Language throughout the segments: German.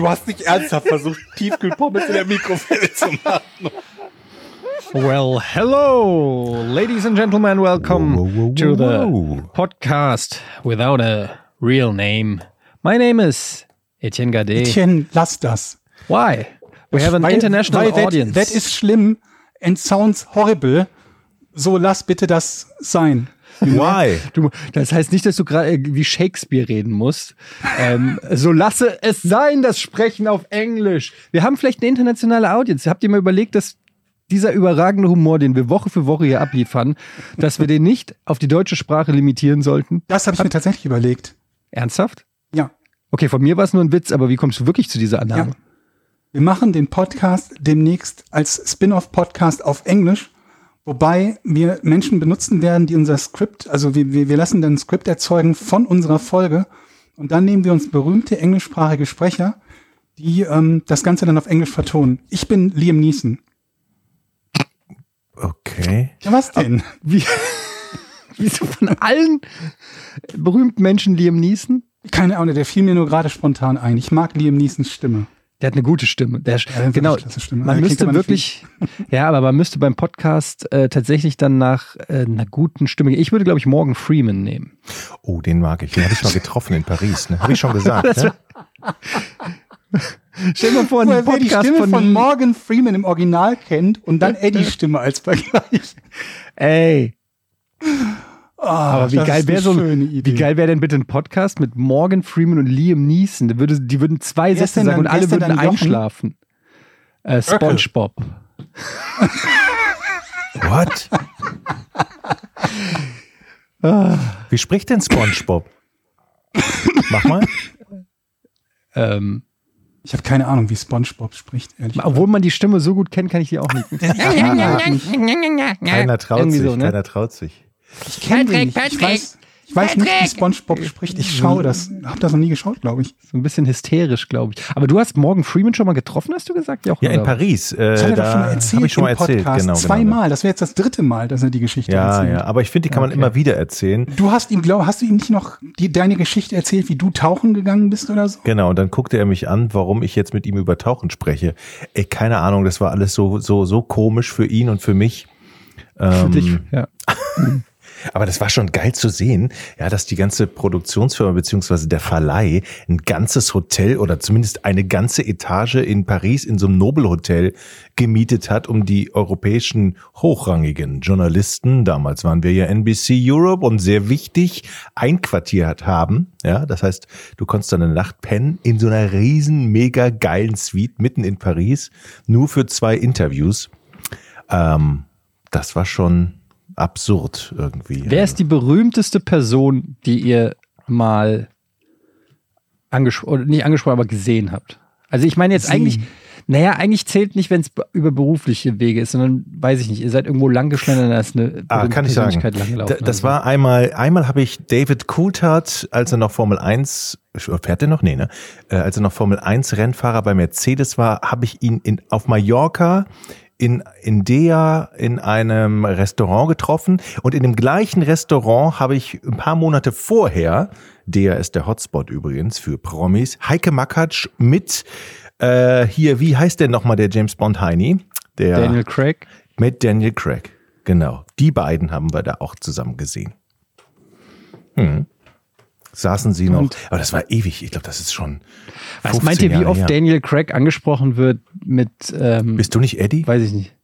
Du hast nicht ernsthaft versucht, Tiefkühlpommes in der Mikrowelle zu machen. Well, hello, ladies and gentlemen, welcome Whoa, whoa, whoa, to the podcast without a real name. My name is Etienne Gade. Etienne, lass das. Why? We have an Weil- international weil that- audience. That is schlimm and sounds horrible. So lass bitte das sein. Why? Du, das heißt nicht, dass du gerade wie Shakespeare reden musst. ähm, so lasse es sein, das Sprechen auf Englisch. Wir haben vielleicht eine internationale Audience. Habt ihr mal überlegt, dass dieser überragende Humor, den wir Woche für Woche hier abliefern, dass wir den nicht auf die deutsche Sprache limitieren sollten? Das habe ich mir tatsächlich überlegt. Ernsthaft? Ja. Okay, von mir war es nur ein Witz, aber wie kommst du wirklich zu dieser Annahme? Ja. Wir machen den Podcast demnächst als Spin-off-Podcast auf Englisch, wobei wir Menschen benutzen werden, die unser Skript, also wir, wir, wir lassen dann ein Skript erzeugen von unserer Folge und dann nehmen wir uns berühmte englischsprachige Sprecher, die ähm, das Ganze dann auf Englisch vertonen. Ich bin Liam Neeson. Okay. Ja, was denn? Wie, wieso von allen berühmten Menschen Liam Neeson? Keine Ahnung, der fiel mir nur gerade spontan ein. Ich mag Liam Neesons Stimme. Der hat eine gute Stimme. Der, hat eine genau. Stimme. Man müsste wirklich, ja, aber man müsste beim Podcast äh, tatsächlich dann nach äh, einer guten Stimme. Ich würde, glaube ich, Morgan Freeman nehmen. Oh, den mag ich. Den habe ich mal getroffen in Paris. Ne? Habe ich schon gesagt. Ne? Stell dir mal vor, einen Wer die Podcast Stimme von, von Morgan Freeman im Original kennt und dann Eddies Stimme als Vergleich. Ey, Ah, aber wie geil wäre so ein, wie geil wäre denn bitte ein Podcast mit Morgan Freeman und Liam Neeson? Die, würde, die würden zwei Wer Sätze sagen und alle würden einschlafen. Äh, SpongeBob. What? Wie spricht denn SpongeBob? Mach mal. Ähm, Ich habe keine Ahnung, wie SpongeBob spricht, obwohl man die Stimme so gut kennt, kann ich die auch nicht. Keiner traut Irgendwie sich. so, ne? Keiner traut sich. Ich kenn den nicht. Ich weiß, ich weiß nicht, wie SpongeBob spricht. Ich schaue das. Hab das noch nie geschaut, glaube ich. So ein bisschen hysterisch, glaube ich. Aber du hast Morgan Freeman schon mal getroffen, hast du gesagt? Jochen, Ja, in? Paris. Äh, Das hat er doch schon mal da erzählt habe ich schon mal im erzählt. Podcast. Genau, Zweimal. genau. Das wäre jetzt das dritte Mal, dass er die Geschichte Ja, erzählt. ja. Aber ich finde, die kann man Okay. immer wieder erzählen. Du hast ihm, glaub, hast du ihm nicht noch die, deine Geschichte erzählt, wie du tauchen gegangen bist oder so? Genau, und dann guckte er mich an, warum ich jetzt mit ihm über Tauchen spreche. Ey, keine Ahnung, das war alles so, so, so komisch für ihn und für mich. Für Ähm, dich, ja. Aber das war schon geil zu sehen, ja, dass die ganze Produktionsfirma beziehungsweise der Verleih ein ganzes Hotel oder zumindest eine ganze Etage in Paris in so einem Nobelhotel gemietet hat, um die europäischen hochrangigen Journalisten, damals waren wir ja NBC Europe und sehr wichtig, einquartiert haben. Ja, das heißt, du konntest dann eine Nacht pennen in so einer riesen, mega geilen Suite mitten in Paris, nur für zwei Interviews. Ähm, das war schon absurd irgendwie. Wer ist die berühmteste Person, die ihr mal angesprochen, nicht angesprochen, aber gesehen habt? Also ich meine jetzt Sie. eigentlich, naja, eigentlich zählt nicht, wenn es über berufliche Wege ist, sondern weiß ich nicht, ihr seid irgendwo langgeschlendert, da ist eine Ah, kann ich sagen. Da, das Also. war einmal, einmal habe ich David Coulthard, als er noch Formel 1, fährt er noch? Nee, ne? Äh, als er noch Formel 1 Rennfahrer bei Mercedes war, habe ich ihn in, auf Mallorca in, in Dea in einem Restaurant getroffen und in dem gleichen Restaurant habe ich ein paar Monate vorher, Dea ist der Hotspot übrigens für Promis, Heike Makatsch mit äh, hier, wie heißt der nochmal der James Bond Heini? Der Daniel Craig. mit Daniel Craig. Genau. Die beiden haben wir da auch zusammen gesehen. Hm. Saßen sie noch. Und- aber das war ewig. Ich glaube, das ist schon. Was 15 meint ihr, wie Jahre oft her. Daniel Craig angesprochen wird mit, ähm, Bist du nicht Eddie? weiß ich nicht.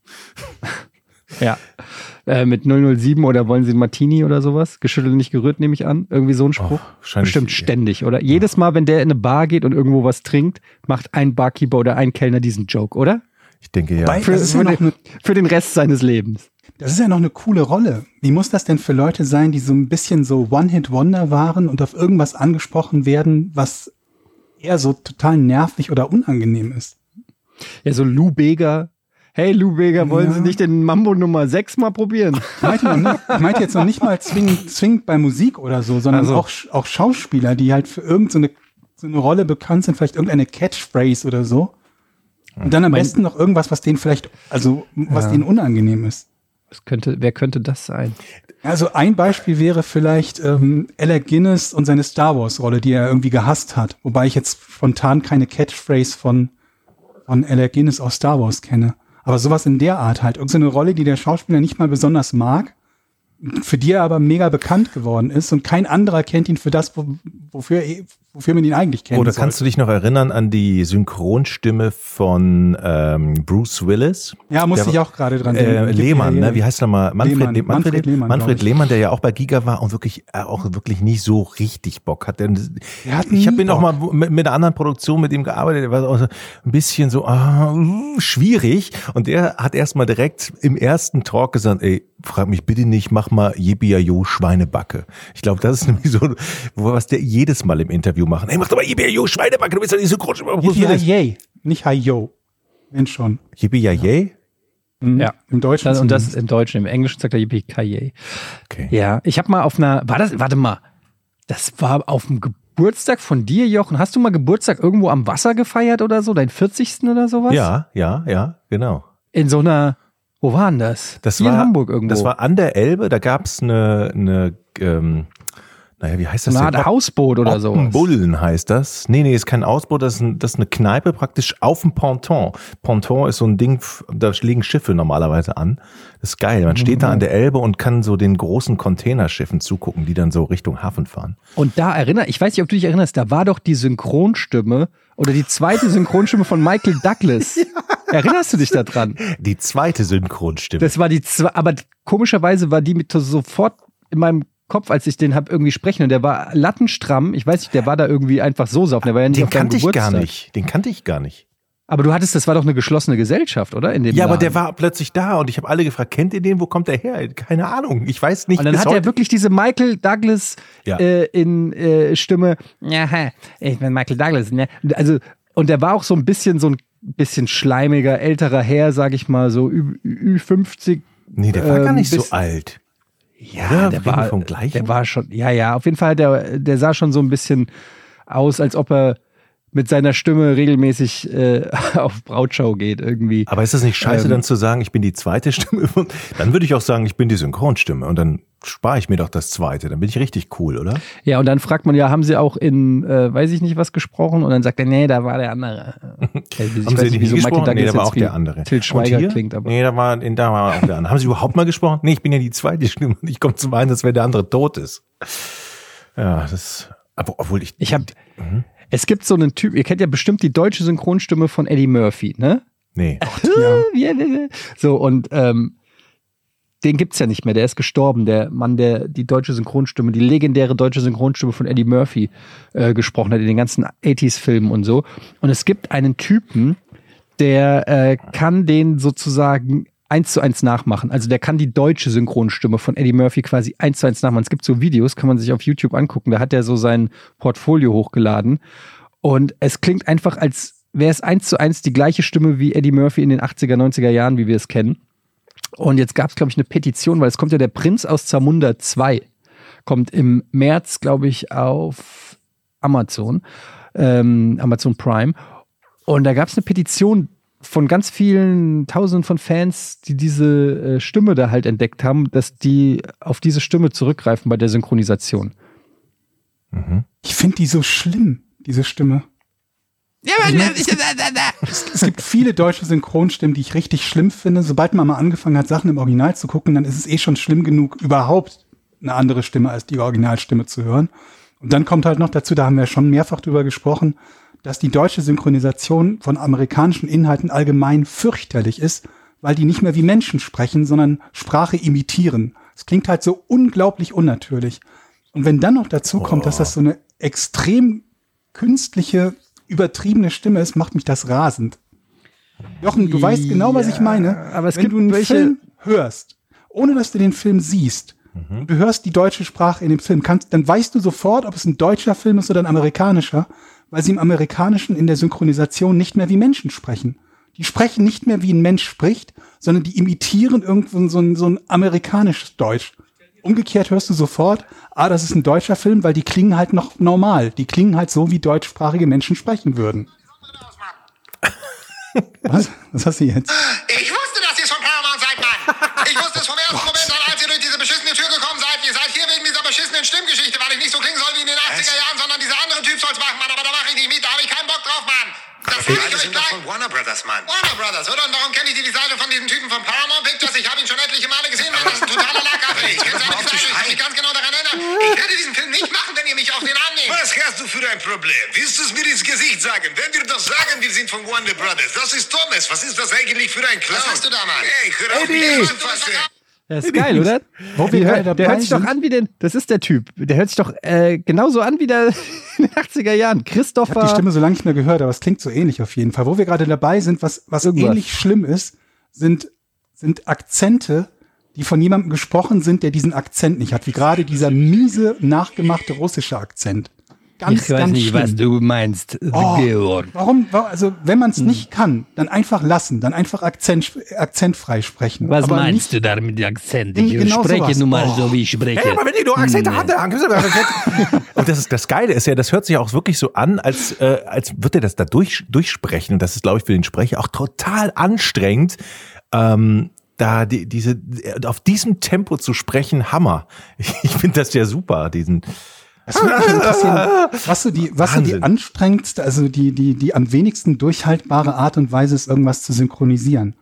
ja. Äh, mit 007 oder wollen Sie einen Martini oder sowas? Geschüttelt, nicht gerührt, nehme ich an. Irgendwie so ein Spruch. Oh, Bestimmt ständig, oder? Jedes Mal, wenn der in eine Bar geht und irgendwo was trinkt, macht ein Barkeeper oder ein Kellner diesen Joke, oder? Ich denke ja. Wobei- Für, ja für, den, für den Rest seines Lebens. Das ist ja noch eine coole Rolle. Wie muss das denn für Leute sein, die so ein bisschen so One-Hit-Wonder waren und auf irgendwas angesprochen werden, was eher so total nervig oder unangenehm ist? Ja, so Lou Bega hey Lou Bega, wollen Ja. Sie nicht den Mambo Nummer 6 mal probieren? Ich meinte, noch nicht, ich meinte jetzt noch nicht mal zwingend, zwingend bei Musik oder so, sondern Also. auch, auch Schauspieler, die halt für irgendeine so eine Rolle bekannt sind, vielleicht irgendeine Catchphrase oder so. Und dann am besten noch irgendwas, was denen vielleicht, also was denen unangenehm ist. Das könnte, wer könnte das sein? Also ein Beispiel wäre vielleicht ähm, Alec Guinness und seine Star Wars Rolle, die er irgendwie gehasst hat. Wobei ich jetzt spontan keine Catchphrase von, von Alec Guinness aus Star Wars kenne. Aber sowas in der Art halt. Irgendeine Rolle, die der Schauspieler nicht mal besonders mag, für die er aber mega bekannt geworden ist und kein anderer kennt ihn für das, wo, wofür, wofür man ihn eigentlich kennt. Oder kannst du dich noch erinnern an die Synchronstimme von ähm, Bruce Willis? Ja, musste Der- ich auch gerade dran Äh, denken. Lehmann, Ja, ja, ne? Wie heißt er nochmal? Manfred, Lehmann. Le Manfred, Manfred Lehmann, Manfred. Lehmann, der ja auch bei Giga war und wirklich äh, auch wirklich nicht so richtig Bock hat. Der, Der hat ich habe ihn noch mal mit, mit einer anderen Produktion mit ihm gearbeitet. Der war auch so ein bisschen so ah, schwierig. Und der hat erst mal direkt im ersten Talk gesagt, ey, frag mich bitte nicht, mach mal Yippie-Yo Schweinebacke. Ich glaube, das ist nämlich so, was der jedes Mal im Interview machen. Ey, mach doch mal Yippie-Yo Schweinebacke, du bist doch nicht so groß. Yippie nicht Hi Yo. Wenn schon. Yippie-Yay? Mhm. Ja. Im Deutschen. Das, und das zumindest. im Deutschen, im Englischen sagt er Yippie Kaye. Okay. Ja, ich habe mal auf einer, war das, warte mal, das war auf dem Geburtstag von dir, Jochen. Hast du mal Geburtstag irgendwo am Wasser gefeiert oder so, dein 40. oder sowas? Ja, ja, ja, genau. In so einer, wo war denn das? Das Hier war in Hamburg irgendwo. Das war an der Elbe, da gab's eine, eine ähm, naja, wie heißt das eine denn? Art Hausboot oder so. Bullen heißt das. Nee, nee, ist kein Ausboot, das ist, ein, das ist eine Kneipe praktisch auf dem Ponton. Ponton ist so ein Ding, da liegen Schiffe normalerweise an. Das ist geil. Man steht da an der Elbe und kann so den großen Containerschiffen zugucken, die dann so Richtung Hafen fahren. Und da erinnere, ich weiß nicht, ob du dich erinnerst, da war doch die Synchronstimme oder die zweite Synchronstimme von Michael Douglas. Erinnerst du dich da dran? Die zweite Synchronstimme. Das war die zwei, aber komischerweise war die mit sofort in meinem Kopf, als ich den hab irgendwie sprechen und der war lattenstramm. Ich weiß nicht, der war da irgendwie einfach so saufen. Der war ja nicht den auf kannte ich gar nicht. Den kannte ich gar nicht. Aber du hattest, das war doch eine geschlossene Gesellschaft, oder? In dem Ja, aber Laden. der war plötzlich da und ich habe alle gefragt, kennt ihr den? Wo kommt der her? Keine Ahnung. Ich weiß nicht. Und dann hat er wirklich diese Michael Douglas Ja. äh, in äh, Stimme. Ja, ich bin Michael Douglas. Ne? Also und der war auch so ein bisschen so ein bisschen schleimiger älterer Herr, sag ich mal, so Ü, Ü 50. Nee, der war gar ähm, nicht so alt. Ja, Oder? der Reden war vom gleichen? Der war schon. Ja, ja. Auf jeden Fall, der der sah schon so ein bisschen aus, als ob er mit seiner Stimme regelmäßig äh, auf Brautschau geht irgendwie. Aber ist das nicht scheiße, Ähm. dann zu sagen, ich bin die zweite Stimme? Dann würde ich auch sagen, ich bin die Synchronstimme. Und dann spare ich mir doch das zweite. Dann bin ich richtig cool, oder? Ja, und dann fragt man ja, haben sie auch in, äh, weiß ich nicht was gesprochen? Und dann sagt er, nee, da war der andere. Äh, ich Haben weiß Sie den wieso gesprochen? Nee, da war auch der andere. Til Und Schweiger klingt, aber. Nee, da war, da war auch der andere. Haben Sie überhaupt mal gesprochen? Nee, ich bin ja die zweite Stimme. Und ich komme zum einen, dass wenn der andere tot ist. Ja, das, aber obwohl ich, Ich habe, es gibt so einen Typ, ihr kennt ja bestimmt die deutsche Synchronstimme von Eddie Murphy, ne? nee. Ja. So, und ähm, den gibt's ja nicht mehr, der ist gestorben, der Mann, der die deutsche Synchronstimme, die legendäre deutsche Synchronstimme von Eddie Murphy äh, gesprochen hat in den ganzen 80s-Filmen und so. Und es gibt einen Typen, der äh, kann den sozusagen eins zu eins nachmachen. Also der kann die deutsche Synchronstimme von Eddie Murphy quasi eins zu eins nachmachen. Es gibt so Videos, kann man sich auf YouTube angucken. Da hat er so sein Portfolio hochgeladen. Und es klingt einfach, als wäre es eins zu eins die gleiche Stimme wie Eddie Murphy in den 80er, 90er Jahren, wie wir es kennen. Und jetzt gab es, glaube ich, eine Petition, weil es kommt ja der Prinz aus Zamunda 2. Kommt im März, glaube ich, auf Amazon, ähm, Amazon Prime. Und da gab es eine Petition von ganz vielen Tausenden von Fans, die diese äh, Stimme da halt entdeckt haben, dass die auf diese Stimme zurückgreifen bei der Synchronisation. Ich finde die so schlimm, diese Stimme. Ja, aber Es gibt viele deutsche Synchronstimmen, die ich richtig schlimm finde. Sobald man mal angefangen hat, Sachen im Original zu gucken, dann ist es eh schon schlimm genug, überhaupt eine andere Stimme als die Originalstimme zu hören. Und dann kommt halt noch dazu, da haben wir schon mehrfach drüber gesprochen, dass die deutsche Synchronisation von amerikanischen Inhalten allgemein fürchterlich ist, weil die nicht mehr wie Menschen sprechen, sondern Sprache imitieren. Es klingt halt so unglaublich unnatürlich. Und wenn dann noch dazu kommt, dass das so eine extrem künstliche, übertriebene Stimme ist, macht mich das rasend. Jochen, du weißt genau, was ich meine. aber es Wenn du einen welche- Film hörst, ohne dass du den Film siehst, und du hörst die deutsche Sprache in dem Film, kannst, dann weißt du sofort, ob es ein deutscher Film ist oder ein amerikanischer, weil sie im Amerikanischen in der Synchronisation nicht mehr wie Menschen sprechen. die sprechen nicht mehr wie ein Mensch spricht, sondern die imitieren irgendwo so ein, so ein amerikanisches Deutsch. Umgekehrt hörst du sofort, ah, das ist ein deutscher Film, weil die klingen halt noch normal. Die klingen halt so, wie deutschsprachige Menschen sprechen würden. Was? Was hast du jetzt? Ich wusste, dass ihr es von Paramount seid, Mann. Ich wusste es vom ersten Moment an, als ihr durch diese beschissene Tür gekommen seid. Ihr seid hier wegen dieser beschissenen Stimmgeschichte, weil ich nicht so klingen soll wie in den 80er Jahren, sondern dieser andere Typ soll's machen, Mann. Aber da mache ich nicht mit, da habe drauf, Mann. Das sag ich euch gleich. von Warner Brothers, Mann. Warner Brothers, oder? Und warum kenne ich die Seite von diesem Typen von Paramount Pictures? Ich habe ihn schon etliche Male gesehen, weil das ist ein totaler Lackaffe. Ich kenne seine auf zu Gesichter, ich kann mich ganz genau daran erinnern. Ich werde diesen Film nicht machen, wenn ihr mich auf den Arm nehmt. Was hast du für ein Problem? Willst du es mir ins Gesicht sagen? Wenn wir doch sagen, wir sind von Warner Brothers. Das ist Thomas. Was ist das eigentlich für ein Clown? Was hast du da, Mann? Hey, hör auf, Eddie! mich anzufassen. Das ist geil, oder? Wo wir hör, der hört sich doch an wie den, das ist der Typ. Der hört sich doch äh, genauso an wie der in den 80er Jahren. Ich habe die Christopher. Stimme so lange nicht mehr gehört, aber es klingt so ähnlich auf jeden Fall. Wo wir gerade dabei sind, was, was Irgendwas. ähnlich schlimm ist, sind, sind Akzente, die von jemandem gesprochen sind, der diesen Akzent nicht hat. Wie gerade dieser miese, nachgemachte russische Akzent. Ganz, ich weiß ganz nicht, schlimm. was du meinst, Oh, Georg. warum, wa- also wenn man es Hm. nicht kann, dann einfach lassen, dann einfach Akzent, akzentfrei sprechen. Was aber meinst nicht, du da mit Akzent? Nee, Ich genau spreche sowas. nun mal Oh. so, wie ich spreche. Ja, aber wenn die nur Akzente Nee. hatte, doch Akzente. Und das ist das Geile ist ja, das hört sich auch wirklich so an, als äh, als würde er das da durch, durchsprechen. Und das ist, glaube ich, für den Sprecher auch total anstrengend. Ähm, da die, diese auf diesem Tempo zu sprechen, Hammer. Ich, ich finde das ja super, diesen. Das würde mich interessieren, was so die, was so die anstrengendste, also die, die, die am wenigsten durchhaltbare Art und Weise ist, irgendwas zu synchronisieren.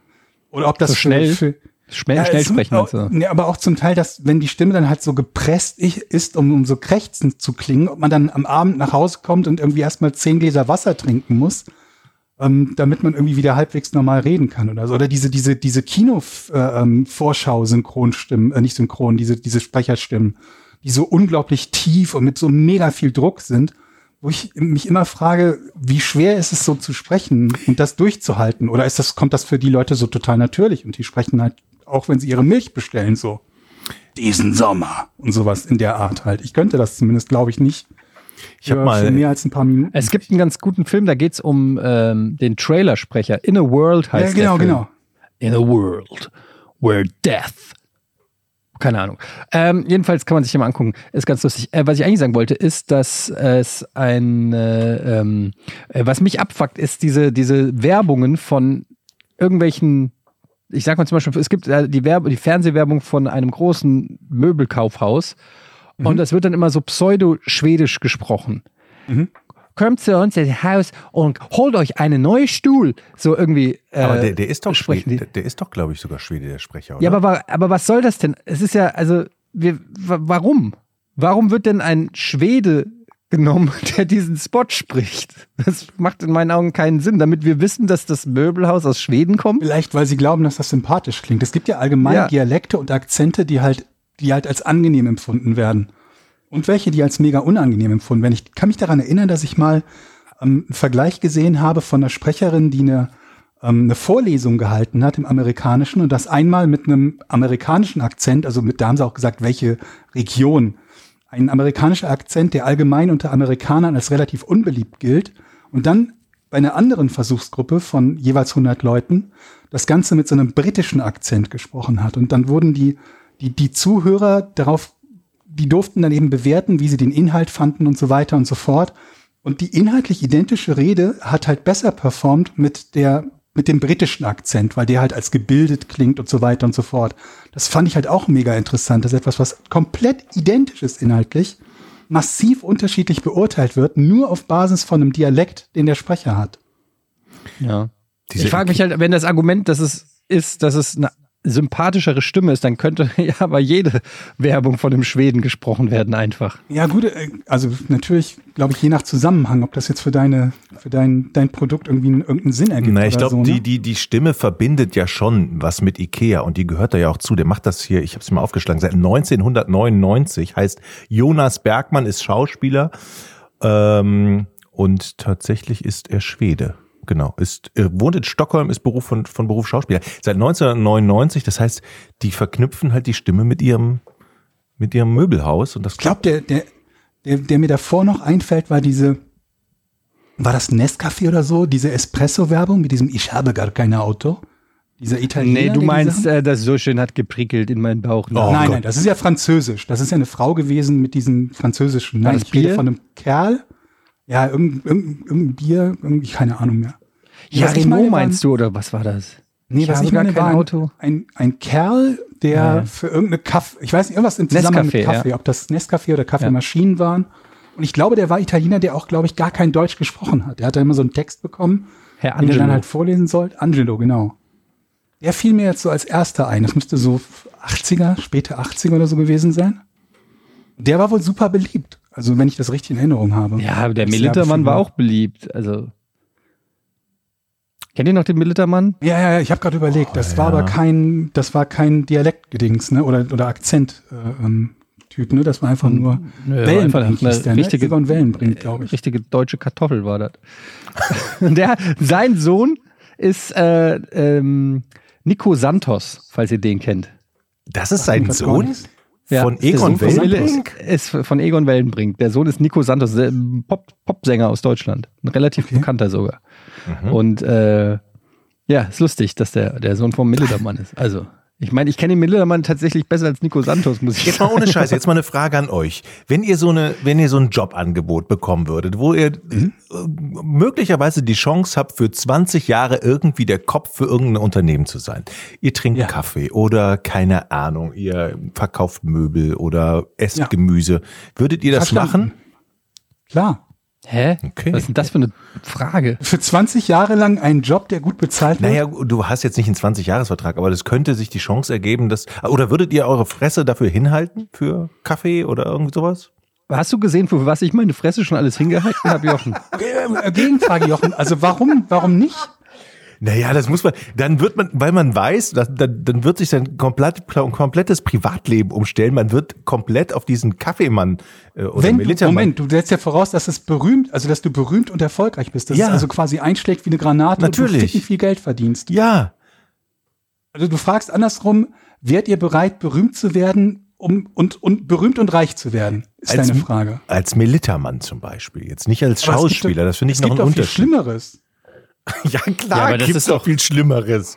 Oder ob das So schnell? Für, Schnell, Ja, schnell es- sprechen. auch, Also. nee, aber auch zum Teil, dass wenn die Stimme dann halt so gepresst ist, um, um so krächzend zu klingen, ob man dann am Abend nach Hause kommt und irgendwie erstmal zehn Gläser Wasser trinken muss, ähm, damit man irgendwie wieder halbwegs normal reden kann oder so. Oder diese, diese, diese Kino-Vorschau-Synchronstimmen, äh, nicht synchron, diese, diese Sprecherstimmen, die so unglaublich tief und mit so mega viel Druck sind, wo ich mich immer frage, wie schwer ist es so zu sprechen und das durchzuhalten? Oder ist das, kommt das für die Leute so total natürlich und die sprechen halt, auch wenn sie ihre Milch bestellen, so diesen Sommer und sowas in der Art halt. Ich könnte das zumindest, glaube ich, nicht. Ich habe mal mehr als ein paar Minuten. Es gibt einen ganz guten Film, da geht's um ähm, den Trailersprecher. In a World ja, heißt genau, der Film. genau. In a world where death. Keine Ahnung. Ähm, jedenfalls kann man sich ja mal angucken. Ist ganz lustig. Äh, was ich eigentlich sagen wollte, ist, dass es ein, äh, äh, was mich abfuckt, ist diese, diese Werbungen von irgendwelchen, ich sag mal zum Beispiel, es gibt äh, die, Werbe, die Fernsehwerbung von einem großen Möbelkaufhaus und das wird dann immer so pseudo-schwedisch gesprochen. Kommt zu uns ins Haus und holt euch einen neuen Stuhl. So irgendwie. Äh, Aber der, der ist doch Schwede, der, der ist doch, glaube ich, sogar Schwede, der Sprecher, oder? Ja, aber, aber was soll das denn? Es ist ja, also, wir, wa- warum? Warum wird denn ein Schwede genommen, der diesen Spot spricht? Das macht in meinen Augen keinen Sinn, damit wir wissen, dass das Möbelhaus aus Schweden kommt. Vielleicht, weil sie glauben, dass das sympathisch klingt. Es gibt ja allgemein Ja. Dialekte und Akzente, die halt, die halt als angenehm empfunden werden. Und welche, die als mega unangenehm empfunden werden. Ich kann mich daran erinnern, dass ich mal ähm, einen Vergleich gesehen habe von einer Sprecherin, die eine, ähm, eine Vorlesung gehalten hat im Amerikanischen und das einmal mit einem amerikanischen Akzent, also mit, da haben sie auch gesagt, welche Region. Ein amerikanischer Akzent, der allgemein unter Amerikanern als relativ unbeliebt gilt. Und dann bei einer anderen Versuchsgruppe von jeweils 100 Leuten das Ganze mit so einem britischen Akzent gesprochen hat. Und dann wurden die, die, die Zuhörer darauf, die durften dann eben bewerten, wie sie den Inhalt fanden und so weiter und so fort. Und die inhaltlich identische Rede hat halt besser performt mit der, mit dem britischen Akzent, weil der halt als gebildet klingt und so weiter und so fort. Das fand ich halt auch mega interessant. Das ist etwas, was komplett identisch ist inhaltlich, massiv unterschiedlich beurteilt wird, nur auf Basis von einem Dialekt, den der Sprecher hat. Ja. Diese- ich frage mich halt, wenn das Argument, dass es ist, dass es eine sympathischere Stimme ist, dann könnte ja aber jede Werbung von einem Schweden gesprochen werden einfach. Ja, gut, äh, also natürlich, glaube ich, je nach Zusammenhang, ob das jetzt für deine, für dein, dein Produkt irgendwie einen, irgendeinen Sinn ergibt. Na, ich oder glaube, so, ne? die, die, die Stimme verbindet ja schon was mit Ikea und die gehört da ja auch zu. Der macht das hier, ich habe es mal aufgeschlagen, seit 1999, heißt Jonas Bergmann ist Schauspieler ähm, und tatsächlich ist er Schwede. Genau, ist er wohnt in Stockholm, ist Beruf von, von Beruf Schauspieler. Seit 1999, das heißt, die verknüpfen halt die Stimme mit ihrem mit ihrem Möbelhaus und das Ich glaube, der, der, der, der mir davor noch einfällt, war diese, war das Nescafé oder so, diese Espresso-Werbung mit diesem Ich habe gar kein Auto? Dieser Italiener. Nee, du meinst, äh, das so schön hat geprickelt in meinen Bauch. Oh nein, Gott. nein, das ist ja französisch. Das ist ja eine Frau gewesen mit diesem französischen. Nein, das ich rede von einem Kerl. Ja, irgendein, irgendein, irgendein Bier, irgendwie, keine Ahnung mehr. ja, Was ich Renault meinst du, oder was war das? Nee, Ich was ich meine, kein war ein, Auto. Ein, ein Kerl, der Ja. für irgendeine Kaffee, ich weiß nicht, irgendwas im Zusammenhang Nescafé, mit Kaffee, ja. ob das Nescafé oder Kaffeemaschinen waren. Und ich glaube, der war Italiener, der auch, glaube ich, gar kein Deutsch gesprochen hat. Der hat da immer so einen Text bekommen, Herr den er dann halt vorlesen sollte. Angelo, genau. Der fiel mir jetzt so als erster ein. Das müsste so 80er, späte 80er oder so gewesen sein. Der war wohl super beliebt. Also, wenn ich das richtig in Erinnerung habe. Ja, der Militermann war auch beliebt. Also. Kennt ihr noch den Militermann? Ja, ja, ja, ich habe gerade überlegt, das war aber kein, das war kein Dialektgedings, ne? Oder oder Akzent äh, ähm, Typ, ne? Das war einfach nur Nö, war Wellenbrink einfach der, richtige- ne? Wellenbrink, glaube ich. Richtige deutsche Kartoffel war das. Der, sein Sohn ist äh, ähm, Nico Santos, falls ihr den kennt. Das ist sein das gar Nichts. Von Egon Wellenbrink? Ist von Egon Wellenbrink. Der Sohn ist Nico Santos, Pop, Popsänger aus Deutschland. Ein relativ bekannter sogar. Mhm. Und äh, ja, ist lustig, dass der, der Sohn vom Militermann ist. Also, ich meine, ich kenne den Militermann tatsächlich besser als Nico Santos, muss ich Jetzt mal ohne Scheiß, jetzt mal eine Frage an euch. Wenn ihr so eine, wenn ihr so ein Jobangebot bekommen würdet, wo ihr Mhm. äh, möglicherweise die Chance habt, für 20 Jahre irgendwie der Kopf für irgendein Unternehmen zu sein. Ihr trinkt Ja. Kaffee oder keine Ahnung, ihr verkauft Möbel oder esst Ja. Gemüse. Würdet ihr das Verstanden. machen? Klar. Hä? Okay. Was ist denn das für eine Frage? Für 20 Jahre lang einen Job, der gut bezahlt wird. Naja, du hast jetzt nicht einen 20-Jahres-Vertrag, aber das könnte sich die Chance ergeben, dass, oder würdet ihr eure Fresse dafür hinhalten? Für Kaffee oder irgend sowas? Hast du gesehen, für was ich meine Fresse schon alles hingehalten habe, Jochen? Äh, Gegenfrage, Jochen. Also warum, warum nicht? Naja, das muss man, dann wird man, weil man weiß, dann, dann wird sich sein komplett, komplettes Privatleben umstellen. Man wird komplett auf diesen Kaffeemann äh, oder Wenn du. Moment, du setzt ja voraus, dass es berühmt, also dass du berühmt und erfolgreich bist. Dass Ja. es also quasi einschlägt wie eine Granate und Natürlich. du ficken viel Geld verdienst. Ja, Also du fragst andersrum, wärt ihr bereit, berühmt zu werden, um und, und berühmt und reich zu werden? Ist Als- deine Frage. als Militermann zum Beispiel. Jetzt nicht als Schauspieler, doch- das finde ich noch ein Unterschied. Schlimmeres. Ja, klar, Ja, aber das ist doch viel Schlimmeres.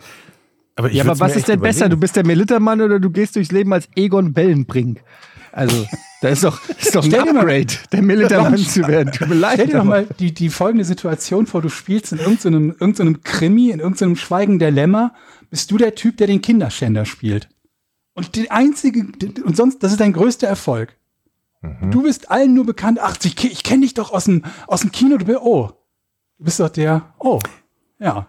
Aber ich ja, aber was ist denn besser? Du überlegen. bist der Militermann oder du gehst durchs Leben als Egon Bellenbrink? Also, da ist doch, ist doch ein mal- Upgrade, der Militermann zu werden. Tut mir leid. Stell dir doch mal die, die folgende Situation vor, du spielst in irgendeinem, irgendeinem Krimi, in irgendeinem Schweigen der Lämmer, bist du der Typ, der den Kinderschänder spielt. Und die einzige, und sonst, das ist dein größter Erfolg. Mhm. Du bist allen nur bekannt, ach, ich, ich kenne dich doch aus dem, aus dem Kino, du bist, oh, du bist doch der, oh, ja.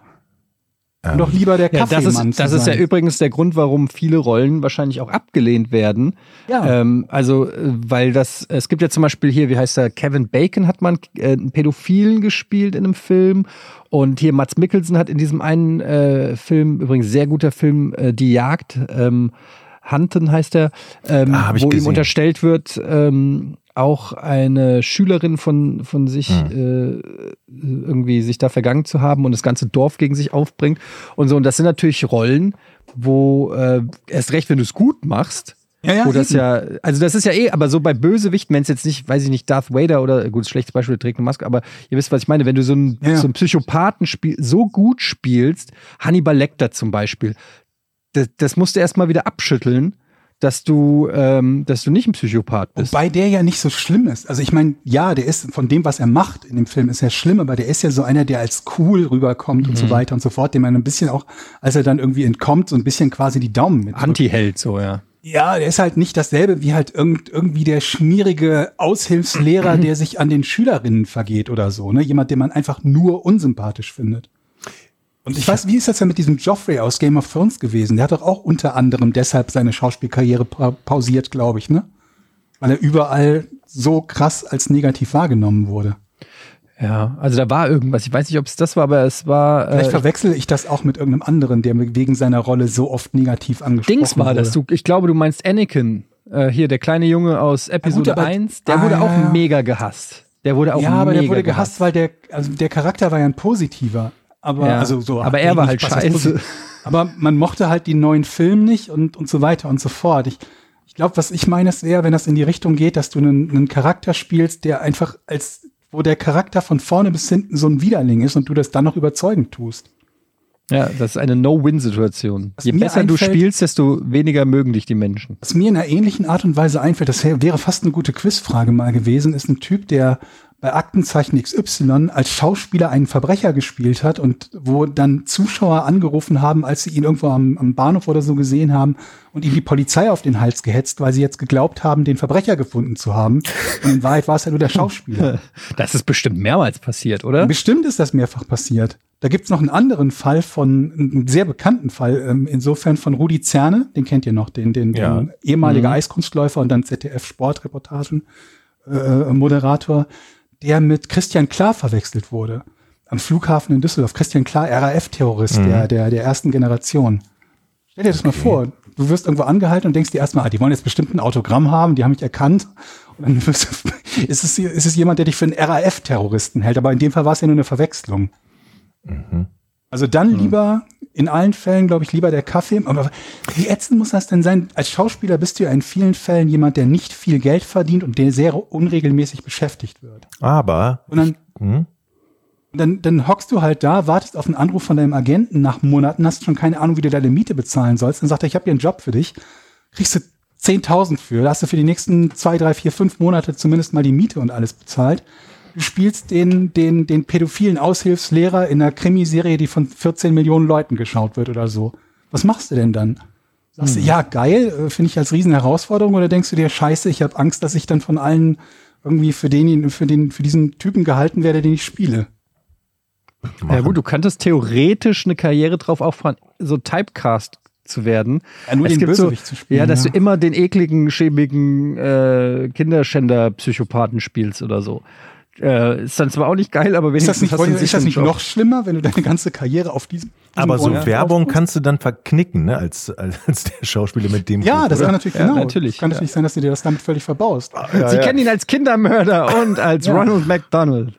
Und doch lieber der Ja, das Kaffeemann ist, das zu ist ja übrigens der Grund, warum viele Rollen wahrscheinlich auch abgelehnt werden. Ja. Ähm, also, äh, weil das, es gibt ja zum Beispiel hier, wie heißt er, Kevin Bacon hat man äh, einen Pädophilen gespielt in einem Film. Und hier Mats Mikkelsen hat in diesem einen äh, Film, übrigens sehr guter Film, äh, Die Jagd, ähm, Hunten heißt er, ähm, Ah, wo ihm gesehen. unterstellt wird, ähm, auch eine Schülerin von, von sich Hm. äh, irgendwie sich da vergangen zu haben und das ganze Dorf gegen sich aufbringt und so. Und das sind natürlich Rollen, wo äh, erst recht, wenn du es gut machst, Ja, ja, wo das eben. ja, also das ist ja eh, aber so bei Bösewichten, wenn es jetzt nicht, weiß ich nicht, Darth Vader oder gut, schlechtes Beispiel, der trägt eine Maske, aber ihr wisst, was ich meine, wenn du so einen, Ja, ja. so einen Psychopathen spiel, so gut spielst, Hannibal Lecter zum Beispiel, das, das musst du erstmal wieder abschütteln, dass du, ähm, dass du nicht ein Psychopath bist. Wobei der ja nicht so schlimm ist. Also ich meine, ja, der ist von dem, was er macht in dem Film, ist er schlimm, aber der ist ja so einer, der als cool rüberkommt und Mhm. so weiter und so fort, dem man ein bisschen auch, als er dann irgendwie entkommt, so ein bisschen quasi die Daumen mit. Anti-Held, so, ja. Ja, der ist halt nicht dasselbe wie halt irgend, irgendwie der schmierige Aushilfslehrer, der sich an den Schülerinnen vergeht oder so, ne? Jemand, den man einfach nur unsympathisch findet. Und ich weiß, wie ist das denn mit diesem Joffrey aus Game of Thrones gewesen? Der hat doch auch unter anderem deshalb seine Schauspielkarriere pa pausiert, glaube ich, ne? Weil er überall so krass als negativ wahrgenommen wurde. Ja, also da war irgendwas. Ich weiß nicht, ob es das war, aber es war. Vielleicht Äh, verwechsel ich das auch mit irgendeinem anderen, der wegen seiner Rolle so oft negativ angesprochen Dings war wurde. das. Du, ich glaube, du meinst Anakin. Äh, hier, der kleine Junge aus Episode aber- 1. Der Ah, wurde ja, auch ja. mega gehasst. Der wurde auch ja, aber mega der wurde gehasst, weil der, also der Charakter war ja ein positiver. Aber, Ja, also so, aber er war halt scheiße. Aber man mochte halt die neuen Filme nicht und, und so weiter und so fort. Ich, ich glaube, was ich meine, es wäre, wenn das in die Richtung geht, dass du einen, einen Charakter spielst, der einfach als wo der Charakter von vorne bis hinten so ein Widerling ist und du das dann noch überzeugend tust. Ja, das ist eine No-Win-Situation. Je besser du einfällt- spielst, desto weniger mögen dich die Menschen. Was mir in einer ähnlichen Art und Weise einfällt, das wär- wäre fast eine gute Quizfrage mal gewesen, ist ein Typ, der bei Aktenzeichen XY als Schauspieler einen Verbrecher gespielt hat und wo dann Zuschauer angerufen haben, als sie ihn irgendwo am, am Bahnhof oder so gesehen haben und ihm die Polizei auf den Hals gehetzt, weil sie jetzt geglaubt haben, den Verbrecher gefunden zu haben. Und in Wahrheit war es ja nur der Schauspieler. Das ist bestimmt mehrmals passiert, oder? Bestimmt ist das mehrfach passiert. Da gibt's noch einen anderen Fall von, einen sehr bekannten Fall, ähm, insofern von Rudi Zerne, den kennt ihr noch, den, den, Ja. den ehemaliger Eiskunstläufer und dann ZDF-Sportreportagen äh, Moderator, der mit Christian Klar verwechselt wurde. Am Flughafen in Düsseldorf. Christian Klar, RAF-Terrorist der, der, der ersten Generation. Stell dir das mal vor. Du wirst irgendwo angehalten und denkst dir erstmal, ah, die wollen jetzt bestimmt ein Autogramm haben, die haben mich erkannt. Und dann wirst du, ist, es, ist es jemand, der dich für einen RAF-Terroristen hält. Aber in dem Fall war es ja nur eine Verwechslung. Also dann lieber, in allen Fällen, glaube ich, lieber der Kaffee. Aber wie ätzend muss das denn sein? Als Schauspieler bist du ja in vielen Fällen jemand, der nicht viel Geld verdient und der sehr unregelmäßig beschäftigt wird. Aber Und dann, hm? dann, dann hockst du halt da, wartest auf einen Anruf von deinem Agenten nach Monaten, hast schon keine Ahnung, wie du deine Miete bezahlen sollst. Dann sagt er, ich habe hier einen Job für dich. Kriegst du 10.000 für. Da hast du für die nächsten zwei, drei, vier, fünf Monate zumindest mal die Miete und alles bezahlt. Du spielst den, den, den pädophilen Aushilfslehrer in einer Krimiserie, die von 14 Millionen Leuten geschaut wird oder so. Was machst du denn dann? Sagst du, ja, geil, äh, finde ich als Riesenherausforderung, oder denkst du dir, scheiße, ich habe Angst, dass ich dann von allen irgendwie für den, für den, für diesen Typen gehalten werde, den ich spiele? Ja gut, du könntest theoretisch eine Karriere drauf auffahren, so Typecast zu werden. Ja, nur Es den gibt Bösewicht so, zu spielen, Ja, dass ja. du immer den ekligen, schäbigen äh, Kinderschänder-Psychopathen spielst oder so. Äh, ist dann zwar auch nicht geil, aber Ist wenigstens das nicht, hast du ist das nicht noch schlimmer, wenn du deine ganze Karriere auf diesem, diesem aber so Grund Werbung aufbaust? kannst du dann verknicken, ne? Als, als der Schauspieler mit dem. Ja, Ruf, das oder? kann natürlich Ja, genau. natürlich, Kann ja. natürlich sein, dass du dir das damit völlig verbaust. Sie kennen ihn als Kindermörder und als Ronald McDonald.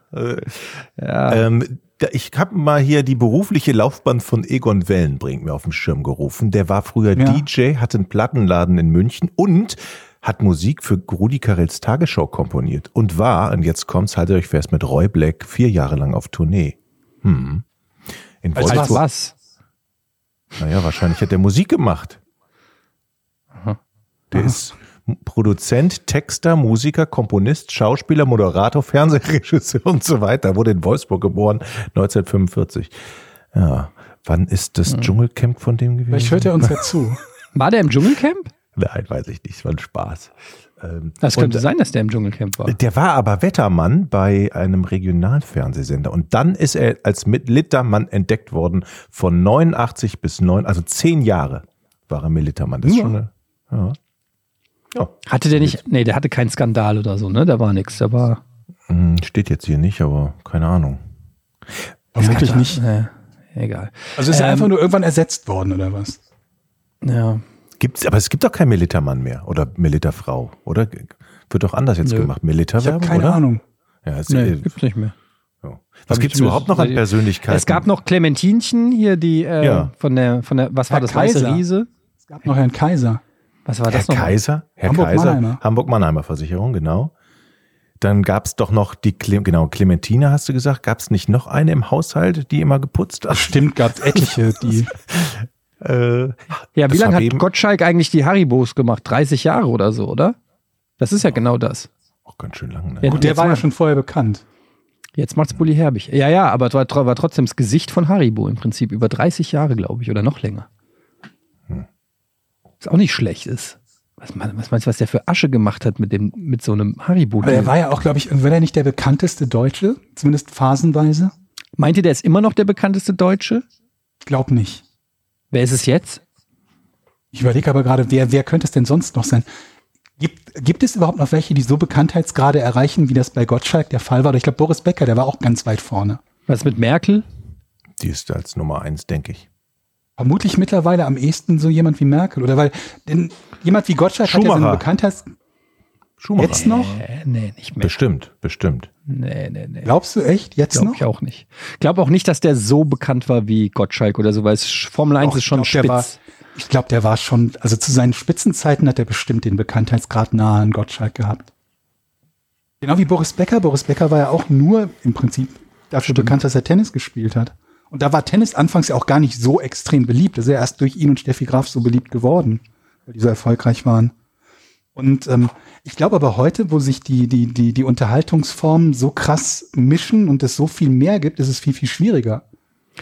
Ja. Ähm, ich habe mal hier die berufliche Laufbahn von Egon Wellenbrink mir auf den Schirm gerufen. Der war früher Ja. DJ, hatte einen Plattenladen in München und hat Musik für Rudi Carells Tagesschau komponiert und war, und jetzt kommt's, haltet euch fest, mit Roy Black vier Jahre lang auf Tournee. Hm. In als Wolfsburg. was? Naja, wahrscheinlich hat er Musik gemacht. Der ist Produzent, Texter, Musiker, Komponist, Schauspieler, Moderator, Fernsehregisseur und so weiter. Wurde in Wolfsburg geboren, 1945. Ja, wann ist das Dschungelcamp von dem gewesen? Vielleicht hört er uns ja zu. War der im Dschungelcamp? Nein, weiß ich nicht. Es war ein Spaß. Ähm, Das und könnte sein, dass der im Dschungelcamp war. Der war aber Wettermann bei einem Regionalfernsehsender. Und dann ist er als Militermann entdeckt worden von 89 bis 9, also zehn Jahre war er Militermann. Das ist Ja. schon eine, ja. Ja, Hatte der nicht, nee, der hatte keinen Skandal oder so, ne? Da war nichts. Da war. Hm, steht jetzt hier nicht, aber keine Ahnung. Vermutlich nicht. Äh, egal. Also ist er Ähm, einfach nur irgendwann ersetzt worden, oder was? Ja. Gibt's, aber es gibt doch keinen Militermann mehr oder Militerfrau, oder? Wird doch anders jetzt Nö. gemacht. Ich habe Militerwerbung, keine oder? Ahnung. Ja, es, Nee, äh, gibt's nicht mehr. Was gibt's ich überhaupt noch an Persönlichkeiten? Es gab noch Clementinchen hier, die äh, Ja. von der, von der, was war Herr das, weiße Kaiser. Riese? Es gab noch Herrn Kaiser. Was war Herr das noch? Kaiser, Herr Hamburg Kaiser, Mannheimer. Hamburg-Mannheimer Versicherung, genau. Dann gab's doch noch die, Cle genau, Clementine hast du gesagt. Gab's nicht noch eine im Haushalt, die immer geputzt hat? Stimmt, gab es etliche, die. Äh, Ja, wie lange hat Gottschalk eigentlich die Haribos gemacht? 30 Jahre oder so, oder? Das ist ja genau das. auch ganz schön lang, ne? Ja, Gut, der war ja schon vorher bekannt. Jetzt macht's Bulli Herbig. Ja, ja, aber es war, war trotzdem das Gesicht von Haribo im Prinzip. Über 30 Jahre, glaube ich, oder noch länger. Hm. Was auch nicht schlecht ist. Was, mein- was meinst du, was der für Asche gemacht hat mit, dem, mit so einem haribo Aber er war ja auch, glaube ich, war er nicht der bekannteste Deutsche? Zumindest phasenweise? Meint ihr, der ist immer noch der bekannteste Deutsche? Ich glaube nicht. Wer ist es jetzt? Ich überlege aber gerade, wer, wer könnte es denn sonst noch sein? Gibt, gibt es überhaupt noch welche, die so Bekanntheitsgrade erreichen, wie das bei Gottschalk der Fall war? Oder ich glaube, Boris Becker, der war auch ganz weit vorne. Was mit Merkel? Die ist als Nummer eins, denke ich. Vermutlich mittlerweile am ehesten so jemand wie Merkel. Oder weil, denn jemand wie Gottschalk hat ja so eine Schumacher. Bekanntheits... Schumacher. Jetzt noch? Äh, nee, nicht mehr. Bestimmt, bestimmt. Nee, nee, nee. Glaubst du echt? Jetzt Glaube noch? ich auch nicht. Glaube auch nicht, dass der so bekannt war wie Gottschalk oder so, weil es Formel 1 Doch, ist schon ich glaub, der war- spitz. Ich glaube, der war schon, also zu seinen Spitzenzeiten hat er bestimmt den Bekanntheitsgrad nahe an Gottschalk gehabt. Genau wie Boris Becker. Boris Becker war ja auch nur im Prinzip dafür bekannt, dass er Tennis gespielt hat. Und da war Tennis anfangs ja auch gar nicht so extrem beliebt. Das ist ja erst durch ihn und Steffi Graf so beliebt geworden, weil die so erfolgreich waren. Und ähm, ich glaube aber heute, wo sich die, die, die, die Unterhaltungsformen so krass mischen und es so viel mehr gibt, ist es viel, viel schwieriger.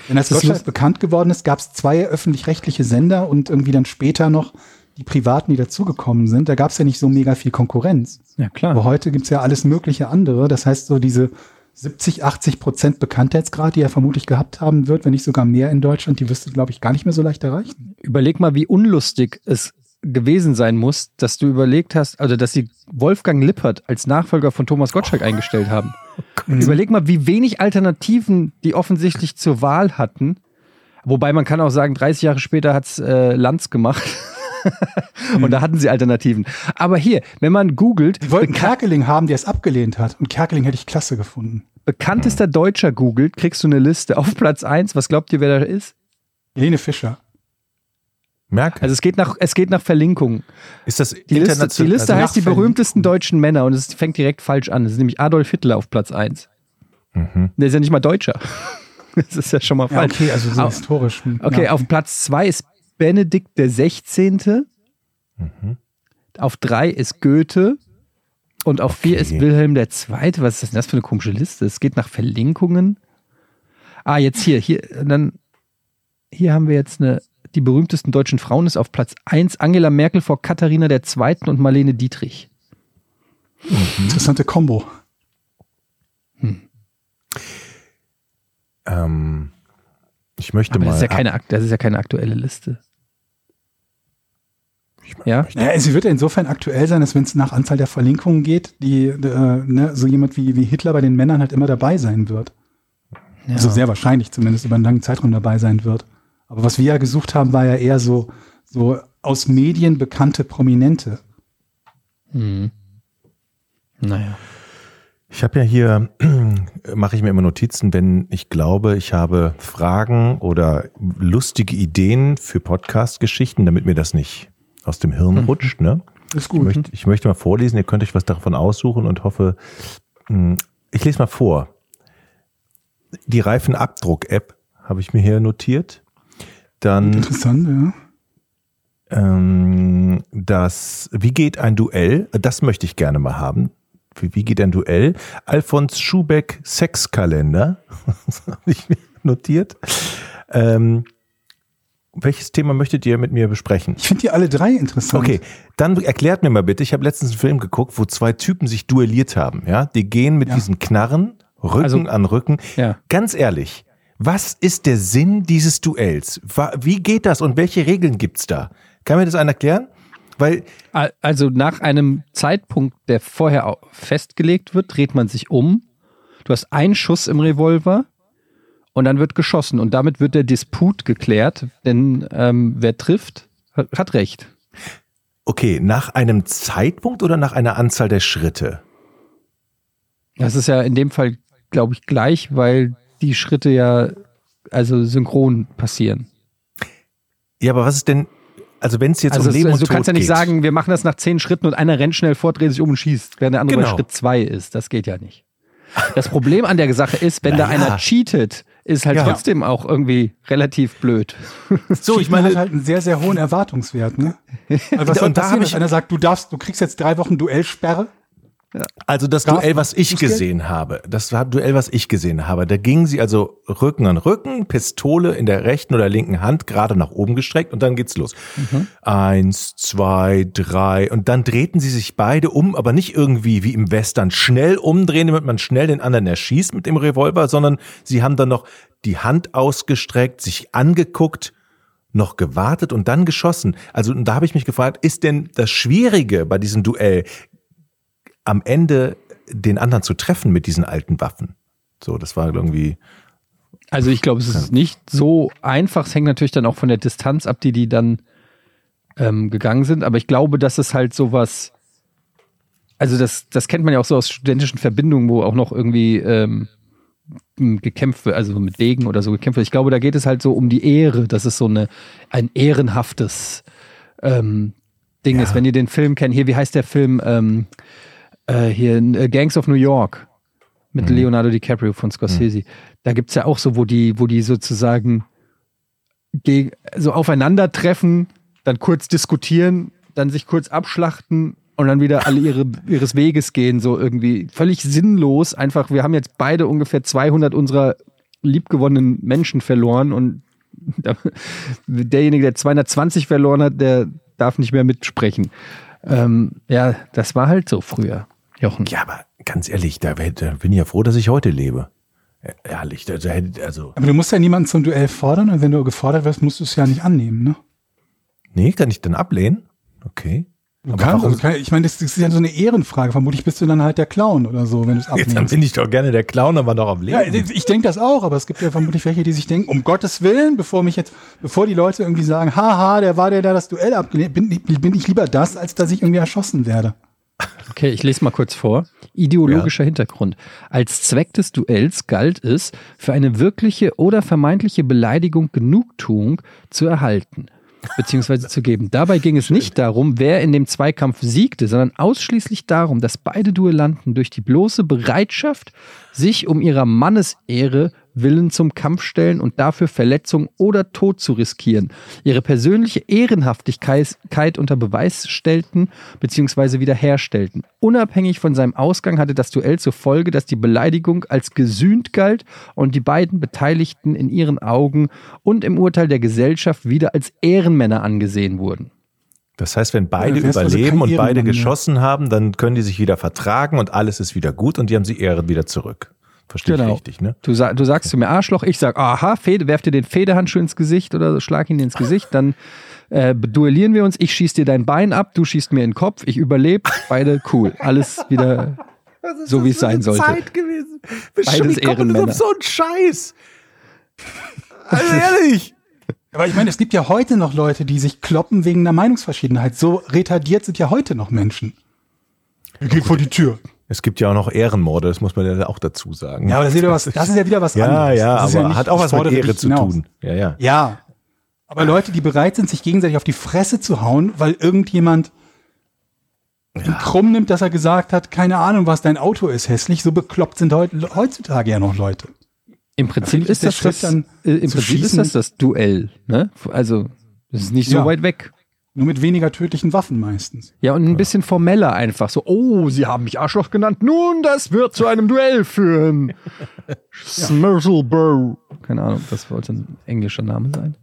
Wenn als Das Deutschland bekannt geworden ist, gab es zwei öffentlich-rechtliche Sender und irgendwie dann später noch die privaten, die dazugekommen sind. Da gab es ja nicht so mega viel Konkurrenz. Ja, klar. Aber heute gibt's ja alles mögliche andere. Das heißt, so diese 70, 80 Prozent Bekanntheitsgrad, die er vermutlich gehabt haben wird, wenn nicht sogar mehr in Deutschland, die wirst du, glaube ich, gar nicht mehr so leicht erreichen. Überleg mal, wie unlustig es gewesen sein muss, dass du überlegt hast, also dass sie Wolfgang Lippert als Nachfolger von Thomas Gottschalk eingestellt haben. Überleg mal, wie wenig Alternativen die offensichtlich zur Wahl hatten. Wobei man kann auch sagen, 30 Jahre später hat's äh, Lanz gemacht. Und da hatten sie Alternativen. Aber hier, wenn man googelt, Die wollten Kerkeling haben, der es abgelehnt hat. Und Kerkeling hätte ich klasse gefunden. bekanntester Deutscher googelt, kriegst du eine Liste auf Platz 1. Was glaubt ihr, wer da ist? Helene Fischer. Merkel. Also es geht nach, es geht nach Verlinkung. ist das Die Liste, die Liste also heißt die berühmtesten deutschen Männer und es fängt direkt falsch an. Es ist nämlich Adolf Hitler auf Platz 1. Mhm. Der ist ja nicht mal Deutscher. Das ist ja schon mal Ja, falsch. okay, also so Au- historisch. Okay, ja. auf Platz 2 ist Benedikt der 16. Mhm. Auf 3 ist Goethe. Und auf 4 Okay. ist Wilhelm der Zweite. Was ist denn das für eine komische Liste? Es geht nach Verlinkungen. Ah, jetzt hier, hier, dann, hier haben wir jetzt eine, die berühmtesten deutschen Frauen ist auf Platz 1 Angela Merkel vor Katharina der Zweiten und Marlene Dietrich. Interessante Kombo. Ähm, ich möchte Aber mal. das ist ja keine, das ist ja keine aktuelle Liste. Ja? Naja, sie wird ja insofern aktuell sein, dass wenn es nach Anzahl der Verlinkungen geht, die äh, ne, so jemand wie, wie Hitler bei den Männern halt immer dabei sein wird. ja. Also sehr wahrscheinlich zumindest über einen langen Zeitraum dabei sein wird. Aber was wir ja gesucht haben, war ja eher so, so aus Medien bekannte Prominente. Hm. Naja. Ich habe ja hier, mache ich mir immer Notizen, wenn ich glaube, ich habe Fragen oder lustige Ideen für Podcast-Geschichten, damit mir das nicht aus dem Hirn rutscht. Ne? Ist Ich gut. möchte, ich möchte mal vorlesen, ihr könnt euch was davon aussuchen und hoffe, mh, ich lese mal vor. Die Reifenabdruck-App habe ich mir hier notiert. Dann Interessant, ja. ähm, das, wie geht ein Duell? Das möchte ich gerne mal haben. Wie, wie geht ein Duell? Alfons Schubeck Sexkalender. Das habe ich mir notiert. Ähm, welches Thema möchtet ihr mit mir besprechen? Ich finde die alle drei interessant. Okay, dann erklärt mir mal bitte, ich habe letztens einen Film geguckt, wo zwei Typen sich duelliert haben. Ja, Die gehen mit Ja. diesen Knarren, Rücken Also- an Rücken. Ja. Ganz ehrlich, was ist der Sinn dieses Duells? Wie geht das und welche Regeln gibt's da? Kann mir das einer erklären? Weil, Al- Also nach einem Zeitpunkt, der vorher festgelegt wird, dreht man sich um. Du hast einen Schuss im Revolver und dann wird geschossen und damit wird der Disput geklärt, denn ähm, wer trifft, hat recht. okay, nach einem Zeitpunkt oder nach einer Anzahl der Schritte? Das ist ja in dem Fall, glaube ich, gleich, weil die Schritte ja also synchron passieren. Ja, aber was ist denn, also wenn es jetzt Also, um Leben also und du kannst ja Tod nicht geht, sagen, wir machen das nach zehn Schritten und einer rennt schnell vor, dreht sich um und schießt, während der andere Genau. bei Schritt zwei ist. Das geht ja nicht. Das Problem an der Sache ist, wenn da Naja. einer cheatet, ist halt Ja. trotzdem auch irgendwie relativ blöd. so, ich Cheaten hat meine, halt einen sehr, sehr hohen Erwartungswert, ne? Also was Und soll da passieren, ich- wenn einer sagt, du darfst, du kriegst jetzt drei Wochen Duellsperre? Also das Darf Duell, was ich gesehen habe, das war Duell, was ich gesehen habe, da gingen sie also Rücken an Rücken, Pistole in der rechten oder linken Hand gerade nach oben gestreckt und dann geht's los. Eins, zwei, drei und dann drehten sie sich beide um, aber nicht irgendwie wie im Western schnell umdrehen, damit man schnell den anderen erschießt mit dem Revolver, sondern sie haben dann noch die Hand ausgestreckt, sich angeguckt, noch gewartet und dann geschossen. Also und da habe ich mich gefragt, ist denn das Schwierige bei diesem Duell am Ende den anderen zu treffen mit diesen alten Waffen. So, das war irgendwie. Also ich glaube, es ist nicht so einfach. Es hängt natürlich dann auch von der Distanz ab, die die dann ähm, gegangen sind. Aber ich glaube, dass es halt sowas, also das, das kennt man ja auch so aus studentischen Verbindungen, wo auch noch irgendwie ähm, gekämpft wird, also mit Degen oder so gekämpft wird. Ich glaube, da geht es halt so um die Ehre. Das ist so eine, ein ehrenhaftes ähm, Ding Ja. ist. Wenn ihr den Film kennt, hier, wie heißt der Film? Ähm, äh, hier in äh, Gangs of New York mit Leonardo DiCaprio von Scorsese. Da gibt's ja auch so, wo die, wo die sozusagen so aufeinandertreffen, dann kurz diskutieren, dann sich kurz abschlachten und dann wieder alle ihre, ihres Weges gehen, so irgendwie völlig sinnlos. Einfach, wir haben jetzt beide ungefähr 200 unserer liebgewonnenen Menschen verloren und derjenige, der 220 verloren hat, der darf nicht mehr mitsprechen. Ähm, ja, das war halt so früher, Jochen. Ja, aber ganz ehrlich, da, da bin ich ja froh, dass ich heute lebe. Ehrlich, da, da hätte, also, Aber du musst ja niemanden zum Duell fordern und wenn du gefordert wirst, musst du es ja nicht annehmen, ne? nee, kann ich dann ablehnen? Okay. Du Aber kannst, warum- also kann, ich meine, das, das ist ja so eine Ehrenfrage. Vermutlich bist du dann halt der Clown oder so, wenn du es Jetzt dann abnimmst. bin ich doch gerne der Clown, aber noch am Leben. Ja, ich denke das auch, aber es gibt ja vermutlich welche, die sich denken, um Gottes Willen, bevor mich jetzt, bevor die Leute irgendwie sagen, haha, der war der, der das Duell abgelehnt, bin, bin ich lieber das, als dass ich irgendwie erschossen werde. Okay, ich lese mal kurz vor. Ideologischer Hintergrund. Als Zweck des Duells galt es, für eine wirkliche oder vermeintliche Beleidigung Genugtuung zu erhalten beziehungsweise zu geben. Dabei ging es nicht darum, wer in dem Zweikampf siegte, sondern ausschließlich darum, dass beide Duellanten durch die bloße Bereitschaft, sich um ihrer Mannesehre willen zum Kampf stellen und dafür Verletzung oder Tod zu riskieren, ihre persönliche Ehrenhaftigkeit unter Beweis stellten bzw. wiederherstellten. Unabhängig von seinem Ausgang hatte das Duell zur Folge, dass die Beleidigung als gesühnt galt und die beiden Beteiligten in ihren Augen und im Urteil der Gesellschaft wieder als Ehrenmänner angesehen wurden. Das heißt, wenn beide Ja, also überleben kein und beide geschossen haben, dann können die sich wieder vertragen und alles ist wieder gut und die haben sie Ehren wieder zurück. Verstehe ich richtig, ne? Du, du sagst zu mir Arschloch, ich sag, aha, Fede, werf dir den Federhandschuh ins Gesicht oder so, schlag ihn ins Gesicht, dann äh, duellieren wir uns, ich schieß dir dein Bein ab, du schießt mir in den Kopf, ich überlebe, beide cool, alles wieder so wie es sein sollte. gewesen. Beides Ehrenmänner. auf so einen Scheiß. Also ehrlich. Aber ich meine, es gibt ja heute noch Leute, die sich kloppen wegen einer Meinungsverschiedenheit. So retardiert sind ja heute noch Menschen. Wir gehen vor die Tür. Es gibt ja auch noch Ehrenmorde, das muss man ja auch dazu sagen. Ja, aber das ist, wieder was, das ist ja wieder was ja, anderes. ja, Das ist aber nicht, hat auch was mit Ehre zu hinaus. tun. Ja, ja. Ja. Aber Leute, die bereit sind, sich gegenseitig auf die Fresse zu hauen, weil irgendjemand krumm nimmt, dass er gesagt hat, keine Ahnung, was dein Auto ist hässlich, so bekloppt sind heut, heutzutage ja noch Leute. Im Prinzip Natürlich ist das, das, äh, dann im Prinzip ist das das Duell, ne? Also, das ist nicht so Ja. weit weg. Nur mit weniger tödlichen Waffen meistens. Ja, und ein bisschen formeller einfach. So, oh, sie haben mich Arschloch genannt. Nun, das wird zu einem Duell führen. Smurzelbro. Keine Ahnung, das wollte ein englischer Name sein.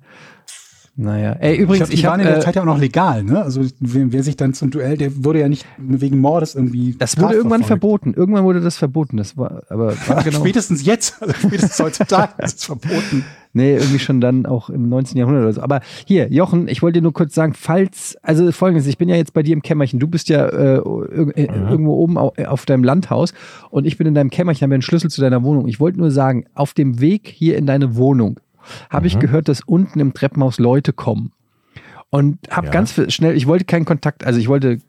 Naja. Ey, Ich übrigens, hab, die ich waren habe. in der Äh, Zeit ja auch noch legal, ne? Also wer, wer sich dann zum Duell, der wurde ja nicht wegen Mordes irgendwie. das wurde irgendwann verboten. Irgendwann wurde das verboten. Das war, aber war genau. Spätestens jetzt, also spätestens heutzutage ist es verboten. Nee, irgendwie schon dann auch im 19. Jahrhundert oder so. Aber hier, Jochen, ich wollte dir nur kurz sagen, falls, also folgendes, ich bin ja jetzt bei dir im Kämmerchen, du bist ja äh, irg- äh, irgendwo oben au- äh, auf deinem Landhaus und ich bin in deinem Kämmerchen, habe einen Schlüssel zu deiner Wohnung. Ich wollte nur sagen, auf dem Weg hier in deine Wohnung habe ich gehört, dass unten im Treppenhaus Leute kommen. Und habe Ja. ganz schnell, ich wollte keinen Kontakt, also ich wollte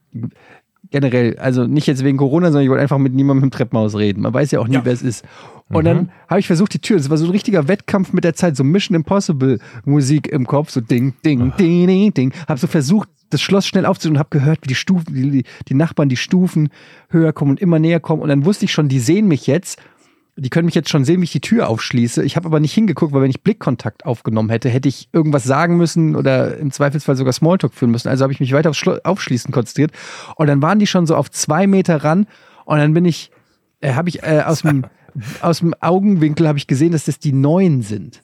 generell, also nicht jetzt wegen Corona, sondern ich wollte einfach mit niemandem im Treppenhaus reden. Man weiß ja auch nie, Ja. wer es ist. Und dann habe ich versucht, die Tür, es war so ein richtiger Wettkampf mit der Zeit, so Mission Impossible Musik im Kopf, so ding, ding, ding, ding, ding. Habe so versucht, das Schloss schnell aufzutun und habe gehört, wie die Stufen, die, die Nachbarn die Stufen höher kommen und immer näher kommen. Und dann wusste ich schon, die sehen mich jetzt. Die können mich jetzt schon sehen, wie ich die Tür aufschließe. Ich habe aber nicht hingeguckt, weil wenn ich Blickkontakt aufgenommen hätte, hätte ich irgendwas sagen müssen oder im Zweifelsfall sogar Smalltalk führen müssen. Also habe ich mich weiter aufs Schlo- Aufschließen konzentriert. Und dann waren die schon so auf zwei Meter ran. Und dann bin ich, äh, habe ich äh, aus dem aus dem Augenwinkel habe ich gesehen, dass das die Neuen sind.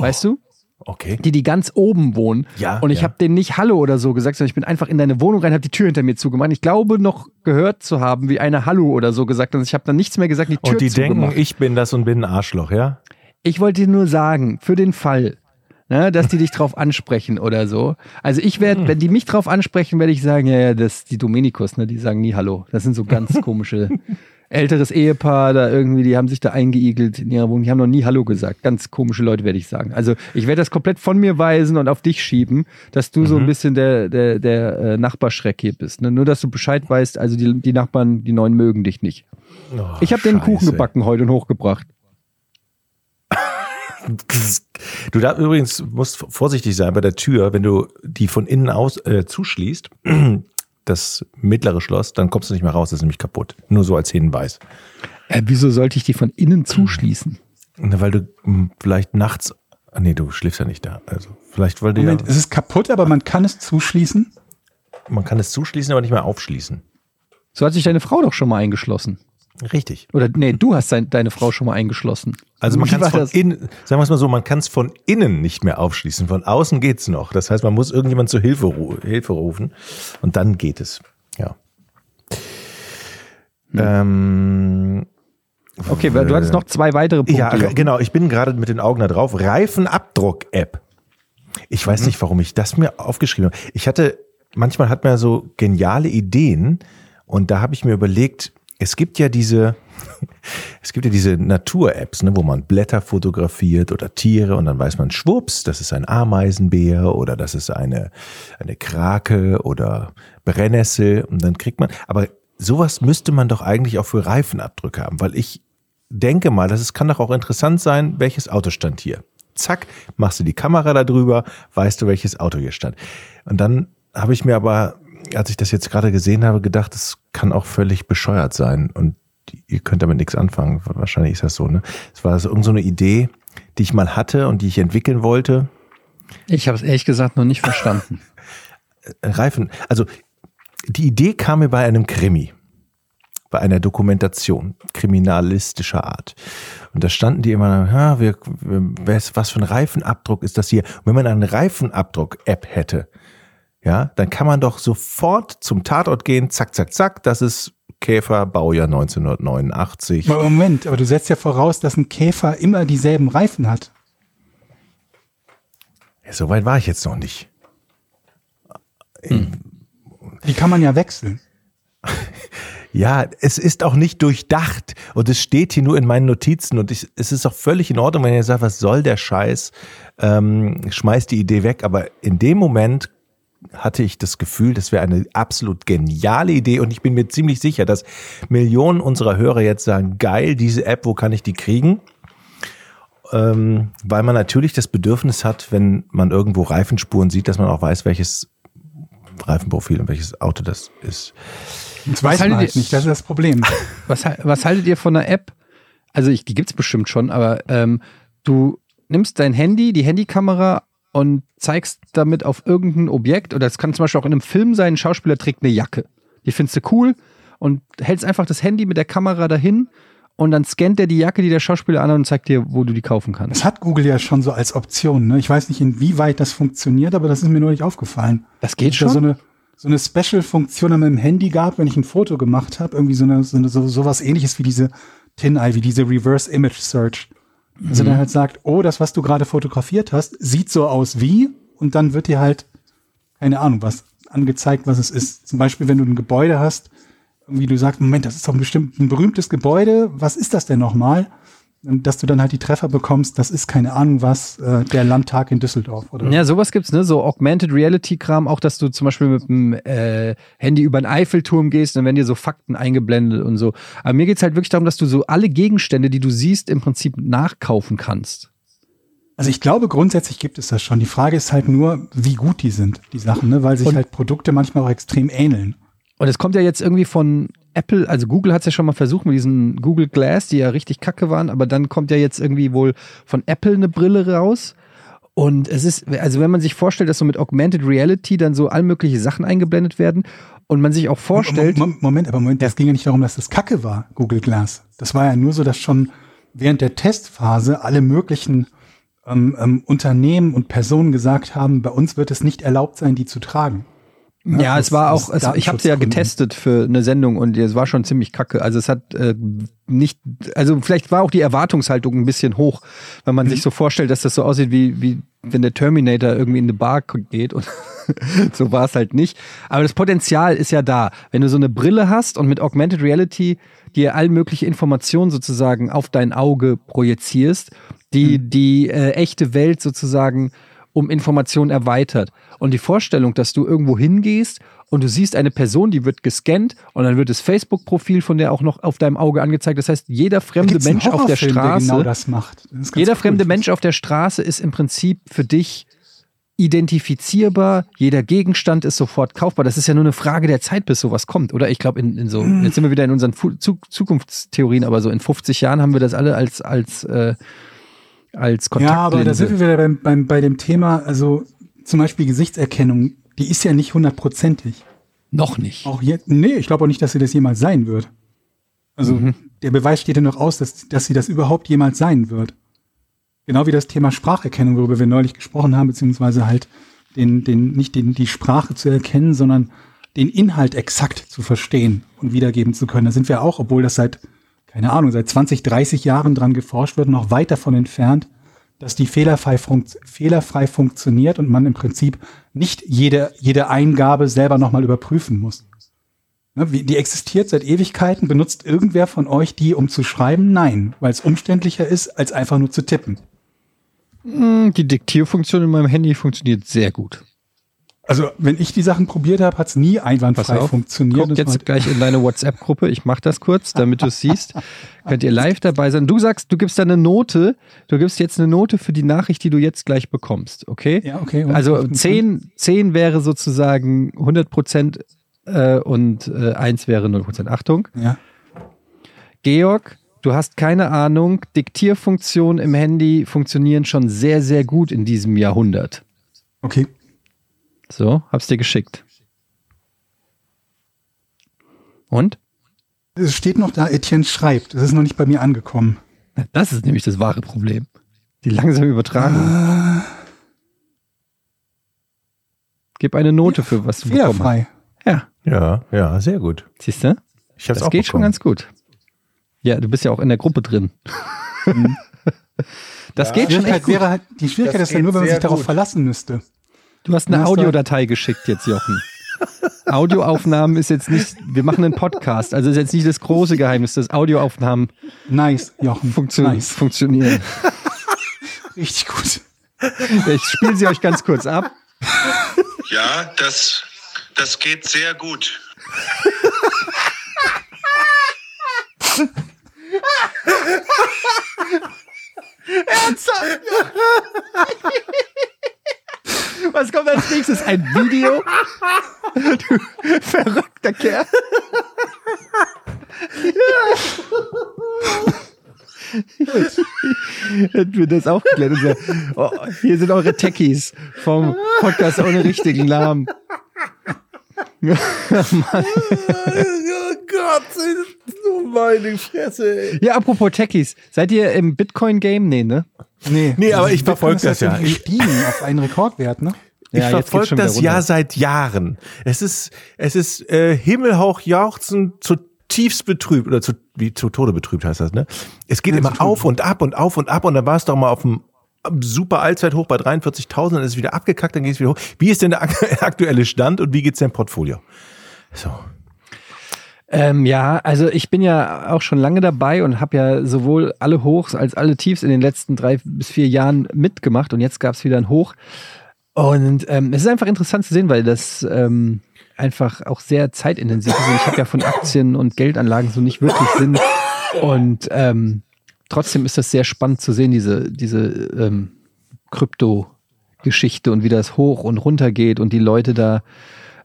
Weißt du? Okay. die, die ganz oben wohnen. Ja, Und ich ja. habe denen nicht Hallo oder so gesagt, sondern ich bin einfach in deine Wohnung rein, habe die Tür hinter mir zugemacht. Ich glaube noch gehört zu haben, wie eine Hallo oder so gesagt. Und ich habe dann nichts mehr gesagt, die Tür Und die denken, zugemacht. ich bin das und bin ein Arschloch, ja? Ich wollte dir nur sagen, für den Fall, ne, dass die dich drauf ansprechen oder so. Also ich werde, Hm. wenn die mich drauf ansprechen, werde ich sagen, ja, ja, das die Dominikus, ne, die sagen nie Hallo. Das sind so ganz komische älteres Ehepaar, da irgendwie, die haben sich da eingeigelt in ihrer Wohnung, die haben noch nie Hallo gesagt. Ganz komische Leute, werde ich sagen. Also ich werde das komplett von mir weisen und auf dich schieben, dass du Mhm. so ein bisschen der, der, der äh, Nachbarschreck hier bist. Ne? Nur, dass du Bescheid weißt, also die, die Nachbarn, die Neuen mögen dich nicht. Oh, Ich habe den Kuchen gebacken heute und hochgebracht. Du da übrigens musst vorsichtig sein bei der Tür, wenn du die von innen aus äh, zuschließt, das mittlere Schloss, dann kommst du nicht mehr raus, das ist nämlich kaputt. Nur so als Hinweis. Äh, wieso sollte ich die von innen zuschließen? Na, Weil du mh, vielleicht nachts, ah, nee, du schläfst ja nicht da. Also vielleicht, weil du Moment, ja, es ist kaputt, aber man kann es zuschließen. man kann es zuschließen, aber nicht mehr aufschließen. So hat sich deine Frau doch schon mal eingeschlossen. Richtig. Oder nee, du hast dein, deine Frau schon mal eingeschlossen. Also man kann es von innen, sagen wir es mal so, man kann es von innen nicht mehr aufschließen. Von außen geht's noch. Das heißt, man muss irgendjemand zur Hilfe, Hilfe rufen und dann geht es. Ja. Ähm, Okay, du hattest noch zwei weitere Punkte. ja, genau. Ich bin gerade mit den Augen da drauf. Reifenabdruck-App. Ich weiß nicht, warum ich das mir aufgeschrieben habe. Ich hatte, manchmal hat man ja so geniale Ideen und da habe ich mir überlegt, es gibt ja diese, es gibt ja diese Natur-Apps, ne, wo man Blätter fotografiert oder Tiere und dann weiß man, schwupps, das ist ein Ameisenbär oder das ist eine, eine Krake oder Brennnessel und dann kriegt man, aber sowas müsste man doch eigentlich auch für Reifenabdrücke haben, weil ich denke mal, das ist, kann doch auch interessant sein, welches Auto stand hier. Zack, machst du die Kamera da drüber, weißt du, welches Auto hier stand. Und dann habe ich mir aber, als ich das jetzt gerade gesehen habe, gedacht, das kann auch völlig bescheuert sein und ihr könnt damit nichts anfangen. Wahrscheinlich ist das so, ne? Es war so irgend so eine Idee, die ich mal hatte und die ich entwickeln wollte. Ich habe es ehrlich gesagt noch nicht verstanden. Reifen, also die Idee kam mir bei einem Krimi, bei einer Dokumentation kriminalistischer Art. Und da standen die immer, ja, wir, was für ein Reifenabdruck ist das hier? Und wenn man eine Reifenabdruck-App hätte, ja, dann kann man doch sofort zum Tatort gehen, zack, zack, zack, das ist Käfer, Baujahr 1989. Aber Moment, aber du setzt ja voraus, dass ein Käfer immer dieselben Reifen hat. Ja, so weit war ich jetzt noch nicht. Die kann man ja wechseln. Ja, es ist auch nicht durchdacht und es steht hier nur in meinen Notizen und ich, es ist auch völlig in Ordnung, wenn ihr sagt, was soll der Scheiß, ähm, schmeißt die Idee weg. Aber in dem Moment hatte ich das Gefühl, das wäre eine absolut geniale Idee und ich bin mir ziemlich sicher, dass Millionen unserer Hörer jetzt sagen, geil, diese App, wo kann ich die kriegen? Ähm, weil man natürlich das Bedürfnis hat, wenn man irgendwo Reifenspuren sieht, dass man auch weiß, welches Reifenprofil und welches Auto das ist. Das weiß haltet man halt ihr- nicht, das ist das Problem. Was, was haltet ihr von einer App? Also ich, die gibt's bestimmt schon, aber ähm, du nimmst dein Handy, die Handykamera und zeigst damit auf irgendein Objekt, oder es kann zum Beispiel auch in einem Film sein, ein Schauspieler trägt eine Jacke. Die findest du cool und hältst einfach das Handy mit der Kamera dahin und dann scannt er die Jacke, die der Schauspieler anhat und zeigt dir, wo du die kaufen kannst. Das hat Google ja schon so als Option. Ne? Ich weiß nicht, inwieweit das funktioniert, aber das ist mir neulich aufgefallen. Das geht Dass da schon? so eine, so eine Special-Funktion an meinem Handy gab, wenn ich ein Foto gemacht habe. Irgendwie so, eine, so, eine, so sowas ähnliches wie diese TinEye, wie diese Reverse Image Search. Also Mhm. dann halt sagt, oh, das, was du gerade fotografiert hast, sieht so aus wie, und dann wird dir halt, keine Ahnung, was angezeigt, was es ist. Zum Beispiel, wenn du ein Gebäude hast, irgendwie du sagst, Moment, das ist doch ein bestimmt ein berühmtes Gebäude, was ist das denn nochmal? Und dass du dann halt die Treffer bekommst, das ist keine Ahnung was, äh, der Landtag in Düsseldorf oder Ja, sowas gibt's, ne? So Augmented Reality-Kram, auch dass du zum Beispiel mit dem äh, Handy über den Eiffelturm gehst, dann werden dir so Fakten eingeblendet und so. Aber mir geht's halt wirklich darum, dass du so alle Gegenstände, die du siehst, im Prinzip nachkaufen kannst. Also ich glaube, grundsätzlich gibt es das schon. Die Frage ist halt nur, wie gut die sind, die Sachen, ne? weil sich Und- halt Produkte manchmal auch extrem ähneln. Und es kommt ja jetzt irgendwie von Apple, also Google hat's ja schon mal versucht mit diesen Google Glass, die ja richtig kacke waren, aber dann kommt ja jetzt irgendwie wohl von Apple eine Brille raus. Und es ist, also wenn man sich vorstellt, dass so mit Augmented Reality dann so all mögliche Sachen eingeblendet werden und man sich auch vorstellt, Mo- Mo- Moment, aber Moment, das ging ja nicht darum, dass das Kacke war, Google Glass. Das war ja nur so, dass schon während der Testphase alle möglichen ähm, ähm, Unternehmen und Personen gesagt haben, bei uns wird es nicht erlaubt sein, die zu tragen. Ja, aus- es war auch, es, ich habe ja Datenschutzgründen. getestet für eine Sendung und es war schon ziemlich kacke. Also es hat äh, nicht, also vielleicht war auch die Erwartungshaltung ein bisschen hoch, wenn man sich so vorstellt, dass das so aussieht wie, wie wenn der Terminator irgendwie in eine Bar geht und so war es halt nicht. Aber das Potenzial ist ja da. Wenn du so eine Brille hast und mit Augmented Reality dir all mögliche Informationen sozusagen auf dein Auge projizierst, die die äh, echte Welt sozusagen um Informationen erweitert. Und die Vorstellung, dass du irgendwo hingehst und du siehst eine Person, die wird gescannt und dann wird das Facebook-Profil von der auch noch auf deinem Auge angezeigt. Das heißt, jeder fremde Mensch auf der Straße, Der genau das macht. Das jeder cool. fremde Mensch auf der Straße ist im Prinzip für dich identifizierbar, jeder Gegenstand ist sofort kaufbar. Das ist ja nur eine Frage der Zeit, bis sowas kommt, oder? Ich glaube, in, in so, jetzt sind wir wieder in unseren Fu Zu Zukunftstheorien, aber so in 50 Jahren haben wir das alle als, als, äh, als Ja, aber da sind wir wieder beim, beim, bei dem Thema, also zum Beispiel Gesichtserkennung, die ist ja nicht hundertprozentig. Noch nicht. Auch jetzt, nee, ich glaube auch nicht, dass sie das jemals sein wird. Also Mhm. der Beweis steht ja noch aus, dass, dass sie das überhaupt jemals sein wird. Genau wie das Thema Spracherkennung, worüber wir neulich gesprochen haben, beziehungsweise halt den, den, nicht den, die Sprache zu erkennen, sondern den Inhalt exakt zu verstehen und wiedergeben zu können. Da sind wir auch, obwohl das seit, keine Ahnung, seit 20, 30 Jahren dran geforscht wird, noch weit davon entfernt, dass die fehlerfrei, funkt, fehlerfrei funktioniert und man im Prinzip nicht jede, jede Eingabe selber nochmal überprüfen muss. Ne, Die existiert seit Ewigkeiten. Benutzt irgendwer von euch die, um zu schreiben? Nein, weil es umständlicher ist, als einfach nur zu tippen. Die Diktierfunktion in meinem Handy funktioniert sehr gut. Also, wenn ich die Sachen probiert habe, hat es nie Pass einwandfrei auf, funktioniert. guck jetzt gleich in deine WhatsApp-Gruppe. Ich mache das kurz, damit du es siehst. Könnt ihr live dabei sein. Du sagst, du gibst da eine Note. Du gibst jetzt eine Note für die Nachricht, die du jetzt gleich bekommst, okay? Ja, okay. Also 10, 10 wäre sozusagen 100 Prozent äh, und äh, 1 wäre 0 Prozent. Achtung. Ja. Georg, du hast keine Ahnung. Diktierfunktionen im Handy funktionieren schon sehr, sehr gut in diesem Jahrhundert. Okay. So, hab's dir geschickt. Und? Es steht noch da, Etienne schreibt. Das ist noch nicht bei mir angekommen. Das ist nämlich das wahre Problem. Die langsame Übertragung. Gib eine Note für was du bekommen hast. Fehlerfrei. Ja, Ja, ja, sehr gut. siehst du? Ich hab's Das auch geht schon bekommen. ganz gut. Ja, du bist ja auch in der Gruppe drin. das geht Die schon echt Schwierigkeit, gut. wäre halt, die Schwierigkeit Das ist ja nur, geht wenn man sich darauf gut. verlassen müsste. Du hast eine Audiodatei geschickt jetzt, Jochen. Audioaufnahmen ist jetzt nicht, wir machen einen Podcast, also ist jetzt nicht das große Geheimnis, dass Audioaufnahmen Nice, Jochen. funktio nice. funktionieren. Richtig gut. Ich spiele sie euch ganz kurz ab. Ja, das, das geht sehr gut. Was kommt als nächstes? Ein Video? Du verrückter Kerl. Hätten wir das auch geklärt. Oh, hier sind eure Techies vom Podcast ohne richtigen Namen. Oh Gott, so meine Fresse. ey. Ja, apropos Techies. Seid ihr im Bitcoin-Game? Nee, ne? Nee, Nee, aber ich verfolge das ja. gestiegen auf einen Rekordwert, ne? Ich Ja, verfolge das ja seit Jahren. Es ist, es ist äh, himmelhoch jauchzend, zutiefst betrübt oder zu, wie zu Tode betrübt heißt das, ne? Es geht immer auf und ab und auf und ab und dann war es doch mal auf dem super Allzeithoch bei 43.000, dann ist es wieder abgekackt, dann geht es wieder hoch. Wie ist denn der ak- aktuelle Stand und wie geht's dein Portfolio? So. Ähm, ja, also ich bin ja auch schon lange dabei und habe ja sowohl alle Hochs als alle Tiefs in den letzten drei bis vier Jahren mitgemacht und jetzt gab es wieder ein Hoch. Und ähm, es ist einfach interessant zu sehen, weil das ähm, einfach auch sehr zeitintensiv ist. Und ich habe ja von Aktien und Geldanlagen so nicht wirklich Sinn. Und ähm, trotzdem ist das sehr spannend zu sehen, diese, diese ähm, Krypto-Geschichte und wie das hoch und runter geht und die Leute da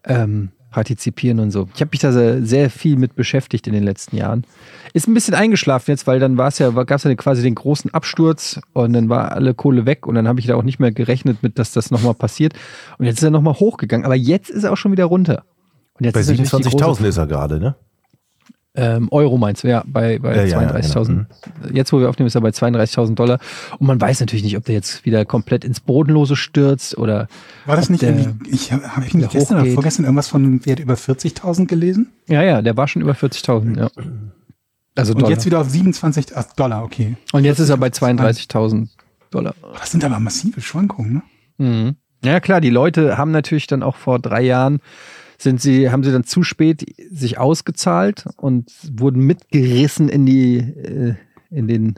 ähm, partizipieren und so. Ich habe mich da sehr, sehr viel mit beschäftigt in den letzten Jahren. Ist ein bisschen eingeschlafen jetzt, weil dann war es ja, gab es ja quasi den großen Absturz und dann war alle Kohle weg und dann habe ich da auch nicht mehr gerechnet mit, dass das nochmal passiert. Und jetzt ist er nochmal hochgegangen, aber jetzt ist er auch schon wieder runter. Bei ist natürlich die große 27.000 ist er gerade, ne? Ähm, Euro meinst du, ja, bei, bei Ja, ja, ja, 32.000. genau. Jetzt, wo wir aufnehmen, ist er bei 32.000 Dollar. Und man weiß natürlich nicht, ob der jetzt wieder komplett ins Bodenlose stürzt oder. War das nicht der, irgendwie, ich habe hab ich nicht gestern oder vorgestern irgendwas von einem Wert über 40.000 gelesen? Ja, ja, der war schon über 40.000, ja. Also Und Dollar. jetzt wieder auf 27 ach, Dollar, okay. Und jetzt ist er bei 32.000 Dollar. Das sind aber massive Schwankungen, ne? Mhm. Ja klar, die Leute haben natürlich dann auch vor drei Jahren sind sie, haben sie dann zu spät sich ausgezahlt und wurden mitgerissen in die, äh, in den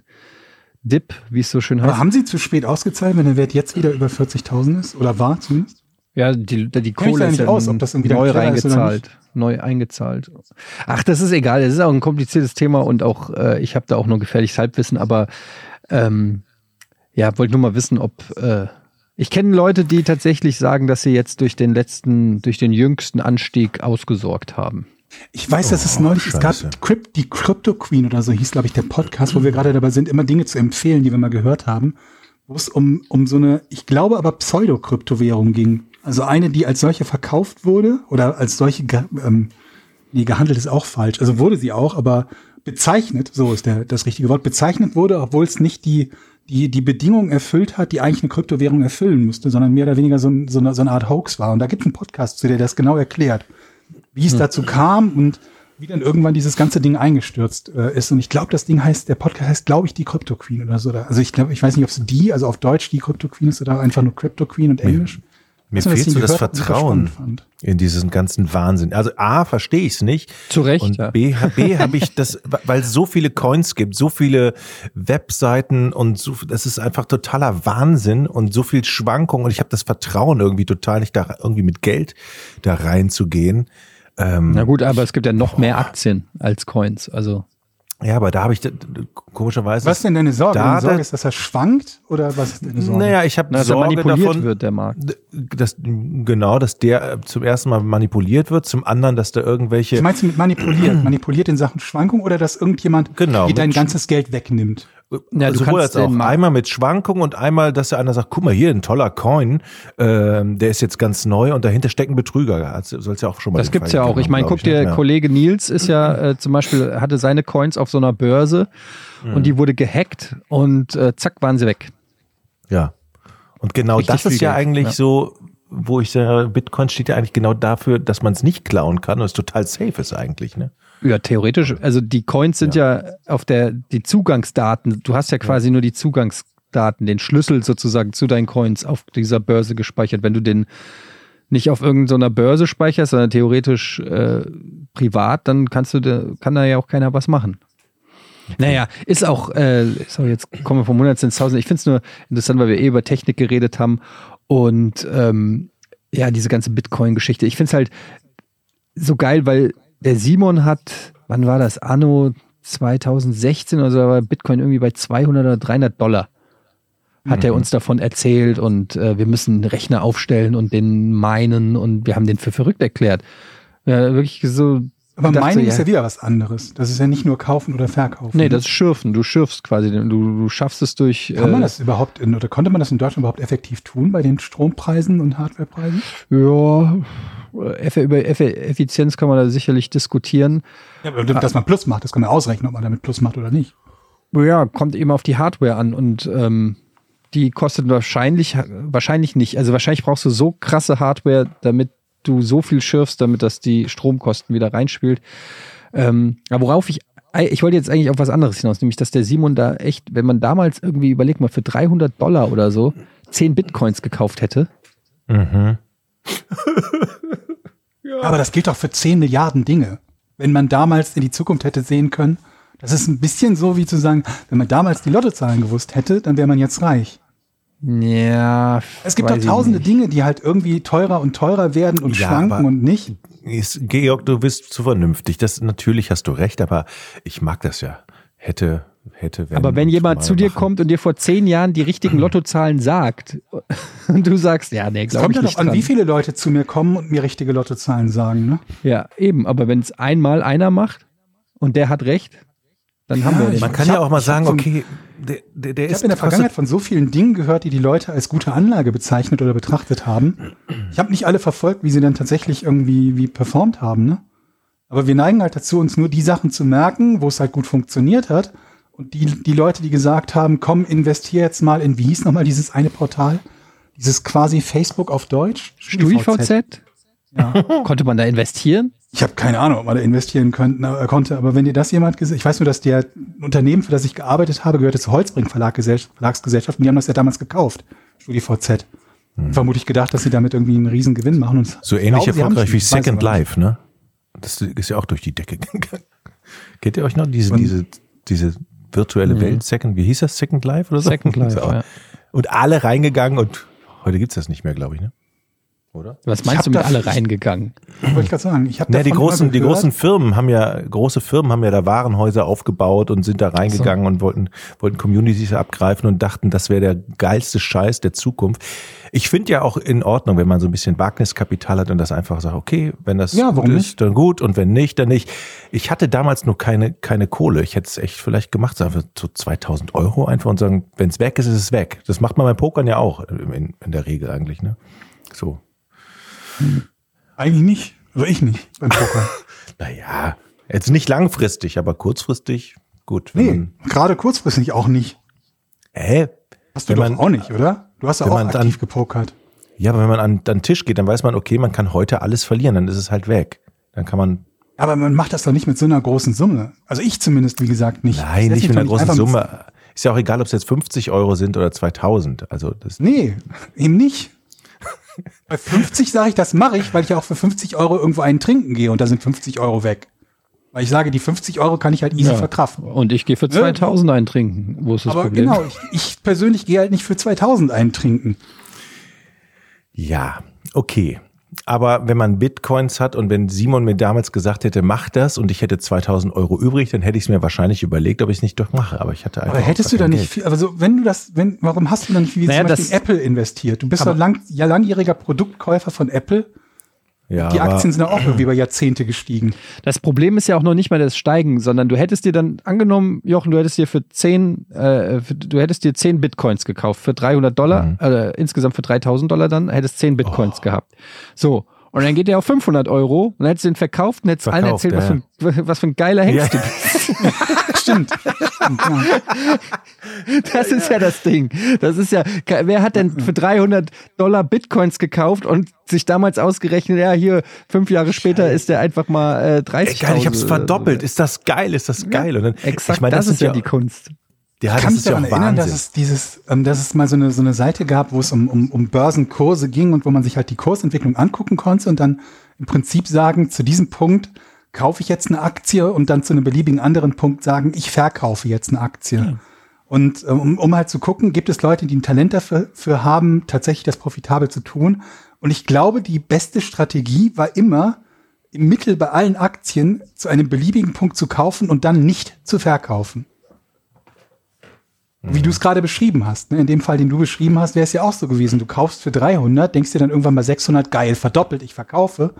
Dip, wie es so schön heißt. Aber haben sie zu spät ausgezahlt, wenn der Wert jetzt wieder über 40.000 ist? Oder war zumindest? Ja, die, die Kohle ist ja aus, ob das neu dann oder reingezahlt. Neu eingezahlt. Ach, das ist egal. Das ist auch ein kompliziertes Thema und auch, äh, ich habe da auch nur gefährliches Halbwissen, aber ähm, ja, wollte nur mal wissen, ob, äh, Ich kenne Leute, die tatsächlich sagen, dass sie jetzt durch den letzten, durch den jüngsten Anstieg ausgesorgt haben. Ich weiß, dass es Oh, neulich, es scheiße. gab Crypt, die Crypto Queen oder so hieß, glaube ich, der Podcast, wo wir gerade dabei sind, immer Dinge zu empfehlen, die wir mal gehört haben, wo es um, um so eine, ich glaube aber Pseudo-Kryptowährung ging. Also eine, die als solche verkauft wurde oder als solche, ähm, nee, gehandelt ist auch falsch. Also wurde sie auch, aber bezeichnet, so ist der, das richtige Wort, bezeichnet wurde, obwohl es nicht die, die, die Bedingungen erfüllt hat, die eigentlich eine Kryptowährung erfüllen müsste, sondern mehr oder weniger so, ein, so, eine, so eine Art Hoax war. Und da gibt es einen Podcast zu, der das genau erklärt wie es dazu kam und wie dann irgendwann dieses ganze Ding eingestürzt äh, ist. Und ich glaube, das Ding heißt, der Podcast heißt, glaube ich, die Crypto Queen oder so. Also ich glaube, ich weiß nicht, ob es die, also auf Deutsch die Crypto Queen ist oder einfach nur Crypto Queen und Englisch. Mir dass fehlt so das Vertrauen in diesen ganzen Wahnsinn. Also A, verstehe ich es nicht. Zu Recht, Und ja. B, B habe ich das, weil es so viele Coins gibt, so viele Webseiten und so, das ist einfach totaler Wahnsinn und so viel Schwankung und ich habe das Vertrauen irgendwie total nicht da irgendwie mit Geld da reinzugehen. Ähm, Na gut, aber es gibt ja noch mehr Aktien als Coins. Also ja, aber da habe ich komischerweise. Was ist denn deine Sorge? Da- deine Sorge ist, dass er schwankt oder was ist deine Sorge? Naja, ich habe dass er Sorge manipuliert davon, wird, der Markt. dass genau, dass der äh, zum ersten Mal manipuliert wird, zum anderen, dass da irgendwelche Was meinst du mit manipuliert? manipuliert in Sachen Schwankung oder dass irgendjemand Genau, dir dein ganzes Geld wegnimmt? Ja, du sowohl kannst als auch einmal mit Schwankungen und einmal, dass einer sagt, guck mal hier, ein toller Coin, ähm, der ist jetzt ganz neu und dahinter stecken Betrüger. Soll es ja auch schon mal Das gibt's Fall ja auch. Ich meine, guck dir, ich, ne? Ja. Kollege Nils ist ja äh, zum Beispiel, hatte seine Coins auf so einer Börse Mhm. und die wurde gehackt und äh, zack waren sie weg. Ja. Und genau Richtig das ist ja eigentlich ja. so, wo ich sage, Bitcoin steht ja eigentlich genau dafür, dass man es nicht klauen kann und es total safe ist eigentlich, ne? Ja, theoretisch. Also die Coins sind ja, auf der, die Zugangsdaten, du hast ja quasi nur die Zugangsdaten, den Schlüssel sozusagen zu deinen Coins auf dieser Börse gespeichert. Wenn du den nicht auf irgendeiner Börse speicherst, sondern theoretisch äh, privat, dann kannst du, kann da ja auch keiner was machen. Naja, ist auch, äh, sorry, jetzt kommen wir vom Monat ins Tausend. Ich finde es nur interessant, weil wir eh über Technik geredet haben und ähm, ja, diese ganze Bitcoin-Geschichte. Ich finde es halt so geil, weil der Simon hat, wann war das? Anno 2016 oder so, da war Bitcoin irgendwie bei 200 oder 300 Dollar. Hat er uns davon erzählt und äh, wir müssen einen Rechner aufstellen und den meinen und wir haben den für verrückt erklärt. Ja, wirklich so. Aber dachte, Mining ist ja wieder was anderes. Das ist ja nicht nur kaufen oder verkaufen. Nee, das ist Schürfen. Du schürfst quasi. Du, du schaffst es durch. Kann man äh, das überhaupt in, oder konnte man das in Deutschland überhaupt effektiv tun bei den Strompreisen und Hardwarepreisen? Ja, Eff- über Eff- Effizienz kann man da sicherlich diskutieren. Ja, aber dass man Plus macht, das kann man ausrechnen, ob man damit Plus macht oder nicht. Ja, kommt eben auf die Hardware an und ähm, die kostet wahrscheinlich, wahrscheinlich nicht. Also wahrscheinlich brauchst du so krasse Hardware, damit du so viel schürfst, damit das die Stromkosten wieder reinspielt. Ähm, aber worauf ich, ich wollte jetzt eigentlich auf was anderes hinaus, nämlich dass der Simon da echt, wenn man damals irgendwie, überleg mal, für 300 Dollar oder so 10 Bitcoins gekauft hätte. Mhm. Aber das gilt doch für 10 Milliarden Dinge. Wenn man damals in die Zukunft hätte sehen können, das ist ein bisschen so wie zu sagen, wenn man damals die Lottozahlen gewusst hätte, dann wäre man jetzt reich. Ja. Es gibt doch tausende. Dinge, die halt irgendwie teurer und teurer werden und Ja, schwanken und nicht. Ist, Georg, du bist zu vernünftig. Das natürlich hast du recht, aber ich mag das ja. Hätte, hätte, wenn. Aber wenn jemand zu dir machen. kommt und dir vor zehn Jahren die richtigen Lottozahlen sagt und du sagst, ja, nee, Es glaube kommt ich ja nicht doch an, dran. wie viele Leute zu mir kommen und mir richtige Lottozahlen sagen, ne? Ja, eben, aber wenn es einmal einer macht und der hat recht, dann haben wir den. Man kann Ich ja hab- auch mal sagen, okay, der, der, der Ich ist habe in der Vergangenheit von so vielen Dingen gehört, die die Leute als gute Anlage bezeichnet oder betrachtet haben. Ich habe nicht alle verfolgt, wie sie dann tatsächlich irgendwie wie performt haben. Ne? Aber wir neigen halt dazu, uns nur die Sachen zu merken, wo es halt gut funktioniert hat. Und die, die Leute, die gesagt haben, komm, investier jetzt mal in, wie hieß nochmal dieses eine Portal? Dieses quasi Facebook auf Deutsch? StudiVZ? Ja. Konnte man da investieren? Ich habe keine Ahnung, ob man da investieren könnte, äh, konnte, aber wenn dir das jemand gesagt, ich weiß nur, dass der Unternehmen, für das ich gearbeitet habe, gehörte zur Holzbring Verlag Verlagsgesellschaft und die haben das ja damals gekauft, StudiVZ. Vermutlich gedacht, dass sie damit irgendwie einen riesen Gewinn machen. Und Hm. so ich ähnlich haben erfolgreich schon, wie Second. Life, ne? Das ist ja auch durch die Decke gegangen. Kennt ihr euch noch diese, diese, diese virtuelle Welt, Second, wie hieß das? Second Life oder so? Second Life, ja. Und alle reingegangen und heute gibt's das nicht mehr, glaube ich, ne? Oder? Was meinst du mit da- alle reingegangen? wollte ich gerade sagen. Ich habe Ja, die großen, die großen Firmen haben ja, große Firmen haben ja da Warenhäuser aufgebaut und sind da reingegangen und wollten, wollten Communities abgreifen und dachten, das wäre der geilste Scheiß der Zukunft. Ich finde ja auch in Ordnung, wenn man so ein bisschen Wagniskapital hat und das einfach sagt, okay, wenn das Ja, gut ist, nicht? dann gut und wenn nicht, dann nicht. Ich hatte damals nur keine, keine Kohle. Ich hätte es echt vielleicht gemacht, sagen wir so 2000 Euro einfach und sagen, wenn es weg ist, ist es weg. Das macht man beim Pokern ja auch in, in der Regel eigentlich, ne? So. Eigentlich nicht. Also ich nicht beim Poker. Naja, jetzt nicht langfristig, aber kurzfristig gut. Wenn nee, gerade kurzfristig auch nicht. hä? Hast du doch man- auch nicht, oder? Du hast ja auch aktiv gepokert. Ja, aber wenn man an, an den Tisch geht, dann weiß man, okay, man kann heute alles verlieren, dann ist es halt weg. Dann kann man, Aber man macht das doch nicht mit so einer großen Summe. Also ich zumindest, wie gesagt, nicht. nein, nicht mit einer großen Summe. Ist ja auch egal, ob es jetzt 50 Euro sind oder 2000. Also das, Nee, eben nicht. Bei 50 sage ich, das mache ich, weil ich ja auch für 50 Euro irgendwo einen trinken gehe und da sind 50 Euro weg. Weil ich sage, die 50 Euro kann ich halt easy Ja. verkraften. Und ich gehe für 2000 eintrinken. Wo ist das Aber Problem? genau, ich, ich persönlich gehe halt nicht für 2000 einen trinken. ja, okay. Aber wenn man Bitcoins hat und wenn Simon mir damals gesagt hätte, mach das und ich hätte 2000 Euro übrig, dann hätte ich es mir wahrscheinlich überlegt, ob ich es nicht doch mache. Aber ich hatte einfach Aber hättest du da nicht viel, also wenn du das, wenn, warum hast du dann nicht wie Naja, zum Beispiel das- in Apple investiert? Du bist doch lang, ja langjähriger Produktkäufer von Apple. Ja, Die aber- Aktien sind ja auch irgendwie über Jahrzehnte gestiegen. Das Problem ist ja auch noch nicht mal das Steigen, sondern du hättest dir dann angenommen, Jochen, du hättest dir für 10, äh, für, du hättest dir 10 Bitcoins gekauft für 300 Dollar, Mhm. äh, insgesamt für 3000 Dollar dann, hättest 10 Oh. Bitcoins gehabt. So. Und dann geht der auf 500 Euro und dann hättest du den verkauft und hättest allen Verkauft, erzählt, was, ja. für, ein- was für ein geiler Hengst Ja. du bist. Stimmt. Ja. Das ist ja das Ding. Das ist ja, wer hat denn für 300 Dollar Bitcoins gekauft und sich damals ausgerechnet, ja, hier, fünf Jahre später ist der einfach mal äh, 30 Ey, geil, ich hab's verdoppelt. Ist das geil? Ist das geil? Und dann, Exakt, ich meine, das, das, ist ja die Kunst. Ja, Ich das kann mich ist ja daran auch erinnern, Wahnsinn. dass es dieses, ähm, dass es mal so eine, so eine Seite gab, wo es um, um, um Börsenkurse ging und wo man sich halt die Kursentwicklung angucken konnte und dann im Prinzip sagen, zu diesem Punkt kaufe ich jetzt eine Aktie und dann zu einem beliebigen anderen Punkt sagen, ich verkaufe jetzt eine Aktie. Und ähm, um, um halt zu gucken, gibt es Leute, die ein Talent dafür für haben, tatsächlich das profitabel zu tun. Und ich glaube, die beste Strategie war immer, im Mittel bei allen Aktien zu einem beliebigen Punkt zu kaufen und dann nicht zu verkaufen. Wie du es gerade beschrieben hast. Ne? In dem Fall, den du beschrieben hast, wäre es ja auch so gewesen. Du kaufst für 300, denkst dir dann irgendwann mal 600, geil, verdoppelt, ich verkaufe.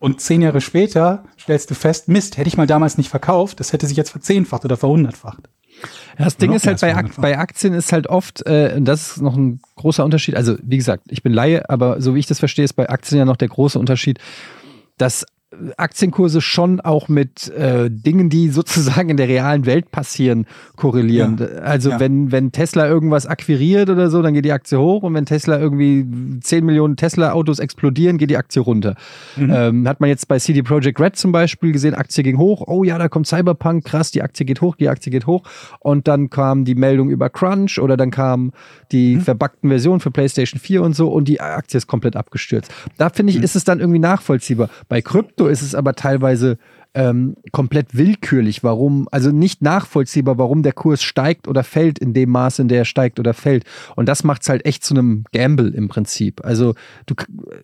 Und zehn Jahre später stellst du fest, Mist, hätte ich mal damals nicht verkauft, das hätte sich jetzt verzehnfacht oder verhundertfacht. Das Ding ist halt bei, Ak bei Aktien ist halt oft, äh, und das ist noch ein großer Unterschied. Also, wie gesagt, ich bin Laie, aber so wie ich das verstehe, ist bei Aktien ja noch der große Unterschied, dass Aktienkurse schon auch mit äh, Dingen, die sozusagen in der realen Welt passieren, korrelieren. Ja. Also Ja. wenn, wenn Tesla irgendwas akquiriert oder so, dann geht die Aktie hoch und wenn Tesla irgendwie 10 Millionen Tesla-Autos explodieren, geht die Aktie runter. Ähm, hat man jetzt bei CD Projekt Red zum Beispiel gesehen, Aktie ging hoch, oh ja, da kommt Cyberpunk, krass, die Aktie geht hoch, die Aktie geht hoch und dann kam die Meldung über Crunch oder dann kam die verbackten Versionen für PlayStation 4 und so und die Aktie ist komplett abgestürzt. Da finde ich, ist es dann irgendwie nachvollziehbar. Bei Krypto ist es aber teilweise ähm, komplett willkürlich, warum, also nicht nachvollziehbar, warum der Kurs steigt oder fällt in dem Maße, in der er steigt oder fällt. Und das macht es halt echt zu einem Gamble im Prinzip. Also du,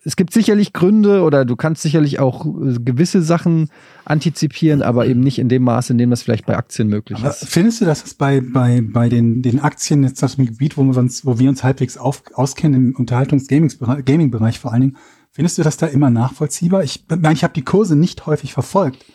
es gibt sicherlich Gründe oder du kannst sicherlich auch äh, gewisse Sachen antizipieren, aber eben nicht in dem Maße, in dem das vielleicht bei Aktien möglich Aber ist. findest du, dass es bei, bei, bei den, den Aktien jetzt aus dem Gebiet, wo wir uns, wo wir uns halbwegs auf, auskennen, im Unterhaltungs-Gaming-Bereich Gaming-Bereich vor allen Dingen, findest du das da immer nachvollziehbar? Ich, meine, ich habe die Kurse nicht häufig verfolgt.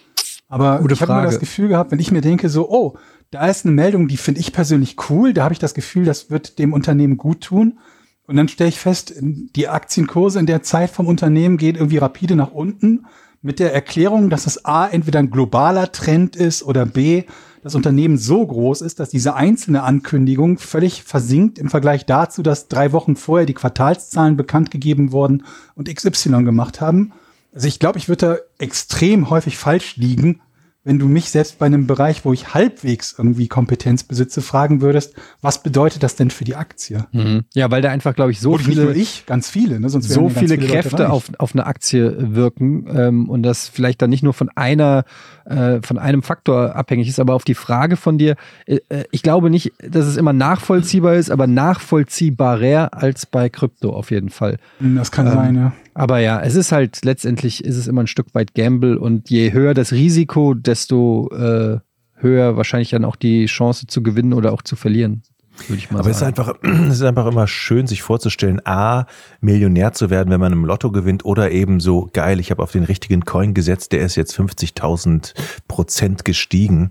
Aber Gute ich habe immer das Gefühl gehabt, wenn ich mir denke, so, oh, da ist eine Meldung, die finde ich persönlich cool, da habe ich das Gefühl, das wird dem Unternehmen gut tun. Und dann stelle ich fest, die Aktienkurse in der Zeit vom Unternehmen gehen irgendwie rapide nach unten mit der Erklärung, dass es A, entweder ein globaler Trend ist oder B, das Unternehmen so groß ist, dass diese einzelne Ankündigung völlig versinkt im Vergleich dazu, dass drei Wochen vorher die Quartalszahlen bekannt gegeben wurden und XY gemacht haben. Also ich glaube, ich würde da extrem häufig falsch liegen, wenn du mich selbst bei einem Bereich, wo ich halbwegs irgendwie Kompetenz besitze, fragen würdest, was bedeutet das denn für die Aktie? Mhm. Ja, weil da einfach, glaube ich, so Oder viele ich, ganz viele, ne? Sonst so viele Leute Kräfte auf, auf eine Aktie wirken ähm, und das vielleicht dann nicht nur von einer, äh, von einem Faktor abhängig ist, aber auf die Frage von dir, äh, äh, ich glaube nicht, dass es immer nachvollziehbar ist, aber nachvollziehbarer als bei Krypto auf jeden Fall. Das kann Ähm, sein, ja. Aber ja, es ist halt letztendlich ist es immer ein Stück weit Gamble und je höher das Risiko, desto äh, höher wahrscheinlich dann auch die Chance zu gewinnen oder auch zu verlieren. Würde ich mal Aber es ist sagen. einfach, es ist einfach immer schön, sich vorzustellen, A, Millionär zu werden, wenn man im Lotto gewinnt oder eben so, geil, ich habe auf den richtigen Coin gesetzt, der ist jetzt 50.000 Prozent gestiegen.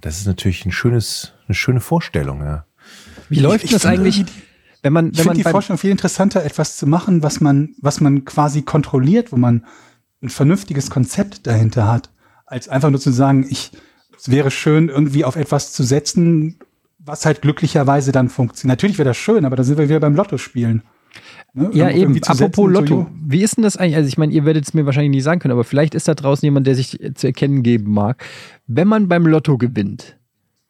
Das ist natürlich ein schönes, eine schöne Vorstellung, ja. Wie läuft ich das finde eigentlich, wenn man, Ich wenn man finde die Vorstellung viel interessanter, etwas zu machen, was man, was man quasi kontrolliert, wo man ein vernünftiges Konzept dahinter hat, als einfach nur zu sagen, ich, es wäre schön, irgendwie auf etwas zu setzen, was halt glücklicherweise dann funktioniert. Natürlich wäre das schön, aber da sind wir wieder beim Lotto spielen. Ne? Ja, eben. Apropos Lotto. Wie ist denn das eigentlich? Also, ich meine, ihr werdet es mir wahrscheinlich nicht sagen können, aber vielleicht ist da draußen jemand, der sich zu erkennen geben mag. Wenn man beim Lotto gewinnt,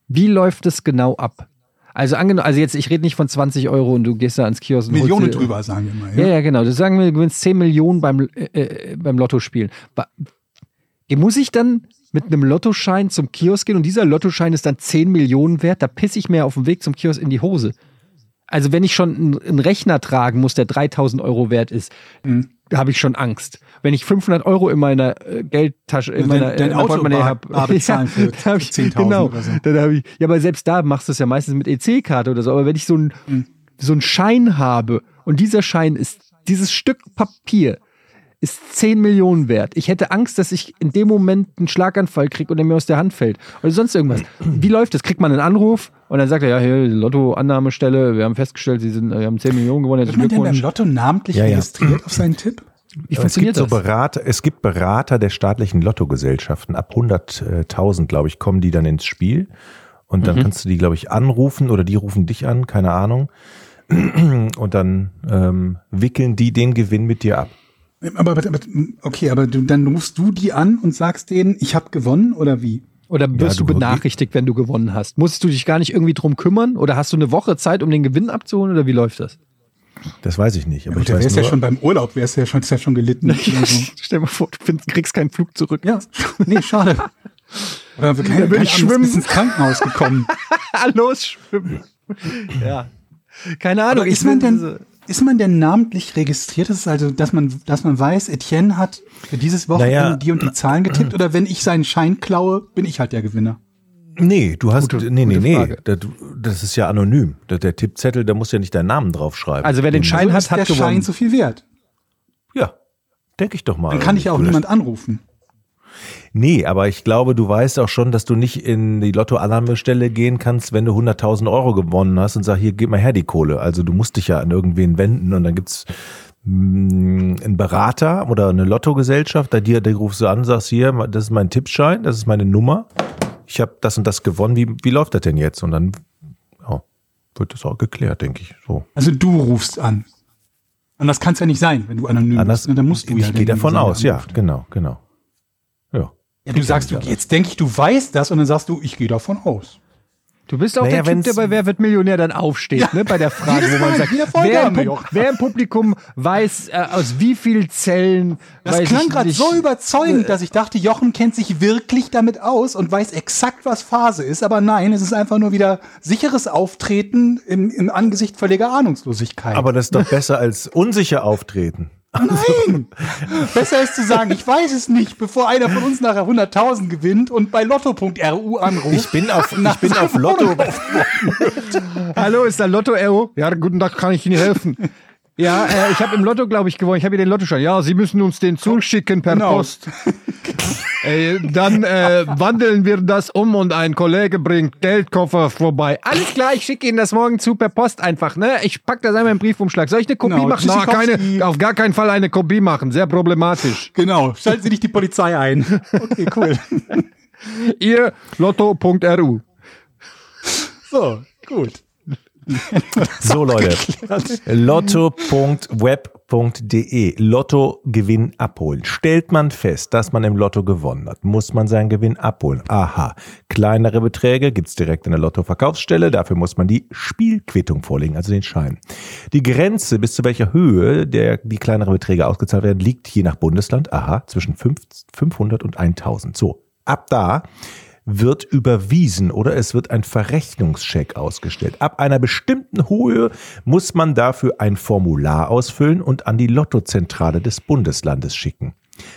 wie läuft es genau ab? Also, angenommen, also jetzt, ich rede nicht von 20 Euro und du gehst da ans Kiosk und holst Millionen dir- drüber, sagen wir mal. Ja, ja, genau. Das sagen wir, du gewinnst 10 Millionen beim, äh, äh, beim Lotto spielen. Ba- Muss ich dann mit einem Lottoschein zum Kiosk gehen und dieser Lottoschein ist dann 10 Millionen wert? Da pisse ich mir auf dem Weg zum Kiosk in die Hose. Also wenn ich schon einen- einen Rechner tragen muss, der 3000 Euro wert ist, Mhm. Da habe ich schon Angst. Wenn ich 500 Euro in meiner äh, Geldtasche, in Dein- meiner, dein in meinem Auto Portemonnaie habe, bar bezahlen für hab ich, 10.000 genau, oder so. dann habe ich, ja, aber selbst da machst du es ja meistens mit EC-Karte oder so. Aber wenn ich so ein Mhm. so einen Schein habe und dieser Schein ist, dieses Stück Papier ist 10 Millionen wert. Ich hätte Angst, dass ich in dem Moment einen Schlaganfall kriege und der mir aus der Hand fällt. Oder sonst irgendwas. Wie läuft das? Kriegt man einen Anruf und dann sagt er, ja, hier, Lotto-Annahmestelle, wir haben festgestellt, Sie sind, wir haben 10 Millionen gewonnen, Wird man denn beim. Lotto namentlich Ja, ja. registriert auf seinen Tipp? Wie Es funktioniert gibt so das? Berater, es gibt Berater der staatlichen Lottogesellschaften. Ab 100.000, glaube ich, kommen die dann ins Spiel. Und Mhm. dann kannst du die, glaube ich, anrufen oder die rufen dich an, keine Ahnung. Und dann ähm, wickeln die den Gewinn mit dir ab. Aber, aber, aber okay, aber du, dann rufst du die an und sagst denen, ich habe gewonnen oder wie? Oder wirst Ja, du du- benachrichtigt, wenn du gewonnen hast? Musstest du dich gar nicht irgendwie drum kümmern? Oder hast du eine Woche Zeit, um den Gewinn abzuholen? Oder wie läuft das? Das weiß ich nicht. Aber Gut, ich wärst ja nur, schon beim Urlaub, wärst ja schon, ist ja schon gelitten. Also, Stell dir mal vor, du kriegst keinen Flug zurück. ja, nee, schade. Oder wir Da würde ich schwimmen. Ins Krankenhaus gekommen. Los, schwimmen. ja. Keine Ahnung. Aber ist ich man bin denn, so- ist man denn namentlich registriert? Das ist also, dass man, dass man weiß, Etienne hat für dieses Wochenende Naja. die und die Zahlen getippt oder wenn ich seinen Schein klaue, bin ich halt der Gewinner. Nee, du hast, Gute- nee, nee, gute nee. Frage. Das, das ist ja anonym. Der, der Tippzettel, da muss ja nicht deinen Namen draufschreiben. Also wer den Schein So hat, ist hat der Schein gewonnen. so viel wert. Ja, denke ich doch mal. Dann kann ich ja auch niemand anrufen. Nee, aber ich glaube, du weißt auch schon, dass du nicht in die Lottoannahmestelle gehen kannst, wenn du 100.000 Euro gewonnen hast und sag, hier, gib mal her die Kohle. Also du musst dich ja an irgendwen wenden und dann gibt's mh, einen Berater oder eine Lottogesellschaft, da dir, der rufst du an, sagst hier, das ist mein Tippschein, das ist meine Nummer. Ich habe das und das gewonnen. Wie, wie läuft das denn jetzt? Und dann ja, wird das auch geklärt, denke ich. So. Also du rufst an. Anders kann es ja nicht sein, wenn du anonym Anders, bist. ne? Dann musst du ich ja gehe davon sein, aus, ja, anruft. genau, genau. Ja. Ja, du sagst, du, jetzt denke ich, du weißt das und dann sagst du, ich gehe davon aus. Du bist auch Naja, der Typ, der bei Wer wird Millionär dann aufsteht, ne? Bei der Frage, wo man sagt, wer im, wer im Publikum weiß, äh, aus wie viel Zellen. Das weiß klang gerade so überzeugend, dass ich dachte, Jochen kennt sich wirklich damit aus und weiß exakt, was Phase ist. Aber nein, es ist einfach nur wieder sicheres Auftreten im, im Angesicht völliger Ahnungslosigkeit. Aber das ist doch besser als unsicher auftreten. Nein! Besser ist zu sagen, ich weiß es nicht, bevor einer von uns nachher 100.000 gewinnt und bei lotto.ru anruft. Ich bin auf, ich bin auf Lotto. Hallo, ist da Lotto Ero? Ja, guten Tag, kann ich Ihnen helfen? Ja, äh, ich habe im Lotto, glaube ich, gewonnen. Ich habe hier den Lottoschein. Ja, Sie müssen uns den zuschicken per Genau. Post. äh, dann äh, wandeln wir das um und ein Kollege bringt Geldkoffer vorbei. Alles klar, ich schicke Ihnen das morgen zu per Post einfach. Ne? Ich pack das einmal im Briefumschlag. Soll ich eine Kopie Genau, machen? Na, keine, auf gar keinen Fall eine Kopie machen. Sehr problematisch. Genau, schalten Sie nicht die Polizei ein. Okay, cool. Ihr Lotto.ru. So, gut. So Leute, lotto.web.de Lottogewinn abholen. Stellt man fest, dass man im Lotto gewonnen hat, muss man seinen Gewinn abholen. Aha. Kleinere Beträge gibt's direkt in der Lotto-Verkaufsstelle. Dafür muss man die Spielquittung vorlegen, also den Schein. Die Grenze, bis zu welcher Höhe der, die kleinere Beträge ausgezahlt werden, liegt je nach Bundesland, aha, zwischen 5 500 und 1000. So, ab da wird überwiesen oder es wird ein Verrechnungscheck ausgestellt. Ab einer bestimmten Höhe muss man dafür ein Formular ausfüllen und an die Lottozentrale des Bundeslandes schicken.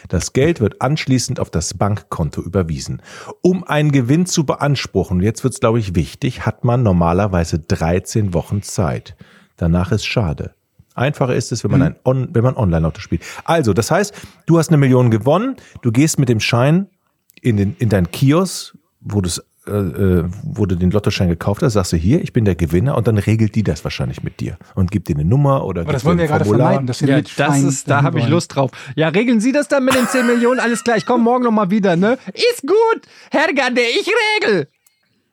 Das Geld wird anschließend auf das Bankkonto überwiesen. Um einen Gewinn zu beanspruchen, jetzt wird es, glaube ich, wichtig, hat man normalerweise 13 Wochen Zeit. Danach ist schade. Einfacher ist es, wenn man, ein On wenn man Online-Lotto spielt. Also, das heißt, du hast eine Million gewonnen, du gehst mit dem Schein in, den, in dein Kiosk, wo, äh, äh, wo du den Lottoschein gekauft hast, sagst du hier, ich bin der Gewinner und dann regelt die das wahrscheinlich mit dir und gibt dir eine Nummer oder Aber das wollen wir ja gerade vermeiden, dass wir Ja, mit das ist, da habe ich. Lust drauf. Ja, regeln Sie das dann mit den 10 Millionen? Alles klar, ich komme morgen nochmal wieder, ne? Ist gut, Herr Gade, ich regel.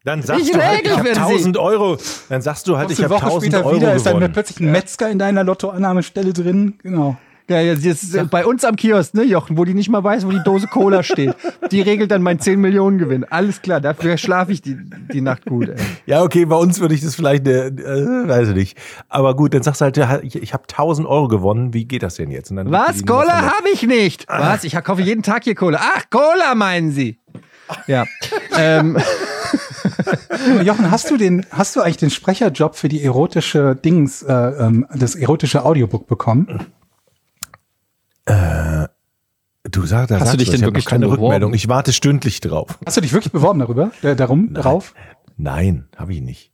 Dann sagst Ich du halt, ich habe für Sie. 1000 Euro. Dann sagst du halt, Kommst ich eine habe Woche 1000 später Euro wieder, ist dann gewonnen. plötzlich ein Metzger in deiner Lottoannahmestelle drin. Genau. Ja, jetzt, jetzt äh, bei uns am Kiosk, ne, Jochen, wo die nicht mal weiß, wo die Dose Cola steht. Die regelt dann mein 10 Millionen Gewinn. Alles klar, dafür schlafe ich die, die Nacht gut, ey. Ja, okay, bei uns würde ich das vielleicht, äh, äh, weiß ich nicht. Aber gut, dann sagst du halt, ich, ich habe 1000 Euro gewonnen, wie geht das denn jetzt? Und dann Was? Cola habe ich nicht. Was? Ich kaufe jeden Tag hier Cola. Ach, Cola meinen Sie. Ja. ähm, Jochen, hast du den, hast du eigentlich den Sprecherjob für die erotische Dings, äh, ähm, das erotische Audiobook bekommen? Du sagst, da Hast du dich denn wirklich keine drum beworben? Rückmeldung. Ich warte stündlich drauf. Hast du dich wirklich beworben darüber, äh, darum, darauf? Nein, habe ich nicht.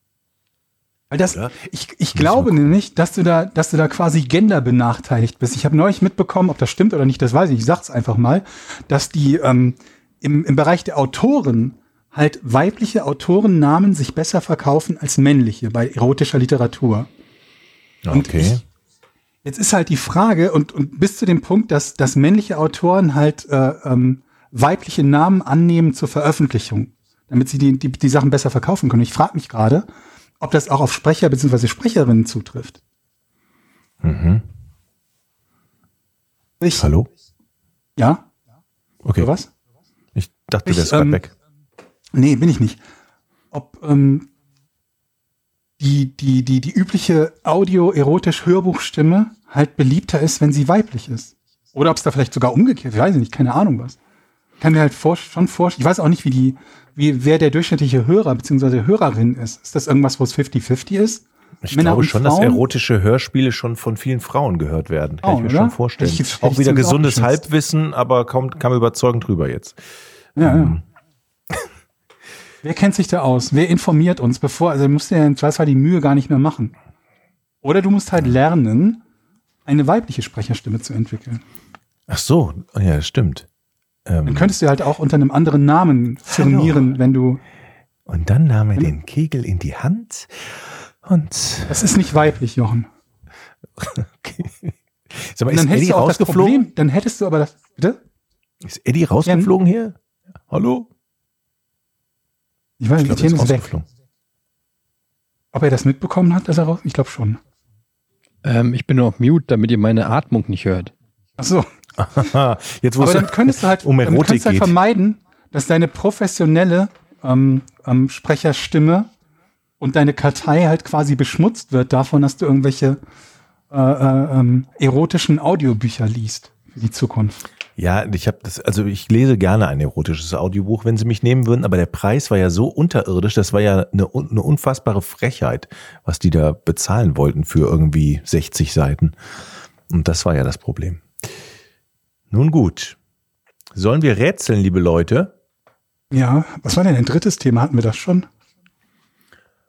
Weil das, Oder? ich, ich glaube nämlich, dass du da, dass du da quasi genderbenachteiligt bist. Ich habe neulich mitbekommen, ob das stimmt oder nicht, das weiß ich. Ich sag's einfach mal, dass die ähm, im, im Bereich der Autoren halt weibliche Autorennamen sich besser verkaufen als männliche bei erotischer Literatur. Und Okay. ich- Jetzt ist halt die Frage und, und bis zu dem Punkt, dass, dass männliche Autoren halt äh, ähm, weibliche Namen annehmen zur Veröffentlichung, damit sie die, die, die Sachen besser verkaufen können. Ich frage mich gerade, ob das auch auf Sprecher bzw. Sprecherinnen zutrifft. Mhm. Ich, Hallo? Ja? Okay. Oder was? Ich dachte, ist gerade ähm, weg. Nee, bin ich nicht. Ob ähm, die, die, die, die übliche Audio-erotisch-Hörbuchstimme halt beliebter ist, wenn sie weiblich ist. Oder ob es da vielleicht sogar umgekehrt, ich weiß nicht, keine Ahnung was. Kann mir halt vor, schon vorstellen, ich weiß auch nicht, wie die, wie, wer der durchschnittliche Hörer bzw. Hörerin ist. Ist das irgendwas, wo es 50-50 ist? Ich Männer glaube schon, dass erotische Hörspiele schon von vielen Frauen gehört werden. Kann ich Frauen, mir oder? schon vorstellen. Ich- auch ich wieder auch gesundes. Halbwissen, aber kaum, kam überzeugend drüber jetzt. Ja, Ähm. ja. Wer kennt sich da aus? Wer informiert uns, bevor, also du musst dir ja im Zweifelsfall die Mühe gar nicht mehr machen. Oder du musst halt lernen, eine weibliche Sprecherstimme zu entwickeln. Ach so, ja, das stimmt. Dann Ähm, könntest du halt auch unter einem anderen Namen firmieren, wenn du, und dann nahm er den Kegel in die Hand und das ist nicht weiblich, Jochen. Sag mal, dann ist hättest Eddie du auch das rausgeflogen? Problem, dann hättest du aber das, bitte? Ist Eddie rausgeflogen hier? Hallo? Ich weiß Ich nicht, Etienne ist ist weg. Ob er das mitbekommen hat, dass er raus, ich glaube schon. ähm, ich bin nur auf Mute, damit ihr meine Atmung nicht hört. Ach so. Jetzt wo Aber es dann könntest du halt, um damit Erotik könntest du halt vermeiden, dass deine professionelle ähm, ähm, Sprecherstimme und deine Kartei halt quasi beschmutzt wird davon, dass du irgendwelche äh, äh, ähm, erotischen Audiobücher liest für die Zukunft. Ja, ich habe das, also ich lese gerne ein erotisches Audiobuch, wenn sie mich nehmen würden, aber der Preis war ja so unterirdisch, das war ja eine, eine unfassbare Frechheit, was die da bezahlen wollten für irgendwie 60 Seiten. Und das war ja das Problem. Nun gut. Sollen wir rätseln, liebe Leute? Ja, was war denn ein drittes Thema? Hatten wir das schon?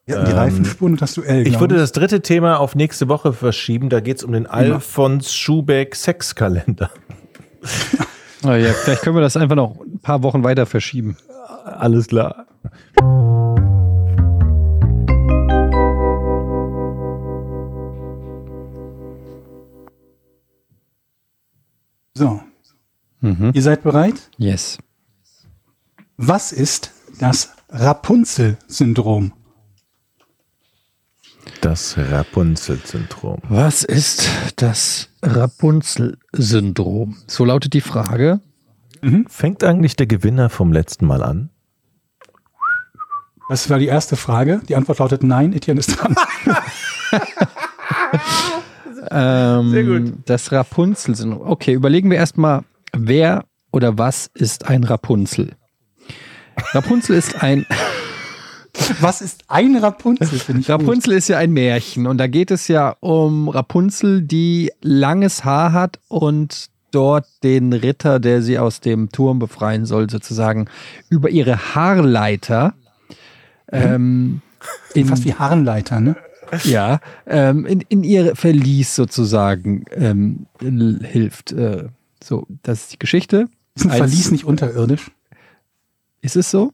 Wir hatten die Ähm, Reifenspuren und das Duell. Ich würde das dritte Thema auf nächste Woche verschieben. Da geht's um den Alfons Schubeck Sexkalender. Oh ja, vielleicht können wir das einfach noch ein paar Wochen weiter verschieben. Alles klar. So, Mhm. ihr seid bereit? Yes. Was ist das Rapunzel-Syndrom? Das Rapunzel-Syndrom. Was ist das Rapunzel-Syndrom? So lautet die Frage. Fängt eigentlich der Gewinner vom letzten Mal an? Das war die erste Frage. Die Antwort lautet nein. Etienne ist dran. Ähm, Sehr gut. Das Rapunzel-Syndrom. Okay, überlegen wir erstmal, wer oder was ist ein Rapunzel? Rapunzel ist ein Was ist ein Rapunzel, finde ich gut. Rapunzel ist ja ein Märchen und da geht es ja um Rapunzel, die langes Haar hat und dort den Ritter, der sie aus dem Turm befreien soll, sozusagen über ihre Haarleiter ähm, in, Fast wie Harnleiter, ne? ja, ähm, in, in ihr Verlies sozusagen ähm, hilft. Äh, so, das ist die Geschichte. Ist ein Als- Verlies nicht unterirdisch? Ist es so?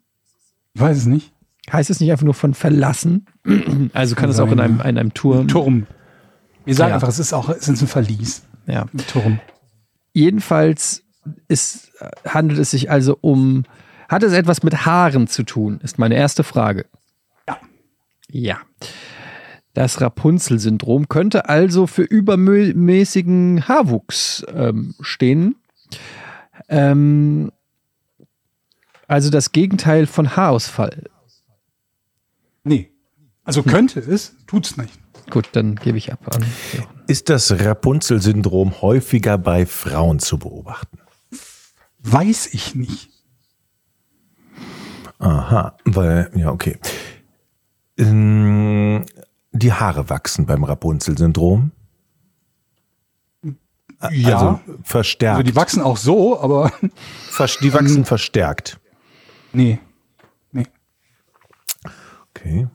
Ich weiß es nicht. Heißt es nicht einfach nur von verlassen? Also kann, es auch in einem, in einem Turm. Turm. Wir sagen Ja. einfach, es ist auch es ist ein Verlies. Ja. Ein Turm. Jedenfalls ist, handelt es sich also um, hat es etwas mit Haaren zu tun, ist meine erste Frage. Ja. Ja. Das Rapunzel-Syndrom könnte also für übermäßigen Haarwuchs ähm, stehen. Ähm, also das Gegenteil von Haarausfall. Nee. Also könnte es, tut's nicht. Gut, dann gebe ich ab an. Jochen. Ist das Rapunzel-Syndrom häufiger bei Frauen zu beobachten? Weiß ich nicht. Aha, weil, ja, okay. Ähm, Die Haare wachsen beim Rapunzel-Syndrom. Ja. Also verstärkt. Also die wachsen auch so, aber die wachsen verstärkt. nee. Nee. Okay.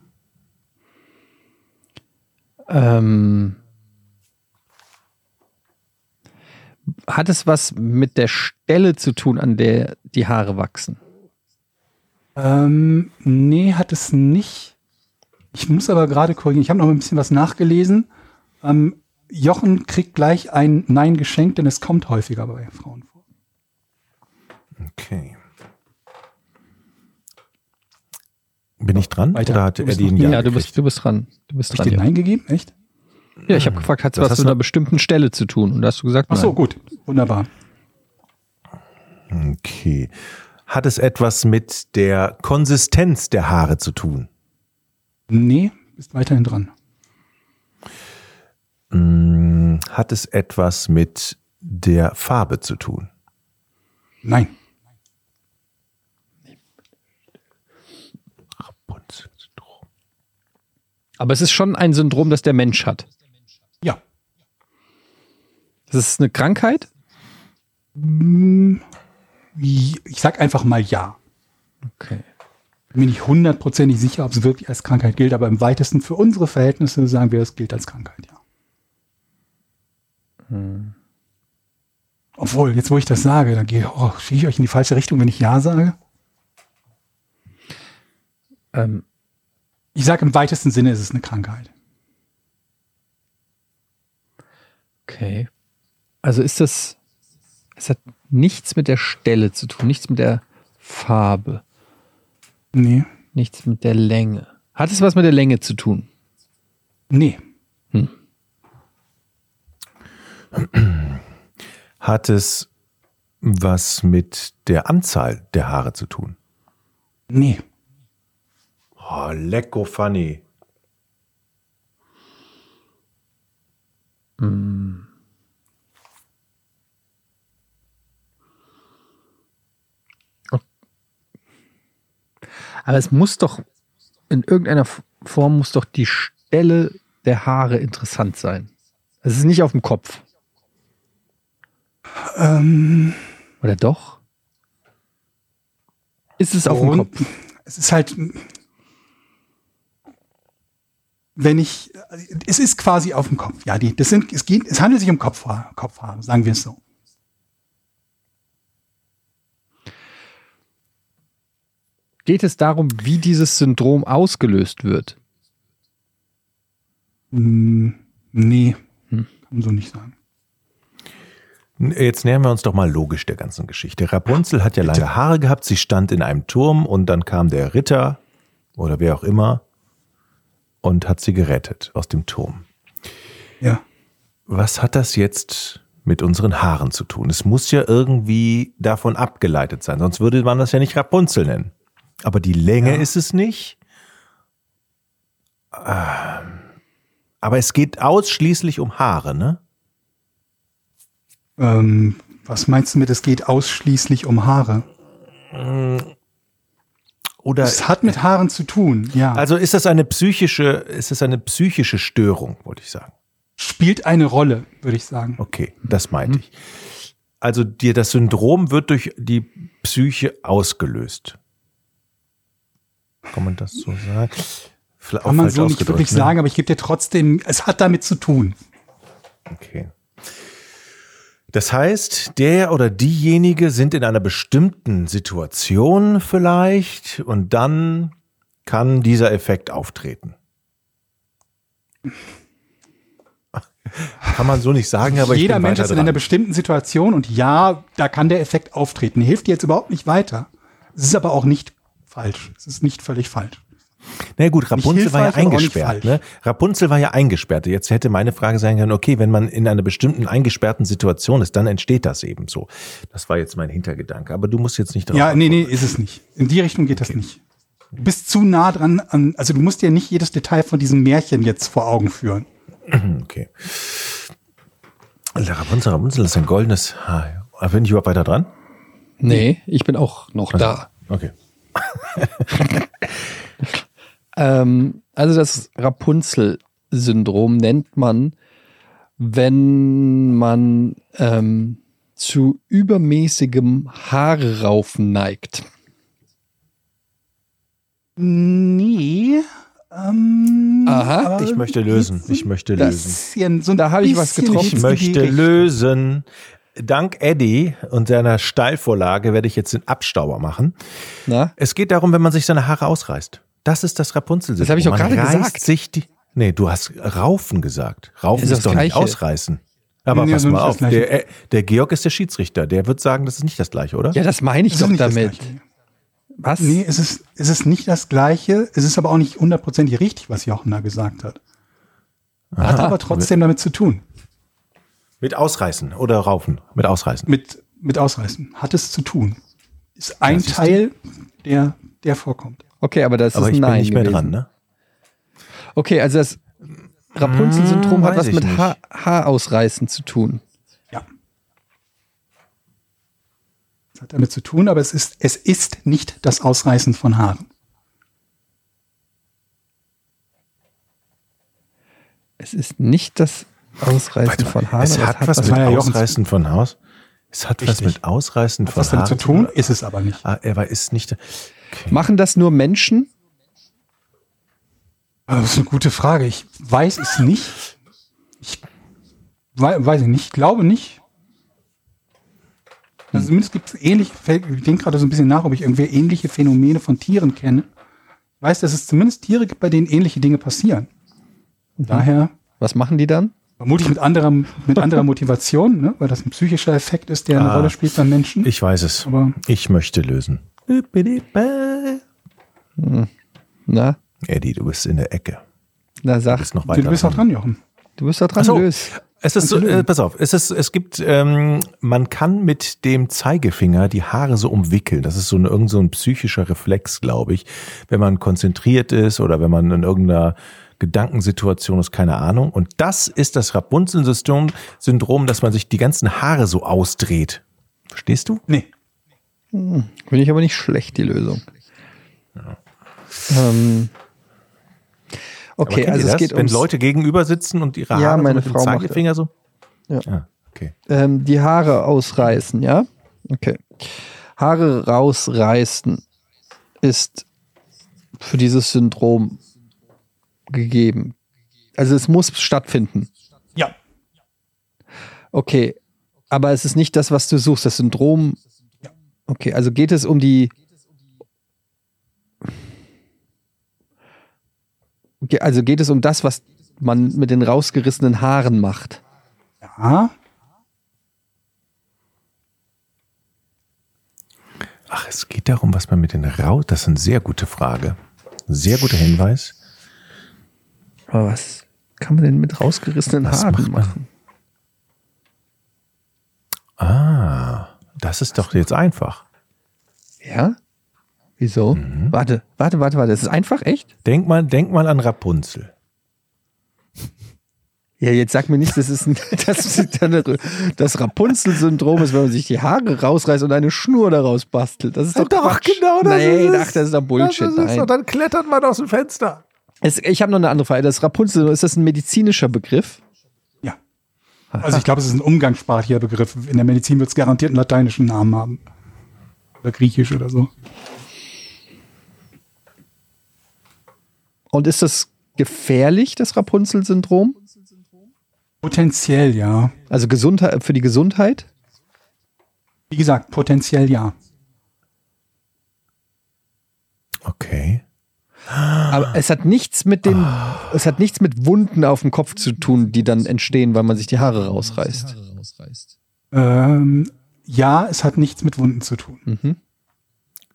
Ähm, hat es was mit der Stelle zu tun, an der die Haare wachsen? Ähm, nee, hat es nicht. Ich muss aber gerade korrigieren. Ich habe noch ein bisschen was nachgelesen. Ähm, Jochen kriegt gleich ein Nein geschenkt, denn es kommt häufiger bei Frauen vor. Okay. Bin ich dran? Weiter. Oder hat ein noch- Ja Ja, du bist, du bist dran. Du bist Hab ich dran. dir Ja, Nein gegeben? Echt? ja ich habe gefragt, hat es Was mit einer bestimmten Stelle zu tun? Und da hast du gesagt, Ach nein. so, gut. Wunderbar. Okay. Hat es etwas mit der Konsistenz der Haare zu tun? Nee, bist weiterhin dran. Hm, Hat es etwas mit der Farbe zu tun? Nein. Aber es ist schon ein Syndrom, das der Mensch hat. Ja. Das ist eine Krankheit? Hm, Ich sag einfach mal ja. Okay. Bin mir nicht hundertprozentig sicher, ob es wirklich als Krankheit gilt, aber im weitesten für unsere Verhältnisse sagen wir, es gilt als Krankheit, ja. Obwohl, jetzt wo ich das sage, dann gehe oh, ich euch in die falsche Richtung, wenn ich ja sage. Ähm, Ich sage im weitesten Sinne ist es eine Krankheit. okay. Also ist das, es hat nichts mit der Stelle zu tun, nichts mit der Farbe, Nee. nichts mit der Länge. Hat es was mit der Länge zu tun? Nee. Hat es was mit der Anzahl der Haare zu tun? Nee. Oh, lecko funny. Aber es muss doch, in irgendeiner Form muss doch die Stelle der Haare interessant sein. Es ist nicht auf dem Kopf. Ähm, Oder doch? Ist es auf dem Kopf? es ist halt, wenn ich, es ist quasi auf dem Kopf. Ja, die, das sind, es geht, es handelt sich um Kopfhaare, Kopfhaare, sagen wir es so. Geht es darum, wie dieses Syndrom ausgelöst wird? Hm, nee, kann man so nicht sagen. Jetzt nähern wir uns doch mal logisch der ganzen Geschichte. Rapunzel hat ja lange Haare gehabt, sie stand in einem Turm und dann kam der Ritter oder wer auch immer und hat sie gerettet aus dem Turm. Ja. Was hat das jetzt mit unseren Haaren zu tun? Es muss ja irgendwie davon abgeleitet sein, sonst würde man das ja nicht Rapunzel nennen. Aber die Länge Ja. ist es nicht. Ähm, Aber es geht ausschließlich um Haare, ne? Ähm, was meinst du mit, es geht ausschließlich um Haare? Oder Es hat mit Haaren zu tun, ja. also ist das eine psychische, ist das eine psychische Störung, wollte ich sagen. Spielt eine Rolle, würde ich sagen. Okay, das meinte ich. Also dir das Syndrom wird durch die Psyche ausgelöst. Kann man das so sagen? Vielleicht Kann man so nicht wirklich ne? sagen, aber ich gebe dir trotzdem, es hat damit zu tun. Okay. Das heißt, der oder diejenige sind in einer bestimmten Situation vielleicht und dann kann dieser Effekt auftreten. Kann man so nicht sagen, aber ich Jeder Mensch ist in einer bestimmten Situation und ja, da kann der Effekt auftreten. Hilft dir jetzt überhaupt nicht weiter. Es ist aber auch nicht falsch. Es ist nicht völlig falsch. Na gut, Rapunzel war ja eingesperrt. Ne? Rapunzel war ja eingesperrt. Jetzt hätte meine Frage sein können, okay, wenn man in einer bestimmten eingesperrten Situation ist, dann entsteht das eben so. Das war jetzt mein Hintergedanke. Aber du musst jetzt nicht drauf. Ja, nee, nee, ist es nicht. In die Richtung geht das nicht. Du bist zu nah dran an, also du musst dir nicht jedes Detail von diesem Märchen jetzt vor Augen führen. Okay. Alter, Rapunzel, Rapunzel ist ein goldenes Haar. Aber Bin ich überhaupt weiter dran? Nee, ich bin auch noch da. Okay. Ähm, also das Rapunzel-Syndrom nennt man, wenn man ähm, zu übermäßigem Haarraufen neigt. Nee. Ähm, Aha. Ich möchte lösen. Ich möchte lösen. so ein Da habe ich was getroffen. Ich möchte lösen. Dank Eddie und seiner Steilvorlage werde ich jetzt den Abstauber machen. Na? Es geht darum, wenn man sich seine Haare ausreißt. Das ist das Rapunzel. Das habe ich doch gerade gesagt. Sich die, nee, du hast Raufen gesagt. Raufen Ist ist, das doch nicht Gleiche. ausreißen. Aber Nee, pass mal nicht das auf, der, äh, der Georg ist der Schiedsrichter. Der wird sagen, das ist nicht das Gleiche, oder? Ja, das meine ich ist doch nicht das damit. Was? Nee, es ist, es ist nicht das Gleiche. Es ist aber auch nicht hundertprozentig richtig, was Jochen da gesagt hat. Hat aber trotzdem damit zu tun. Mit Ausreißen oder Raufen. Mit Ausreißen. Mit, mit Ausreißen. Hat es zu tun. Ist ein. Teil, der, der vorkommt. Okay, aber das Aber ist ich ein bin Nein nicht mehr gewesen. dran, ne? Okay, also das Rapunzel-Syndrom Hm, hat was ich mit ha Haarausreißen zu tun. Ja. Es hat damit zu tun, aber es ist, es ist nicht das Ausreißen von Haaren. Es ist nicht das Ausreißen Warte von Haaren. es hat was was- mit Ausreißen von Haus. Es hat was Richtig. mit Ausreißen Hat von was damit zu Haaren tun, ist es aber nicht. Ah, er war ist nicht. Machen das nur Menschen? Aber Das ist eine gute Frage. Ich weiß es nicht. Ich wei- weiß ich nicht. Ich glaube nicht. Also zumindest gibt es ähnliche, ich denke gerade so ein bisschen nach, ob ich irgendwie ähnliche Phänomene von Tieren kenne. Ich weiß, dass es zumindest Tiere gibt, bei denen ähnliche Dinge passieren. Daher Was machen die dann? vermutlich mit anderer, mit anderer Motivation, ne? weil das ein psychischer Effekt ist, der eine Ah. Rolle spielt beim Menschen. Ich weiß es. Aber- ich möchte lösen. Na, Eddie, du bist in der Ecke. na Du sag, bist noch weiter. du bist auch dran, Jochen. du bist da dran, so. lös. Es ist so, äh, pass auf, es ist, es gibt, ähm, man kann mit dem Zeigefinger die Haare so umwickeln. Das ist so ein, irgend so ein psychischer Reflex, glaube ich. Wenn man konzentriert ist oder wenn man in irgendeiner Gedankensituation ist, keine Ahnung. Und das ist das Rapunzel-Syndrom, Syndrom, dass man sich die ganzen Haare so ausdreht. Verstehst du? Nee. Finde ich aber nicht schlecht, die Lösung. Ähm, Aber okay, also es geht Wenn ums, Leute gegenüber sitzen und ihre Ja, Haare so meine mit dem Frau macht Zeigefinger so. Ja. Ah, okay. ähm, die Haare ausreißen, ja? Okay. Haare rausreißen ist für dieses Syndrom gegeben. Also es muss stattfinden. Ja. Okay, aber es ist nicht das, was du suchst. Das Syndrom. Okay, also geht es um die. Okay, also geht es um das, was man mit den rausgerissenen Haaren macht. Ja. Ach, es geht darum, was man mit den Raus. Das ist eine sehr gute Frage. Sehr guter Hinweis. Aber was kann man denn mit rausgerissenen Was Haaren macht man? machen? Ah, das ist doch jetzt einfach. Ja? Wieso? Mhm. Warte, warte, warte, warte. Das ist einfach echt? Denk mal, denk mal an Rapunzel. Ja, jetzt sag mir nicht, das ist ein, das, das Rapunzel-Syndrom ist, wenn man sich die Haare rausreißt und eine Schnur daraus bastelt. Das ist doch, Quatsch. genau das nee, ist ach, das ist doch Bullshit. Das ist Nein. doch, dann klettert man aus dem Fenster. Es, ich habe noch eine andere Frage. Das Rapunzel, ist das ein medizinischer Begriff? Also ich glaube, es ist ein umgangssprachlicher Begriff. In der Medizin wird es garantiert einen lateinischen Namen haben. Oder griechisch oder so. Und ist das gefährlich, das Rapunzel-Syndrom? Potenziell ja. Also Gesundheit, für die Gesundheit? Wie gesagt, potenziell ja. Okay. Aber es hat nichts mit den, es hat nichts mit Wunden auf dem Kopf zu tun, die dann entstehen, weil man sich die Haare rausreißt. Ähm, ja, es hat nichts mit Wunden zu tun. Mhm.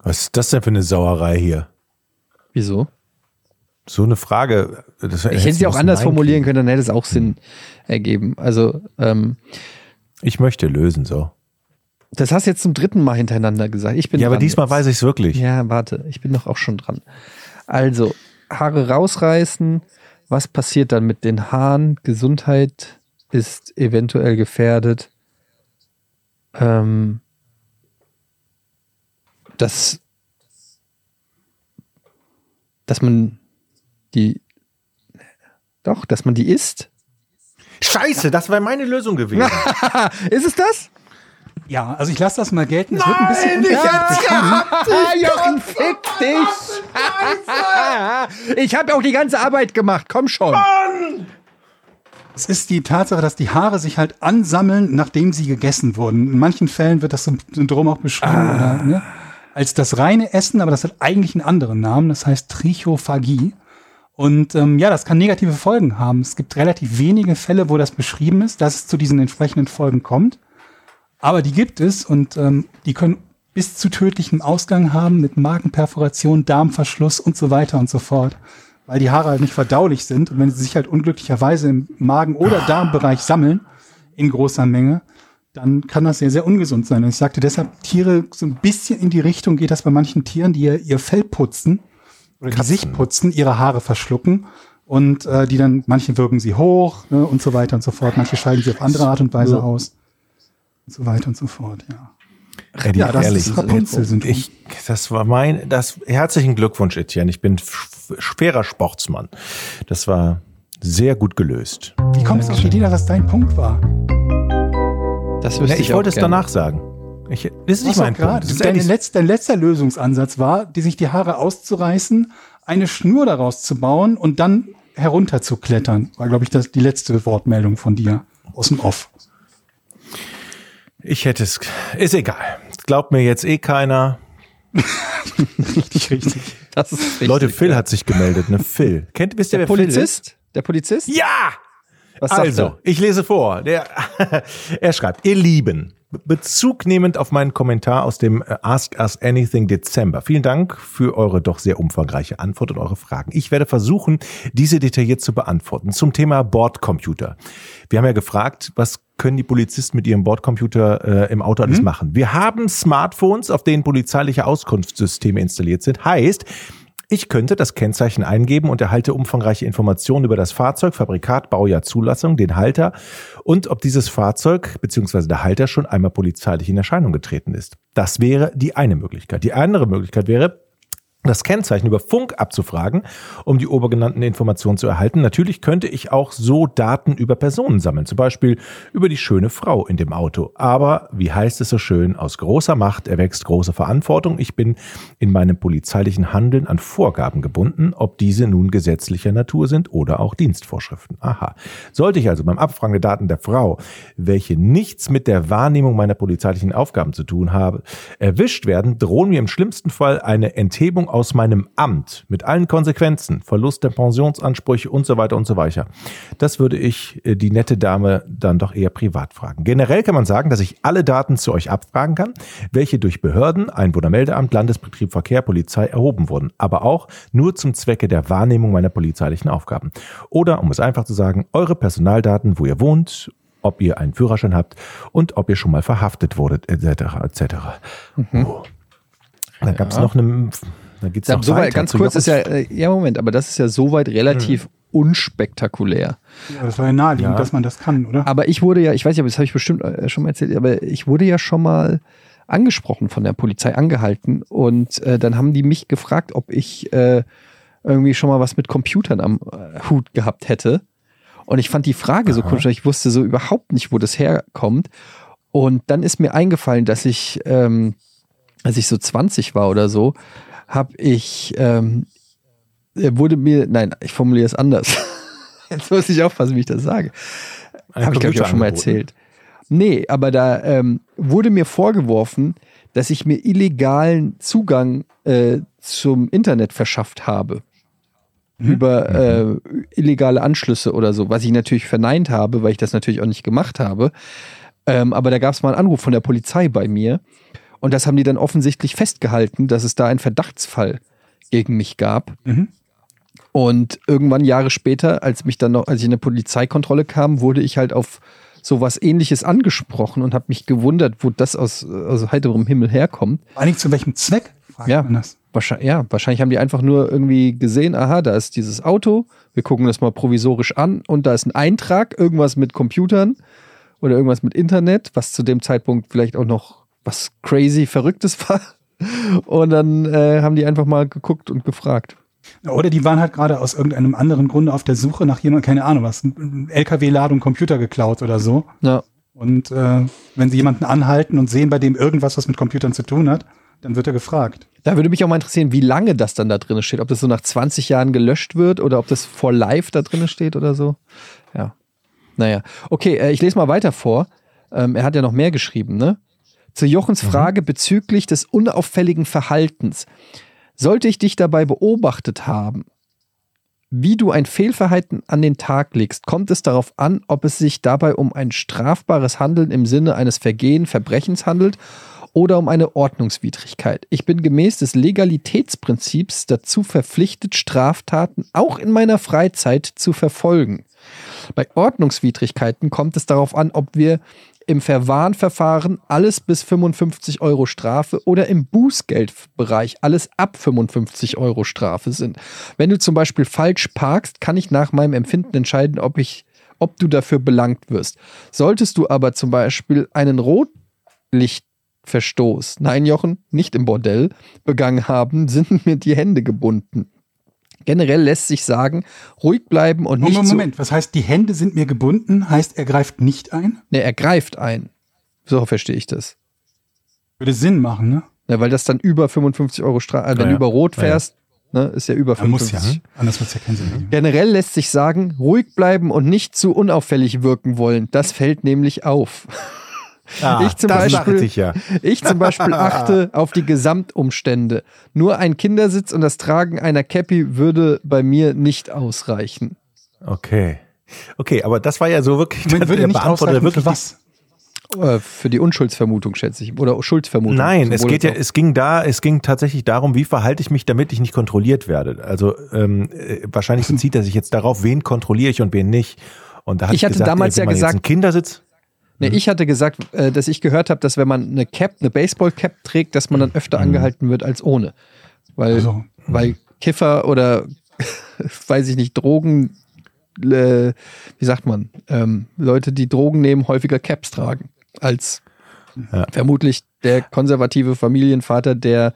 Was ist das denn für eine Sauerei hier? Wieso? So eine Frage. Das Ich hätte sie auch anders formulieren können, dann hätte es auch Sinn ergeben. Also, ähm, Ich möchte lösen, so. das hast du jetzt zum dritten Mal hintereinander gesagt. Ich bin Ja, aber diesmal jetzt. weiß ich es wirklich. Ja, warte, ich bin doch auch schon dran. Also, Haare rausreißen. Was passiert dann mit den Haaren? Gesundheit ist eventuell gefährdet. Ähm, dass, dass man die, doch, dass man die isst. Scheiße, das wäre meine Lösung gewesen. Ist es das? Ja, also ich lasse das mal gelten. Es wird ein bisschen ich unfair. hätt's gehabt. Jochen, fick dich! ich habe auch die ganze Arbeit gemacht, komm schon. Es ist die Tatsache, dass die Haare sich halt ansammeln, nachdem sie gegessen wurden. In manchen Fällen wird das Syndrom auch beschrieben oder, ne, als das reine Essen, aber das hat eigentlich einen anderen Namen. Das heißt Trichophagie. Und ähm, ja, das kann negative Folgen haben. Es gibt relativ wenige Fälle, wo das beschrieben ist, dass es zu diesen entsprechenden Folgen kommt. Aber die gibt es und ähm, die können bis zu tödlichem Ausgang haben mit Magenperforation, Darmverschluss und so weiter und so fort. Weil die Haare halt nicht verdaulich sind und wenn sie sich halt unglücklicherweise im Magen- oder Darmbereich sammeln, in großer Menge, dann kann das sehr, sehr ungesund sein. Und ich sagte deshalb, Tiere, so ein bisschen in die Richtung geht das bei manchen Tieren, die ihr, ihr Fell putzen oder die sich putzen, ihre Haare verschlucken und äh, die dann, manche wirken sie hoch ne, und so weiter und so fort. Manche scheiden sie auf andere Art und Weise aus und so weiter und so fort, ja. Eddie, Ja, das ehrlich, ist Rapunzel-Syndrom. ich, das war mein, das, herzlichen Glückwunsch, Etienne. Ich bin sch- schwerer Sportsmann. Das war sehr gut gelöst. Wie kommst du auf die Idee, dass das dein Punkt war? Das Ja, wüsste ich auch wollte es gerne. danach sagen. Ich, das ist nicht Was mein. Punkt. Das ist Dein, letz, dein letzter Lösungsansatz war, die sich die Haare auszureißen, eine Schnur daraus zu bauen und dann herunterzuklettern. War, glaube ich, das, die letzte Wortmeldung von dir aus dem Off. Ich hätte es, ist egal. Glaubt mir jetzt eh keiner. Richtig, richtig. Das ist richtig, Leute, Phil ja. hat sich gemeldet, ne? Phil. Kennt, wisst ihr, Der wer Phil ist? Polizist? Der Polizist? Ja! Was also, ich lese vor. Der, er schreibt, ihr Lieben, Bezug nehmend auf meinen Kommentar aus dem äh, Ask Us Anything Dezember. Vielen Dank für eure doch sehr umfangreiche Antwort und eure Fragen. Ich werde versuchen, diese detailliert zu beantworten. Zum Thema Bordcomputer. Wir haben ja gefragt, was können die Polizisten mit ihrem Bordcomputer äh, im Auto alles machen? Wir haben Smartphones, auf denen polizeiliche Auskunftssysteme installiert sind. Heißt, ich könnte das Kennzeichen eingeben und erhalte umfangreiche Informationen über das Fahrzeug, Fabrikat, Baujahr, Zulassung, den Halter und ob dieses Fahrzeug bzw. der Halter schon einmal polizeilich in Erscheinung getreten ist. Das wäre die eine Möglichkeit. Die andere Möglichkeit wäre, das Kennzeichen über Funk abzufragen, um die obergenannten Informationen zu erhalten. Natürlich könnte ich auch so Daten über Personen sammeln, zum Beispiel über die schöne Frau in dem Auto. Aber wie heißt es so schön, aus großer Macht erwächst große Verantwortung. Ich bin in meinem polizeilichen Handeln an Vorgaben gebunden, ob diese nun gesetzlicher Natur sind oder auch Dienstvorschriften. Aha. Sollte ich also beim Abfragen der Daten der Frau, welche nichts mit der Wahrnehmung meiner polizeilichen Aufgaben zu tun habe, erwischt werden, drohen mir im schlimmsten Fall eine Enthebung aus meinem Amt mit allen Konsequenzen, Verlust der Pensionsansprüche und so weiter und so weiter. Das würde ich äh, die nette Dame dann doch eher privat fragen. Generell kann man sagen, dass ich alle Daten zu euch abfragen kann, welche durch Behörden, Einwohnermeldeamt, Landesbetrieb Verkehr, Polizei erhoben wurden, aber auch nur zum Zwecke der Wahrnehmung meiner polizeilichen Aufgaben. Oder, um es einfach zu sagen, eure Personaldaten, wo ihr wohnt, ob ihr einen Führerschein habt und ob ihr schon mal verhaftet wurdet, etc. etc. Oh. Dann gab es noch eine. Da geht's Ja, noch so weit, ganz kurz ist ja, äh, ja Moment, aber das ist ja soweit relativ unspektakulär. Ja, das war ja naheliegend, Ja. dass man das kann, oder? Aber ich wurde ja, ich weiß nicht, aber das habe ich bestimmt äh, schon mal erzählt, aber ich wurde ja schon mal angesprochen von der Polizei, angehalten und äh, dann haben die mich gefragt, ob ich äh, irgendwie schon mal was mit Computern am äh, Hut gehabt hätte. Und ich fand die Frage so komisch, weil ich wusste so überhaupt nicht, wo das herkommt. Und dann ist mir eingefallen, dass ich, ähm, als ich so 20 war oder so, habe ich, ähm, äh, wurde mir, nein, ich formuliere es anders. Jetzt muss ich aufpassen, wie ich das sage. Habe ich, glaube ich, auch schon mal erzählt. Nee, aber da ähm, wurde mir vorgeworfen, dass ich mir illegalen Zugang äh, zum Internet verschafft habe. Über äh, illegale Anschlüsse oder so, was ich natürlich verneint habe, weil ich das natürlich auch nicht gemacht habe. Ähm, aber da gab es mal einen Anruf von der Polizei bei mir. Und das haben die dann offensichtlich festgehalten, dass es da einen Verdachtsfall gegen mich gab. Und irgendwann Jahre später, als mich dann noch, als ich in eine Polizeikontrolle kam, wurde ich halt auf sowas ähnliches angesprochen und habe mich gewundert, wo das aus, aus heiterem Himmel herkommt. Eigentlich zu welchem Zweck? Ja. Wahrscheinlich, ja, wahrscheinlich haben die einfach nur irgendwie gesehen, aha, da ist dieses Auto, wir gucken das mal provisorisch an und da ist ein Eintrag, irgendwas mit Computern oder irgendwas mit Internet, was zu dem Zeitpunkt vielleicht auch noch was crazy Verrücktes war. Und dann äh, haben die einfach mal geguckt und gefragt. Oder die waren halt gerade aus irgendeinem anderen Grunde auf der Suche nach jemand, keine Ahnung was, ein LKW-Ladung Computer geklaut oder so. Ja, Und äh, wenn sie jemanden anhalten und sehen bei dem irgendwas, was mit Computern zu tun hat, dann wird er gefragt. Da würde mich auch mal interessieren, wie lange das dann da drin steht. Ob das so nach 20 Jahren gelöscht wird oder ob das for life da drin steht oder so. Ja. Naja. Okay, äh, ich lese mal weiter vor. Ähm, er hat ja noch mehr geschrieben, ne? Zu Jochens Frage bezüglich des unauffälligen Verhaltens. Sollte ich dich dabei beobachtet haben, wie du ein Fehlverhalten an den Tag legst, kommt es darauf an, ob es sich dabei um ein strafbares Handeln im Sinne eines Vergehen, Verbrechens handelt oder um eine Ordnungswidrigkeit. Ich bin gemäß des Legalitätsprinzips dazu verpflichtet, Straftaten auch in meiner Freizeit zu verfolgen. Bei Ordnungswidrigkeiten kommt es darauf an, ob wir im Verwarnverfahren alles bis 55 Euro Strafe oder im Bußgeldbereich alles ab 55 Euro Strafe sind. Wenn du zum Beispiel falsch parkst, kann ich nach meinem Empfinden entscheiden, ob ich ob du dafür belangt wirst. Solltest du aber zum Beispiel einen Rotlichtverstoß, nein Jochen, nicht im Bordell, begangen haben, sind mir die Hände gebunden. Generell lässt sich sagen, ruhig bleiben und nicht Moment, Moment, was heißt, die Hände sind mir gebunden, heißt, er greift nicht ein? Ne, er greift ein. So verstehe ich das. Würde Sinn machen, ne? Ja, weil das dann über 55 Euro Strafe, äh, wenn Ja, du ja. über Rot Ja, ja. fährst, ne, ist ja über Er muss 55. ja. Anders wird es ja keinen Sinn geben. Generell lässt sich sagen, ruhig bleiben und nicht zu unauffällig wirken wollen. Das fällt nämlich auf. Ah, Ich zum das Beispiel- ich ja. Ich zum Beispiel achte auf die Gesamtumstände. Nur ein Kindersitz und das Tragen einer Cappy würde bei mir nicht ausreichen. Okay. Okay, aber das war ja so wirklich Moment, würde der nicht Beantworter wirklich für was? Äh, für die Unschuldsvermutung, schätze ich. Oder Schuldvermutung. Nein, es geht ja, es ging da, es ging tatsächlich darum, wie verhalte ich mich, damit ich nicht kontrolliert werde. Also ähm, äh, wahrscheinlich bezieht er sich jetzt darauf, wen kontrolliere ich und wen nicht. Und da hatte Ich hatte gesagt, damals ey, ja man gesagt- einen Kindersitz. Nee, ich hatte gesagt, äh, dass ich gehört habe, dass wenn man eine Cap, eine Baseball-Cap trägt, dass man dann öfter angehalten wird als ohne. Weil, Also, weil Kiffer oder, weiß ich nicht, Drogen, äh, wie sagt man, ähm, Leute, die Drogen nehmen, häufiger Caps tragen als Ja. vermutlich der konservative Familienvater, der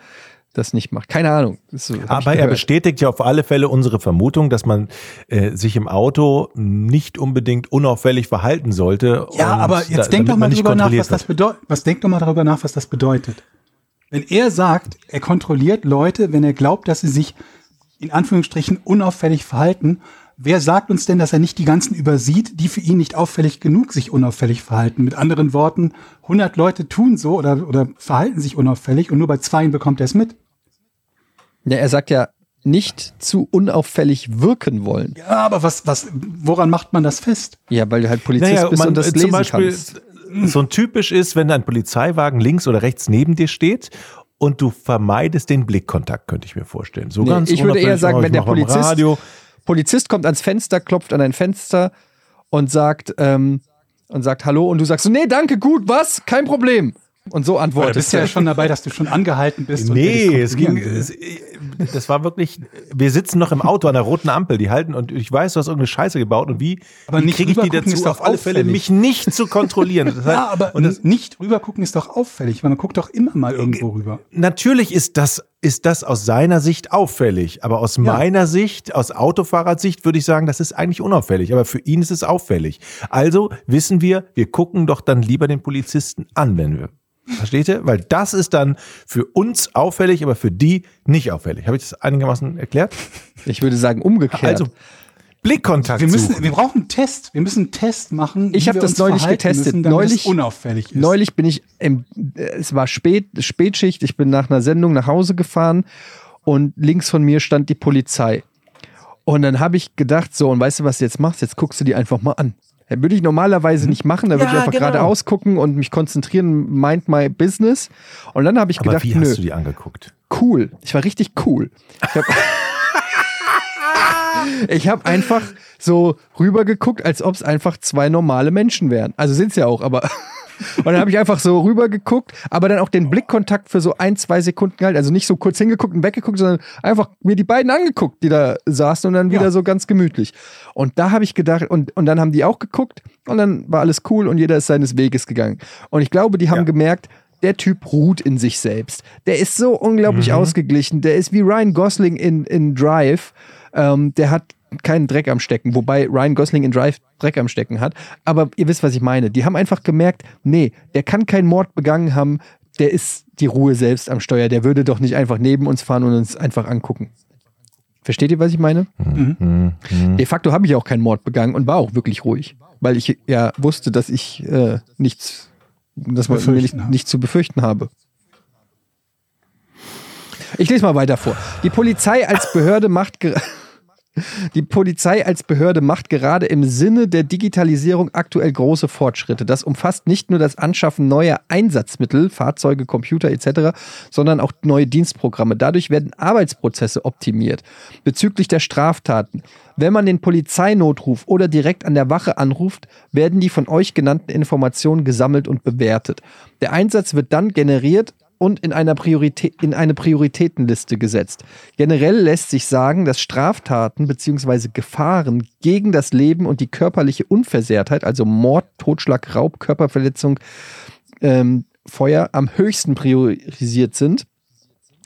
das nicht macht. Keine Ahnung. Das Aber er bestätigt ja auf alle Fälle unsere Vermutung, dass man äh, sich im Auto nicht unbedingt unauffällig verhalten sollte. Ja, und aber da- jetzt denk damit doch mal drüber nach, was das bedeutet. Was denk doch mal darüber nach, was das bedeutet. Wenn er sagt, er kontrolliert Leute, wenn er glaubt, dass sie sich in Anführungsstrichen unauffällig verhalten, wer sagt uns denn, dass er nicht die ganzen übersieht, die für ihn nicht auffällig genug sich unauffällig verhalten? Mit anderen Worten, 100 Leute tun so oder, oder verhalten sich unauffällig und nur bei zweien bekommt er es mit. Ja, er sagt ja, nicht zu unauffällig wirken wollen. Ja, aber was, was, woran macht man das fest? Ja, weil du halt Polizist Naja, bist man, und das äh, lesen zum Beispiel kannst. so ein typisch ist, wenn ein Polizeiwagen links oder rechts neben dir steht und du vermeidest den Blickkontakt, könnte ich mir vorstellen. So Nee, ganz ich würde eher sagen, oh, wenn der Polizist, Radio. Polizist kommt ans Fenster, klopft an ein Fenster und sagt, ähm, und sagt Hallo und du sagst so, nee, danke, gut, was? Kein Problem. Und so Du antwortest bist ja schon dabei, dass du schon angehalten bist. Nee, es ging, es, das war wirklich, wir sitzen noch im Auto an der roten Ampel, die halten und ich weiß, du hast irgendeine Scheiße gebaut und wie, Aber wie nicht kriege ich die dazu, ist doch auf alle Fälle mich nicht zu kontrollieren. Das heißt, Ja, aber und das, nicht rübergucken ist doch auffällig, weil man guckt doch immer mal irgendwo rüber. natürlich ist das, ist das aus seiner Sicht auffällig, aber aus meiner Sicht, aus Autofahrersicht würde ich sagen, das ist eigentlich unauffällig, aber für ihn ist es auffällig. Also wissen wir, wir gucken doch dann lieber den Polizisten an, wenn wir Versteht ihr? Weil das ist dann für uns auffällig, aber für die nicht auffällig. Habe ich das einigermaßen erklärt? Ich würde sagen umgekehrt. Also Blickkontakt Wir müssen, suchen. wir brauchen einen Test. Wir müssen einen Test machen. Ich wie hab wir das neulich getestet. Müssen, Neulich- unauffällig ist. Neulich bin ich im, es war spät, Spätschicht, ich bin nach einer Sendung nach Hause gefahren und links von mir stand die Polizei. Und dann habe ich gedacht, so, und weißt du, was du jetzt machst? Jetzt guckst du die einfach mal an. Das würde ich normalerweise nicht machen, da würde Ja, ich einfach genau. geradeaus gucken und mich konzentrieren, mind my business. Und dann habe ich Aber gedacht, wie nö, hast du die angeguckt? cool. Ich war richtig cool. Ich habe ich hab einfach so rübergeguckt, als ob es einfach zwei normale Menschen wären. Also sind es ja auch, aber. Und dann habe ich einfach so rübergeguckt, aber dann auch den Blickkontakt für so ein, zwei Sekunden gehalten. Also nicht so kurz hingeguckt und weggeguckt, sondern einfach mir die beiden angeguckt, die da saßen und dann wieder Ja. so ganz gemütlich. Und da habe ich gedacht, und, und dann haben die auch geguckt und dann war alles cool und jeder ist seines Weges gegangen. Und ich glaube, die haben Ja. gemerkt, der Typ ruht in sich selbst. Der ist so unglaublich Mhm. ausgeglichen. Der ist wie Ryan Gosling in, in Drive. Ähm, der hat keinen Dreck am Stecken, wobei Ryan Gosling in Drive Dreck am Stecken hat. Aber ihr wisst, was ich meine. Die haben einfach gemerkt, nee, der kann keinen Mord begangen haben. Der ist die Ruhe selbst am Steuer. Der würde doch nicht einfach neben uns fahren und uns einfach angucken. Versteht ihr, was ich meine? Mhm. De facto habe ich auch keinen Mord begangen und war auch wirklich ruhig, weil ich ja wusste, dass ich äh, nichts, dass man mir nicht, nichts zu befürchten habe. Ich lese mal weiter vor. Die Polizei als Behörde macht ger- die Polizei als Behörde macht gerade im Sinne der Digitalisierung aktuell große Fortschritte. Das umfasst nicht nur das Anschaffen neuer Einsatzmittel, Fahrzeuge, Computer etc., sondern auch neue Dienstprogramme. Dadurch werden Arbeitsprozesse optimiert. Bezüglich der Straftaten. Wenn man den Polizeinotruf oder direkt an der Wache anruft, werden die von euch genannten Informationen gesammelt und bewertet. Der Einsatz wird dann generiert und in, einer Priorität, in eine Prioritätenliste gesetzt. Generell lässt sich sagen, dass Straftaten bzw. Gefahren gegen das Leben und die körperliche Unversehrtheit, also Mord, Totschlag, Raub, Körperverletzung, ähm, Feuer, am höchsten priorisiert sind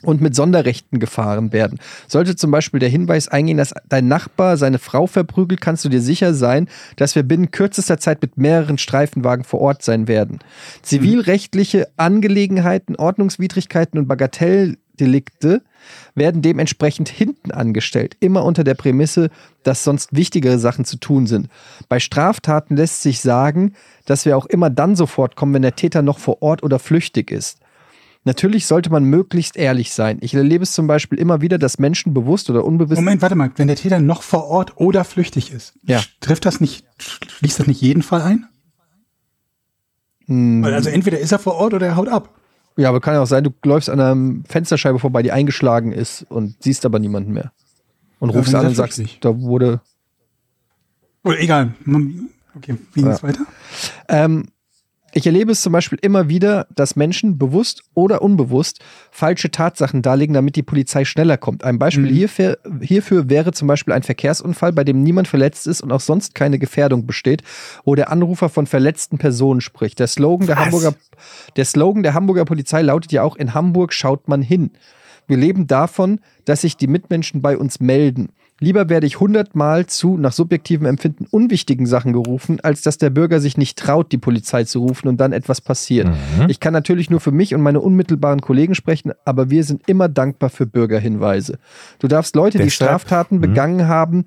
und mit Sonderrechten gefahren werden. Sollte zum Beispiel der Hinweis eingehen, dass dein Nachbar seine Frau verprügelt, kannst du dir sicher sein, dass wir binnen kürzester Zeit mit mehreren Streifenwagen vor Ort sein werden. Zivilrechtliche Angelegenheiten, Ordnungswidrigkeiten und Bagatelldelikte werden dementsprechend hinten angestellt, immer unter der Prämisse, dass sonst wichtigere Sachen zu tun sind. Bei Straftaten lässt sich sagen, dass wir auch immer dann sofort kommen, wenn der Täter noch vor Ort oder flüchtig ist. Natürlich sollte man möglichst ehrlich sein. Ich erlebe es zum Beispiel immer wieder, dass Menschen bewusst oder unbewusst. Moment, warte mal. Wenn der Täter noch vor Ort oder flüchtig ist, Ja. trifft das nicht, schließt das nicht jeden Fall ein? Hm, Also entweder ist er vor Ort oder er haut ab. ja, aber kann ja auch sein, du läufst an einer Fensterscheibe vorbei, die eingeschlagen ist und siehst aber niemanden mehr. Und Ja, rufst an und sagst, flüchtig. da wurde. Oder egal. Man- Okay, wie geht's weiter? Ähm, ich erlebe es zum Beispiel immer wieder, dass Menschen bewusst oder unbewusst falsche Tatsachen darlegen, damit die Polizei schneller kommt. Ein Beispiel hierfür, hierfür wäre zum Beispiel ein Verkehrsunfall, bei dem niemand verletzt ist und auch sonst keine Gefährdung besteht, wo der Anrufer von verletzten Personen spricht. Der Slogan der? Hamburger, der Slogan der Hamburger Polizei lautet ja auch: In Hamburg schaut man hin. Wir leben davon, dass sich die Mitmenschen bei uns melden. Lieber werde ich hundertmal zu, nach subjektivem Empfinden, unwichtigen Sachen gerufen, als dass der Bürger sich nicht traut, die Polizei zu rufen und dann etwas passiert. Ich kann natürlich nur für mich und meine unmittelbaren Kollegen sprechen, aber wir sind immer dankbar für Bürgerhinweise. Du darfst Leute, die Deshalb- Straftaten begangen haben,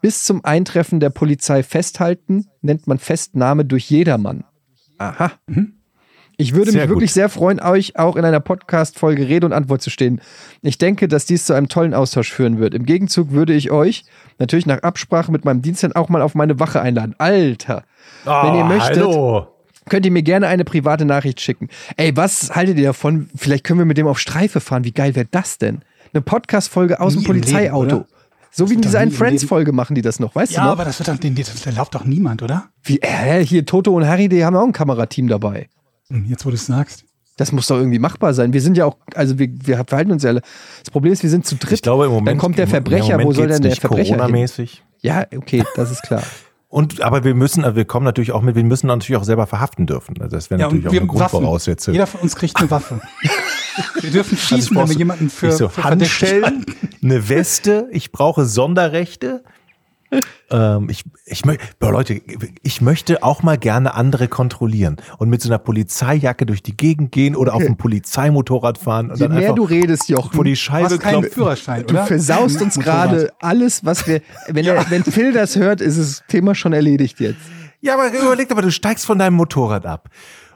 bis zum Eintreffen der Polizei festhalten, nennt man Festnahme durch jedermann. Aha. Ich würde Sehr mich wirklich gut. sehr freuen, euch auch in einer Podcast-Folge Rede und Antwort zu stehen. Ich denke, dass dies zu einem tollen Austausch führen wird. Im Gegenzug würde ich euch, natürlich nach Absprache mit meinem Dienstherrn, auch mal auf meine Wache einladen. Alter! Wenn ihr möchtet, Hallo. könnt ihr mir gerne eine private Nachricht schicken. Ey, was haltet ihr davon? Vielleicht können wir mit dem auf Streife fahren. Wie geil wäre das denn? Eine Podcast-Folge aus Nie dem Leben, Polizeiauto. oder? so wie in dieser einen Friends-Folge machen die das noch, weißt Ja, du noch? aber das wird doch, den, das, da lauft doch niemand, oder? Wie, äh, hier Toto und Harry, die haben auch ein Kamerateam dabei. Jetzt, wo du es sagst. Das muss doch irgendwie machbar sein. Wir sind ja auch, also wir, wir verhalten uns ja alle. Das Problem ist, wir sind zu dritt. Ich glaube im Moment. Dann kommt der Verbrecher, wo soll denn der nicht Verbrecher? Corona-mäßig. Ja, okay, das ist klar. Und aber wir müssen, also wir kommen natürlich auch mit, wir müssen natürlich auch selber verhaften dürfen. Also Das wäre Ja, natürlich auch eine. Grundvoraussetzung. Jeder von uns kriegt eine Waffe. wir dürfen Also schießen, wenn wir jemanden für, ich so, für. Handschellen, eine Weste, ich brauche Sonderrechte. Ähm, ich, ich möchte, Leute, ich möchte auch mal gerne andere kontrollieren und mit so einer Polizeijacke durch die Gegend gehen oder auf einem Polizeimotorrad fahren und Je dann mehr du redest, Jochen, vor die Du Scheibe hast keinen. Führerschein, du oder? versaust uns gerade alles, was wir. Wenn, er, wenn Phil das hört, ist das Thema schon erledigt jetzt. Ja, aber überleg doch mal, du steigst von deinem Motorrad ab.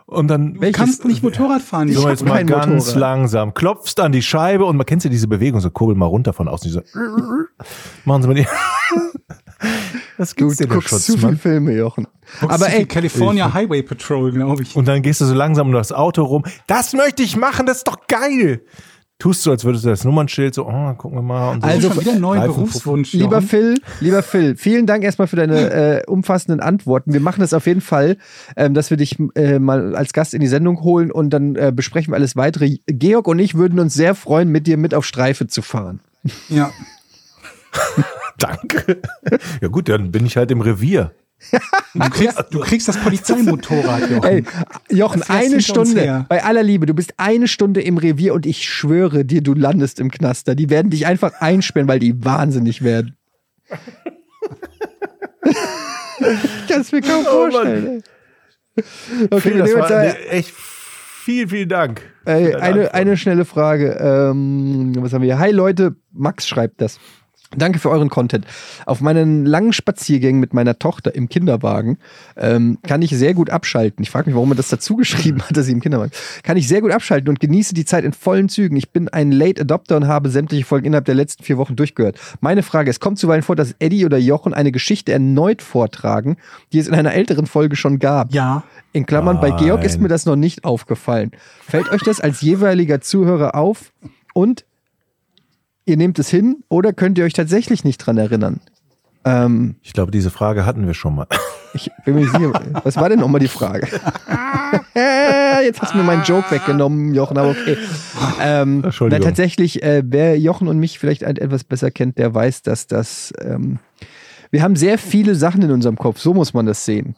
Und dann Du kannst nicht Motorrad fahren. So, hab jetzt mal ganz Motorrad. langsam. Klopfst an die Scheibe und man kennt ja diese Bewegung, so kurbel mal runter von außen. Diese Machen Sie mal die. Das Du gibt's dir der guckst Schutz, zu viele. Filme, Jochen. Guckst Aber du die ey, California Highway Patrol, glaube ich. Und dann gehst du so langsam um das Auto rum. Das möchte ich machen, das ist doch geil. Tust du, als würdest du das Nummernschild so, oh, gucken wir mal. Und so. Also, schon wieder einen neuen Reifen- Berufswunsch. Lieber Jochen. Phil, lieber Phil, vielen Dank erstmal für deine äh, umfassenden Antworten. Wir machen das auf jeden Fall, ähm, dass wir dich äh, mal als Gast in die Sendung holen und dann äh, besprechen wir alles weitere. Georg und ich würden uns sehr freuen, mit dir mit auf Streife zu fahren. Ja. Danke. Ja gut, dann bin ich halt im Revier. Du kriegst, du kriegst das Polizeimotorrad, Jochen. Ey, Jochen, eine Stunde, bei aller Liebe, du bist eine Stunde im Revier und ich schwöre dir, du landest im Knaster. Die werden dich einfach einsperren, weil die wahnsinnig werden. ich kann es mir kaum Oh vorstellen. ey. Okay, Phil, das war eine, echt vielen, vielen Dank. deine eine, eine schnelle Frage. Ähm, was haben wir hier? Hi Leute, Max schreibt das. Danke für euren Content. Auf meinen langen Spaziergängen mit meiner Tochter im Kinderwagen ähm, kann ich sehr gut abschalten. Ich frage mich, warum er das dazu geschrieben hat, dass sie im Kinderwagen. Kann ich sehr gut abschalten und genieße die Zeit in vollen Zügen. Ich bin ein Late Adopter und habe sämtliche Folgen innerhalb der letzten vier Wochen durchgehört. Meine Frage: Es kommt zuweilen vor, dass Eddie oder Jochen eine Geschichte erneut vortragen, die es in einer älteren Folge schon gab. Ja. In Klammern, bei Georg ist Nein. mir das noch nicht aufgefallen. Fällt euch das als jeweiliger Zuhörer auf und ihr nehmt es hin oder könnt ihr euch tatsächlich nicht dran erinnern? Ähm, Ich glaube, diese Frage hatten wir schon mal. ich bin mir sicher. Was war denn nochmal die Frage? Jetzt hast du mir meinen Joke weggenommen, Jochen, aber okay. Ähm, na, Entschuldigung. tatsächlich, äh, wer Jochen und mich vielleicht etwas besser kennt, der weiß, dass das. Ähm, wir haben sehr viele Sachen in unserem Kopf, so muss man das sehen.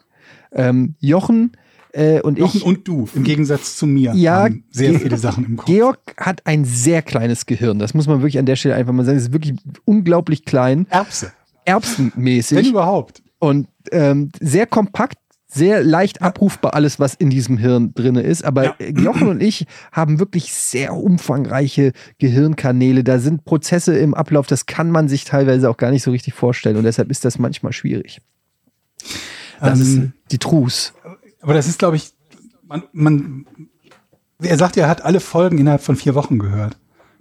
Ähm, Jochen äh, und Jochen ich. und du, im Gegensatz zu mir, Ja, haben sehr viele Sachen im Kopf. Georg hat ein sehr kleines Gehirn. Das muss man wirklich an der Stelle einfach mal sagen. Es ist wirklich unglaublich klein, Erbse, wenn erbsenmäßig überhaupt. und ähm, sehr kompakt, sehr leicht abrufbar alles, was in diesem Hirn drinne ist. Aber Ja. äh, Jochen und ich haben wirklich sehr umfangreiche Gehirnkanäle. Da sind Prozesse im Ablauf, das kann man sich teilweise auch gar nicht so richtig vorstellen. Und deshalb ist das manchmal schwierig. Das ist Ähm, die Trus. Aber das ist, glaube ich, man, man, er sagt ja, er hat alle Folgen innerhalb von vier Wochen gehört.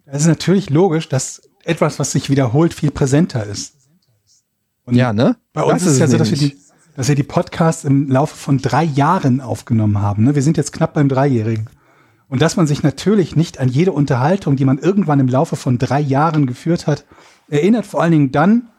Es ist natürlich logisch, dass etwas, was sich wiederholt, viel präsenter ist. Und Ja, ne? Bei uns ist es ja so, dass wir, die, dass wir die Podcasts im Laufe von drei Jahren aufgenommen haben. Ne? Wir sind jetzt knapp beim Dreijährigen. Und dass man sich natürlich nicht an jede Unterhaltung, die man irgendwann im Laufe von drei Jahren geführt hat, erinnert, vor allen Dingen dann,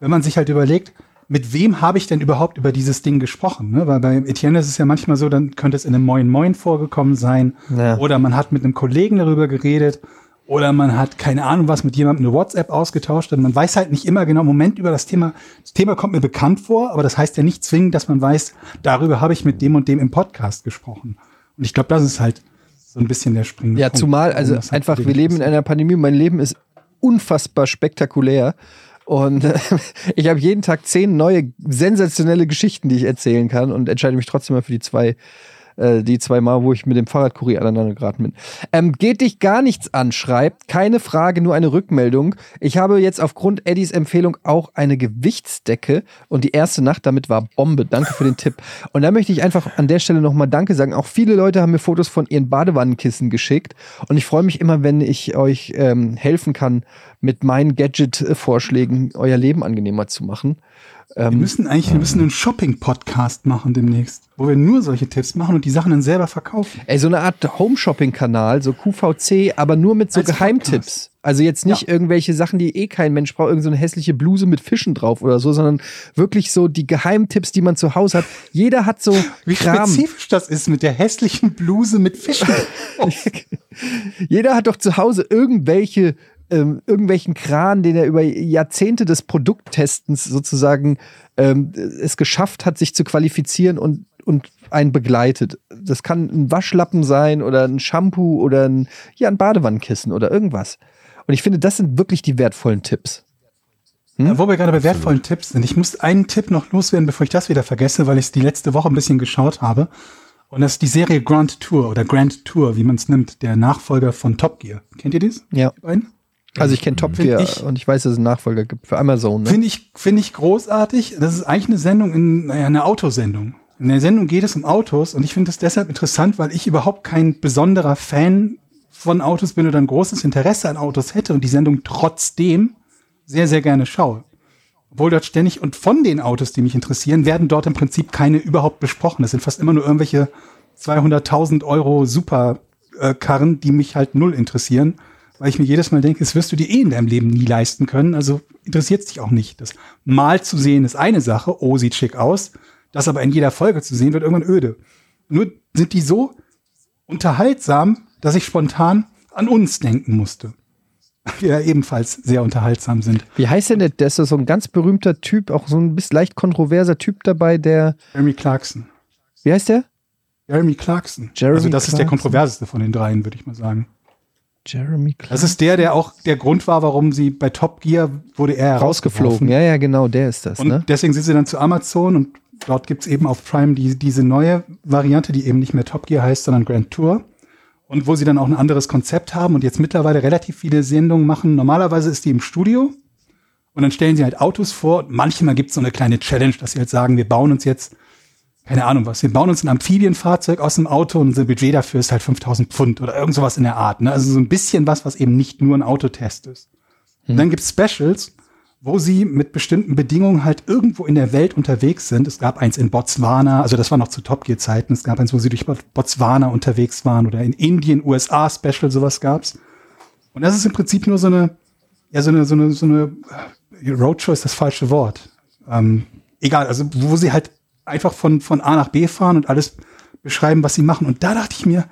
wenn man sich halt überlegt, mit wem habe ich denn überhaupt über dieses Ding gesprochen? Ne? Weil bei Etienne ist es ja manchmal so, dann könnte es in einem Moin Moin vorgekommen sein. Ja. Oder man hat mit einem Kollegen darüber geredet. Oder man hat keine Ahnung was mit jemandem eine WhatsApp ausgetauscht. Und man weiß halt nicht immer genau, Moment über das Thema. Das Thema kommt mir bekannt vor, aber das heißt ja nicht zwingend, dass man weiß, darüber habe ich mit dem und dem im Podcast gesprochen. Und ich glaube, das ist halt so ein bisschen der springende Ja, Punkt, zumal, also halt einfach, wir leben in ist. einer Pandemie. Mein Leben ist unfassbar spektakulär. Und äh, ich habe jeden Tag zehn neue sensationelle Geschichten, die ich erzählen kann und entscheide mich trotzdem mal für die zwei, äh, die zwei Mal, wo ich mit dem Fahrradkurier aneinander geraten bin. Ähm, geht dich gar nichts an, schreibt. Keine Frage, nur eine Rückmeldung. Ich habe jetzt aufgrund Eddies Empfehlung auch eine Gewichtsdecke und die erste Nacht damit war Bombe. Danke für den Tipp. Und da möchte ich einfach an der Stelle nochmal Danke sagen. Auch viele Leute haben mir Fotos von ihren Badewannenkissen geschickt und ich freue mich immer, wenn ich euch ähm, helfen kann, mit meinen Gadget-Vorschlägen euer Leben angenehmer zu machen. Wir müssen eigentlich, wir müssen einen Shopping-Podcast machen demnächst, wo wir nur solche Tipps machen und die Sachen dann selber verkaufen. Ey, so eine Art Home-Shopping-Kanal, so QVC, aber nur mit so Als Geheimtipps. Also jetzt nicht irgendwelche Sachen, die eh kein Mensch braucht, irgendeine so eine hässliche Bluse mit Fischen drauf oder so, sondern wirklich so die Geheimtipps, die man zu Hause hat. Jeder hat so Wie Kram. spezifisch das ist mit der hässlichen Bluse mit Fischen. Jeder hat doch zu Hause irgendwelche ähm, irgendwelchen Kran, den er über Jahrzehnte des Produkttestens sozusagen ähm, es geschafft hat, sich zu qualifizieren und, und einen begleitet. Das kann ein Waschlappen sein oder ein Shampoo oder ein, ja, ein Badewannenkissen oder irgendwas. Und ich finde, das sind wirklich die wertvollen Tipps. Ja, wo wir gerade bei wertvollen Tipps sind. Ich muss einen Tipp noch loswerden, bevor ich das wieder vergesse, weil ich es die letzte Woche ein bisschen geschaut habe. Und das ist die Serie Grand Tour oder Grand Tour, wie man es nimmt, der Nachfolger von Top Gear. Kennt ihr das? Ja. Die beiden? Also ich kenne Top Find Gear ich- und ich weiß, dass es einen Nachfolger gibt für Amazon. Ne? Finde ich, finde ich großartig. Das ist eigentlich eine Sendung, in, naja, eine Autosendung. In der Sendung geht es um Autos und ich finde es deshalb interessant, weil ich überhaupt kein besonderer Fan von Autos bin oder ein großes Interesse an Autos hätte und die Sendung trotzdem sehr, sehr gerne schaue. Obwohl dort ständig, und von den Autos, die mich interessieren, werden dort im Prinzip keine überhaupt besprochen. Das sind fast immer nur irgendwelche 200.000 Euro Superkarren, die mich halt null interessieren, weil ich mir jedes Mal denke, das wirst du dir eh in deinem Leben nie leisten können, also interessiert es dich auch nicht. Das mal zu sehen ist eine Sache, oh, sieht schick aus, das aber in jeder Folge zu sehen, wird irgendwann öde. Nur sind die so unterhaltsam, dass ich spontan an uns denken musste. Wir ja ebenfalls sehr unterhaltsam sind. Wie heißt denn der? Der ist so ein ganz berühmter Typ, auch so ein bisschen leicht kontroverser Typ dabei, der. Jeremy Clarkson. Wie heißt der? Jeremy Clarkson. Jeremy also das ist der Clarkson. kontroverseste von den dreien, würde ich mal sagen. Jeremy Clark. Das ist der, der auch der Grund war, warum sie bei Top Gear wurde er rausgeflogen. Ja, ja, genau, der ist das, Und ne? deswegen sind sie dann zu Amazon und dort gibt's eben auf Prime die, diese neue Variante, die eben nicht mehr Top Gear heißt, sondern Grand Tour. Und wo sie dann auch ein anderes Konzept haben und jetzt mittlerweile relativ viele Sendungen machen. Normalerweise ist die im Studio und dann stellen sie halt Autos vor. Und manchmal gibt's so eine kleine Challenge, dass sie halt sagen, wir bauen uns jetzt, keine Ahnung was, wir bauen uns ein Amphibienfahrzeug aus dem Auto und unser Budget dafür ist halt 5000 Pfund oder irgend sowas in der Art. Ne? Also so ein bisschen was, was eben nicht nur ein Autotest ist. Und dann gibt's Specials, wo sie mit bestimmten Bedingungen halt irgendwo in der Welt unterwegs sind. Es gab eins in Botswana, also das war noch zu Top Gear Zeiten. Es gab eins, wo sie durch Botswana unterwegs waren oder in Indien, USA Special, sowas gab's. Und das ist im Prinzip nur so eine, ja, so eine, so eine, so eine, äh, Roadshow ist das falsche Wort. Ähm, egal, also wo sie halt einfach von, von A nach B fahren und alles beschreiben, was sie machen. Und da dachte ich mir,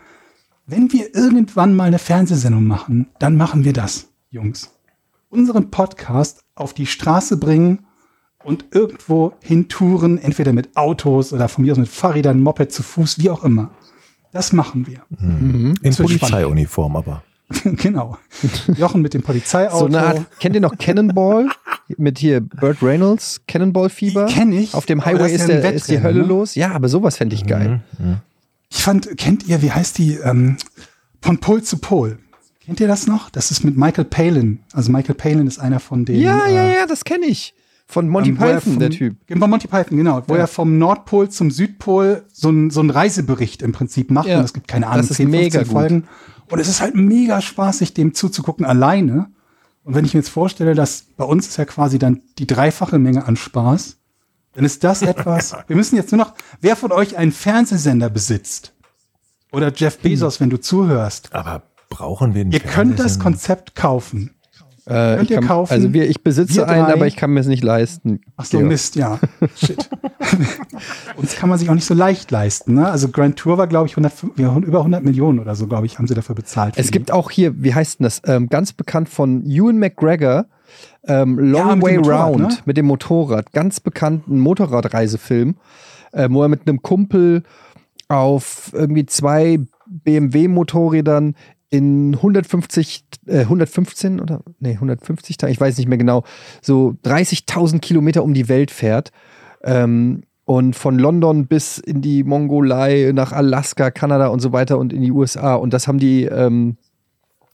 wenn wir irgendwann mal eine Fernsehsendung machen, dann machen wir das, Jungs. Unseren Podcast auf die Straße bringen und irgendwo hintouren, entweder mit Autos oder von mir aus mit Fahrrädern, Moped zu Fuß, wie auch immer. Das machen wir. In wird spannend. Polizeiuniform aber. genau. Jochen mit dem Polizeiauto. So eine Art, kennt ihr noch Cannonball? Mit hier Burt Reynolds, Cannonball-Fieber? Kenn ich, Auf dem Highway ist ja der, ist die Hölle ne? los. Ja, aber sowas fände ich geil. Ich fand, kennt ihr, wie heißt die, ähm, von Pol zu Pol? Kennt ihr das noch? Das ist mit Michael Palin. Also Michael Palin ist einer von den. Ja, äh, ja, ja, das kenne ich. Von Monty ähm, Python, vom- der Typ. Genau, Monty Python, genau. Wo Ja. er vom Nordpol zum Südpol so ein, so Reisebericht im Prinzip macht. Ja. Und es gibt keine Ahnung, Das ist 10, 15 mega gut. Und es ist halt mega spaßig, dem zuzugucken alleine. Und wenn ich mir jetzt vorstelle, dass bei uns ist ja quasi dann die dreifache Menge an Spaß, dann ist das etwas. wir müssen jetzt nur noch, wer von euch einen Fernsehsender besitzt? Oder Jeff Bezos, wenn du zuhörst. Aber brauchen wir einen Ihr könnt das? Konzept kaufen. Äh, Könnt ich ihr kann, kaufen? Also wir, ich besitze einen, aber ich kann mir es nicht leisten. Ach so. Mist, ja. Shit. Uns kann man sich auch nicht so leicht leisten. Ne? Also Grand Tour war, glaube ich, 100, ja, über 100 Millionen oder so, glaube ich, haben sie dafür bezahlt. Es die. gibt auch hier, wie heißt denn das? Ähm, ganz bekannt von Ewan McGregor, ähm, Long Ja, Way Round ne? mit dem Motorrad. Ganz bekannten Motorradreisefilm, äh, wo er mit einem Kumpel auf irgendwie zwei BMW-Motorrädern in 150, äh, 115 oder nee, 150 Tagen, ich weiß nicht mehr genau, so 30.000 Kilometer um die Welt fährt. Ähm, und von London bis in die Mongolei, nach Alaska, Kanada und so weiter und in die USA. Und das haben die, ähm,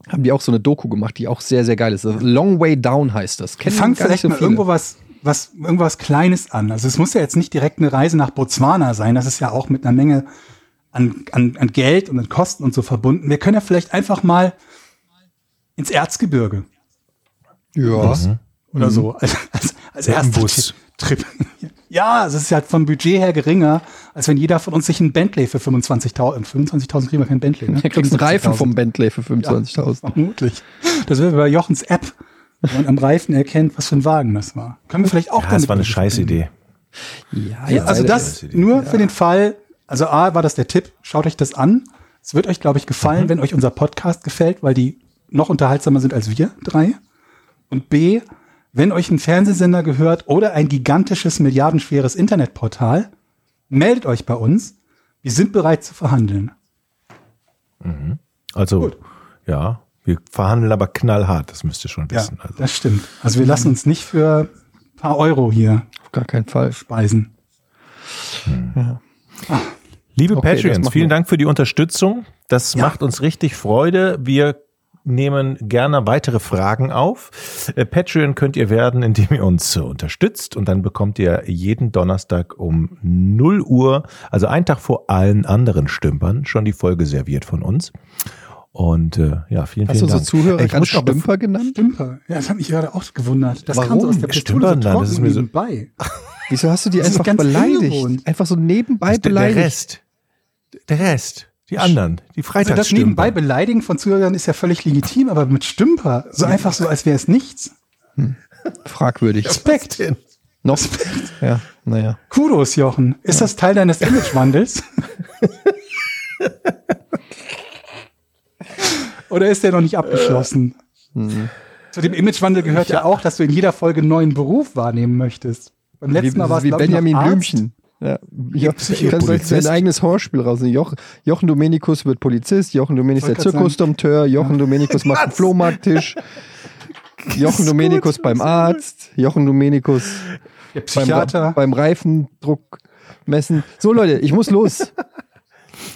haben die auch so eine Doku gemacht, die auch sehr, sehr geil ist. Also Long Way Down heißt das. Kennen nicht vielleicht so mal irgendwo was, was, irgendwas Kleines an. Also es muss ja jetzt nicht direkt eine Reise nach Botswana sein. Das ist ja auch mit einer Menge an, an, an Geld und an Kosten und so verbunden. Wir können ja vielleicht einfach mal ins Erzgebirge Ja. oder so als, als, als erster. Trip. Ja, es ist ja vom Budget her geringer, als wenn jeder von uns sich ein Bentley für 25.000, 25.000 kriegen wir kein Bentley, ne? Du kriegst einen Reifen 75.000. vom Bentley für 25.000. Vermutlich. Das wäre bei Jochens App, wo man am Reifen erkennt, was für ein Wagen das war. Können wir vielleicht auch Ja, das war eine Musik scheiß bringen. Idee. Ja, Ja, also das nur für den Fall, also A war das der Tipp, schaut euch das an. Es wird euch, glaube ich, gefallen, Mhm. wenn euch unser Podcast gefällt, weil die noch unterhaltsamer sind als wir drei. Und B, wenn euch ein Fernsehsender gehört oder ein gigantisches, milliardenschweres Internetportal, meldet euch bei uns. Wir sind bereit zu verhandeln. Also, ja, wir verhandeln aber knallhart, das müsst ihr schon Ja, wissen. Also. das stimmt. Also wir lassen uns nicht für ein paar Euro hier Auf gar keinen Fall. speisen. Liebe Okay, Patreons, vielen. Dank für die Unterstützung. Das Ja. macht uns richtig Freude. Wir nehmen gerne weitere Fragen auf. Äh, Patreon könnt ihr werden, indem ihr uns äh, unterstützt und dann bekommt ihr jeden Donnerstag um 0 Uhr, also einen Tag vor allen anderen Stümpern, schon die Folge serviert von uns. Und äh, ja, vielen, Hast vielen du so Dank. Zuhörer Ich bef- Stümper genannt? Stümper. Ja, das hat mich gerade auch gewundert. Das kam Warum? so aus der Pistole so Stümpern dann, das ist mir so- nebenbei. Wieso hast du die einfach ganz beleidigt? Einfach so nebenbei der, der beleidigt. Rest. Der Rest. Die anderen. Die Also das Freitagsstümper. nebenbei beleidigen von Zuhörern ist ja völlig legitim, aber mit Stümper, so einfach so, als wäre es nichts. Fragwürdig. Respekt. Noch? Ja, naja. Kudos, Jochen. Ist das Teil deines Imagewandels? Oder ist der noch nicht abgeschlossen? Zu dem Imagewandel gehört ja auch, dass du in jeder Folge einen neuen Beruf wahrnehmen möchtest. Beim letzten Wie, Mal war es wie Benjamin. Blümchen. Ja, jo Psycho- kann sein Polizist. eigenes Hörspiel raus. Joch, Jochen Domenikus wird Polizist, Jochen Domenikus der. Zirkusdompteur, Jochen Domenikus macht einen Flohmarkttisch, Jochen Domenikus beim Arzt, Jochen Domenikus Der beim, beim Reifendruck messen. So Leute, ich muss los.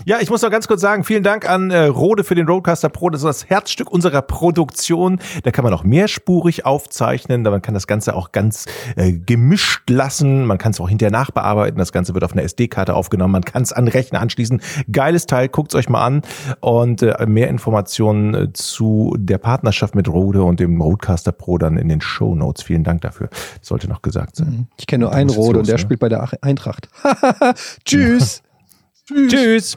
Ja, ich muss noch ganz kurz sagen, vielen Dank an äh, Rode für den Roadcaster Pro. Das ist das Herzstück unserer Produktion. Da kann man auch mehrspurig aufzeichnen. Man kann das Ganze auch ganz äh, gemischt lassen. Man kann es auch hinterher nachbearbeiten. Das Ganze wird auf einer SD-Karte aufgenommen. Man kann es an Rechner anschließen. Geiles Teil, guckt's euch mal an. Und äh, mehr Informationen äh, zu der Partnerschaft mit Rode und dem Roadcaster Pro dann in den Show Notes. Vielen Dank dafür. Das sollte noch gesagt sein. Ich kenne nur einen Rode los, und der ne? spielt bei der Ach- Eintracht. Tschüss. Tschüss.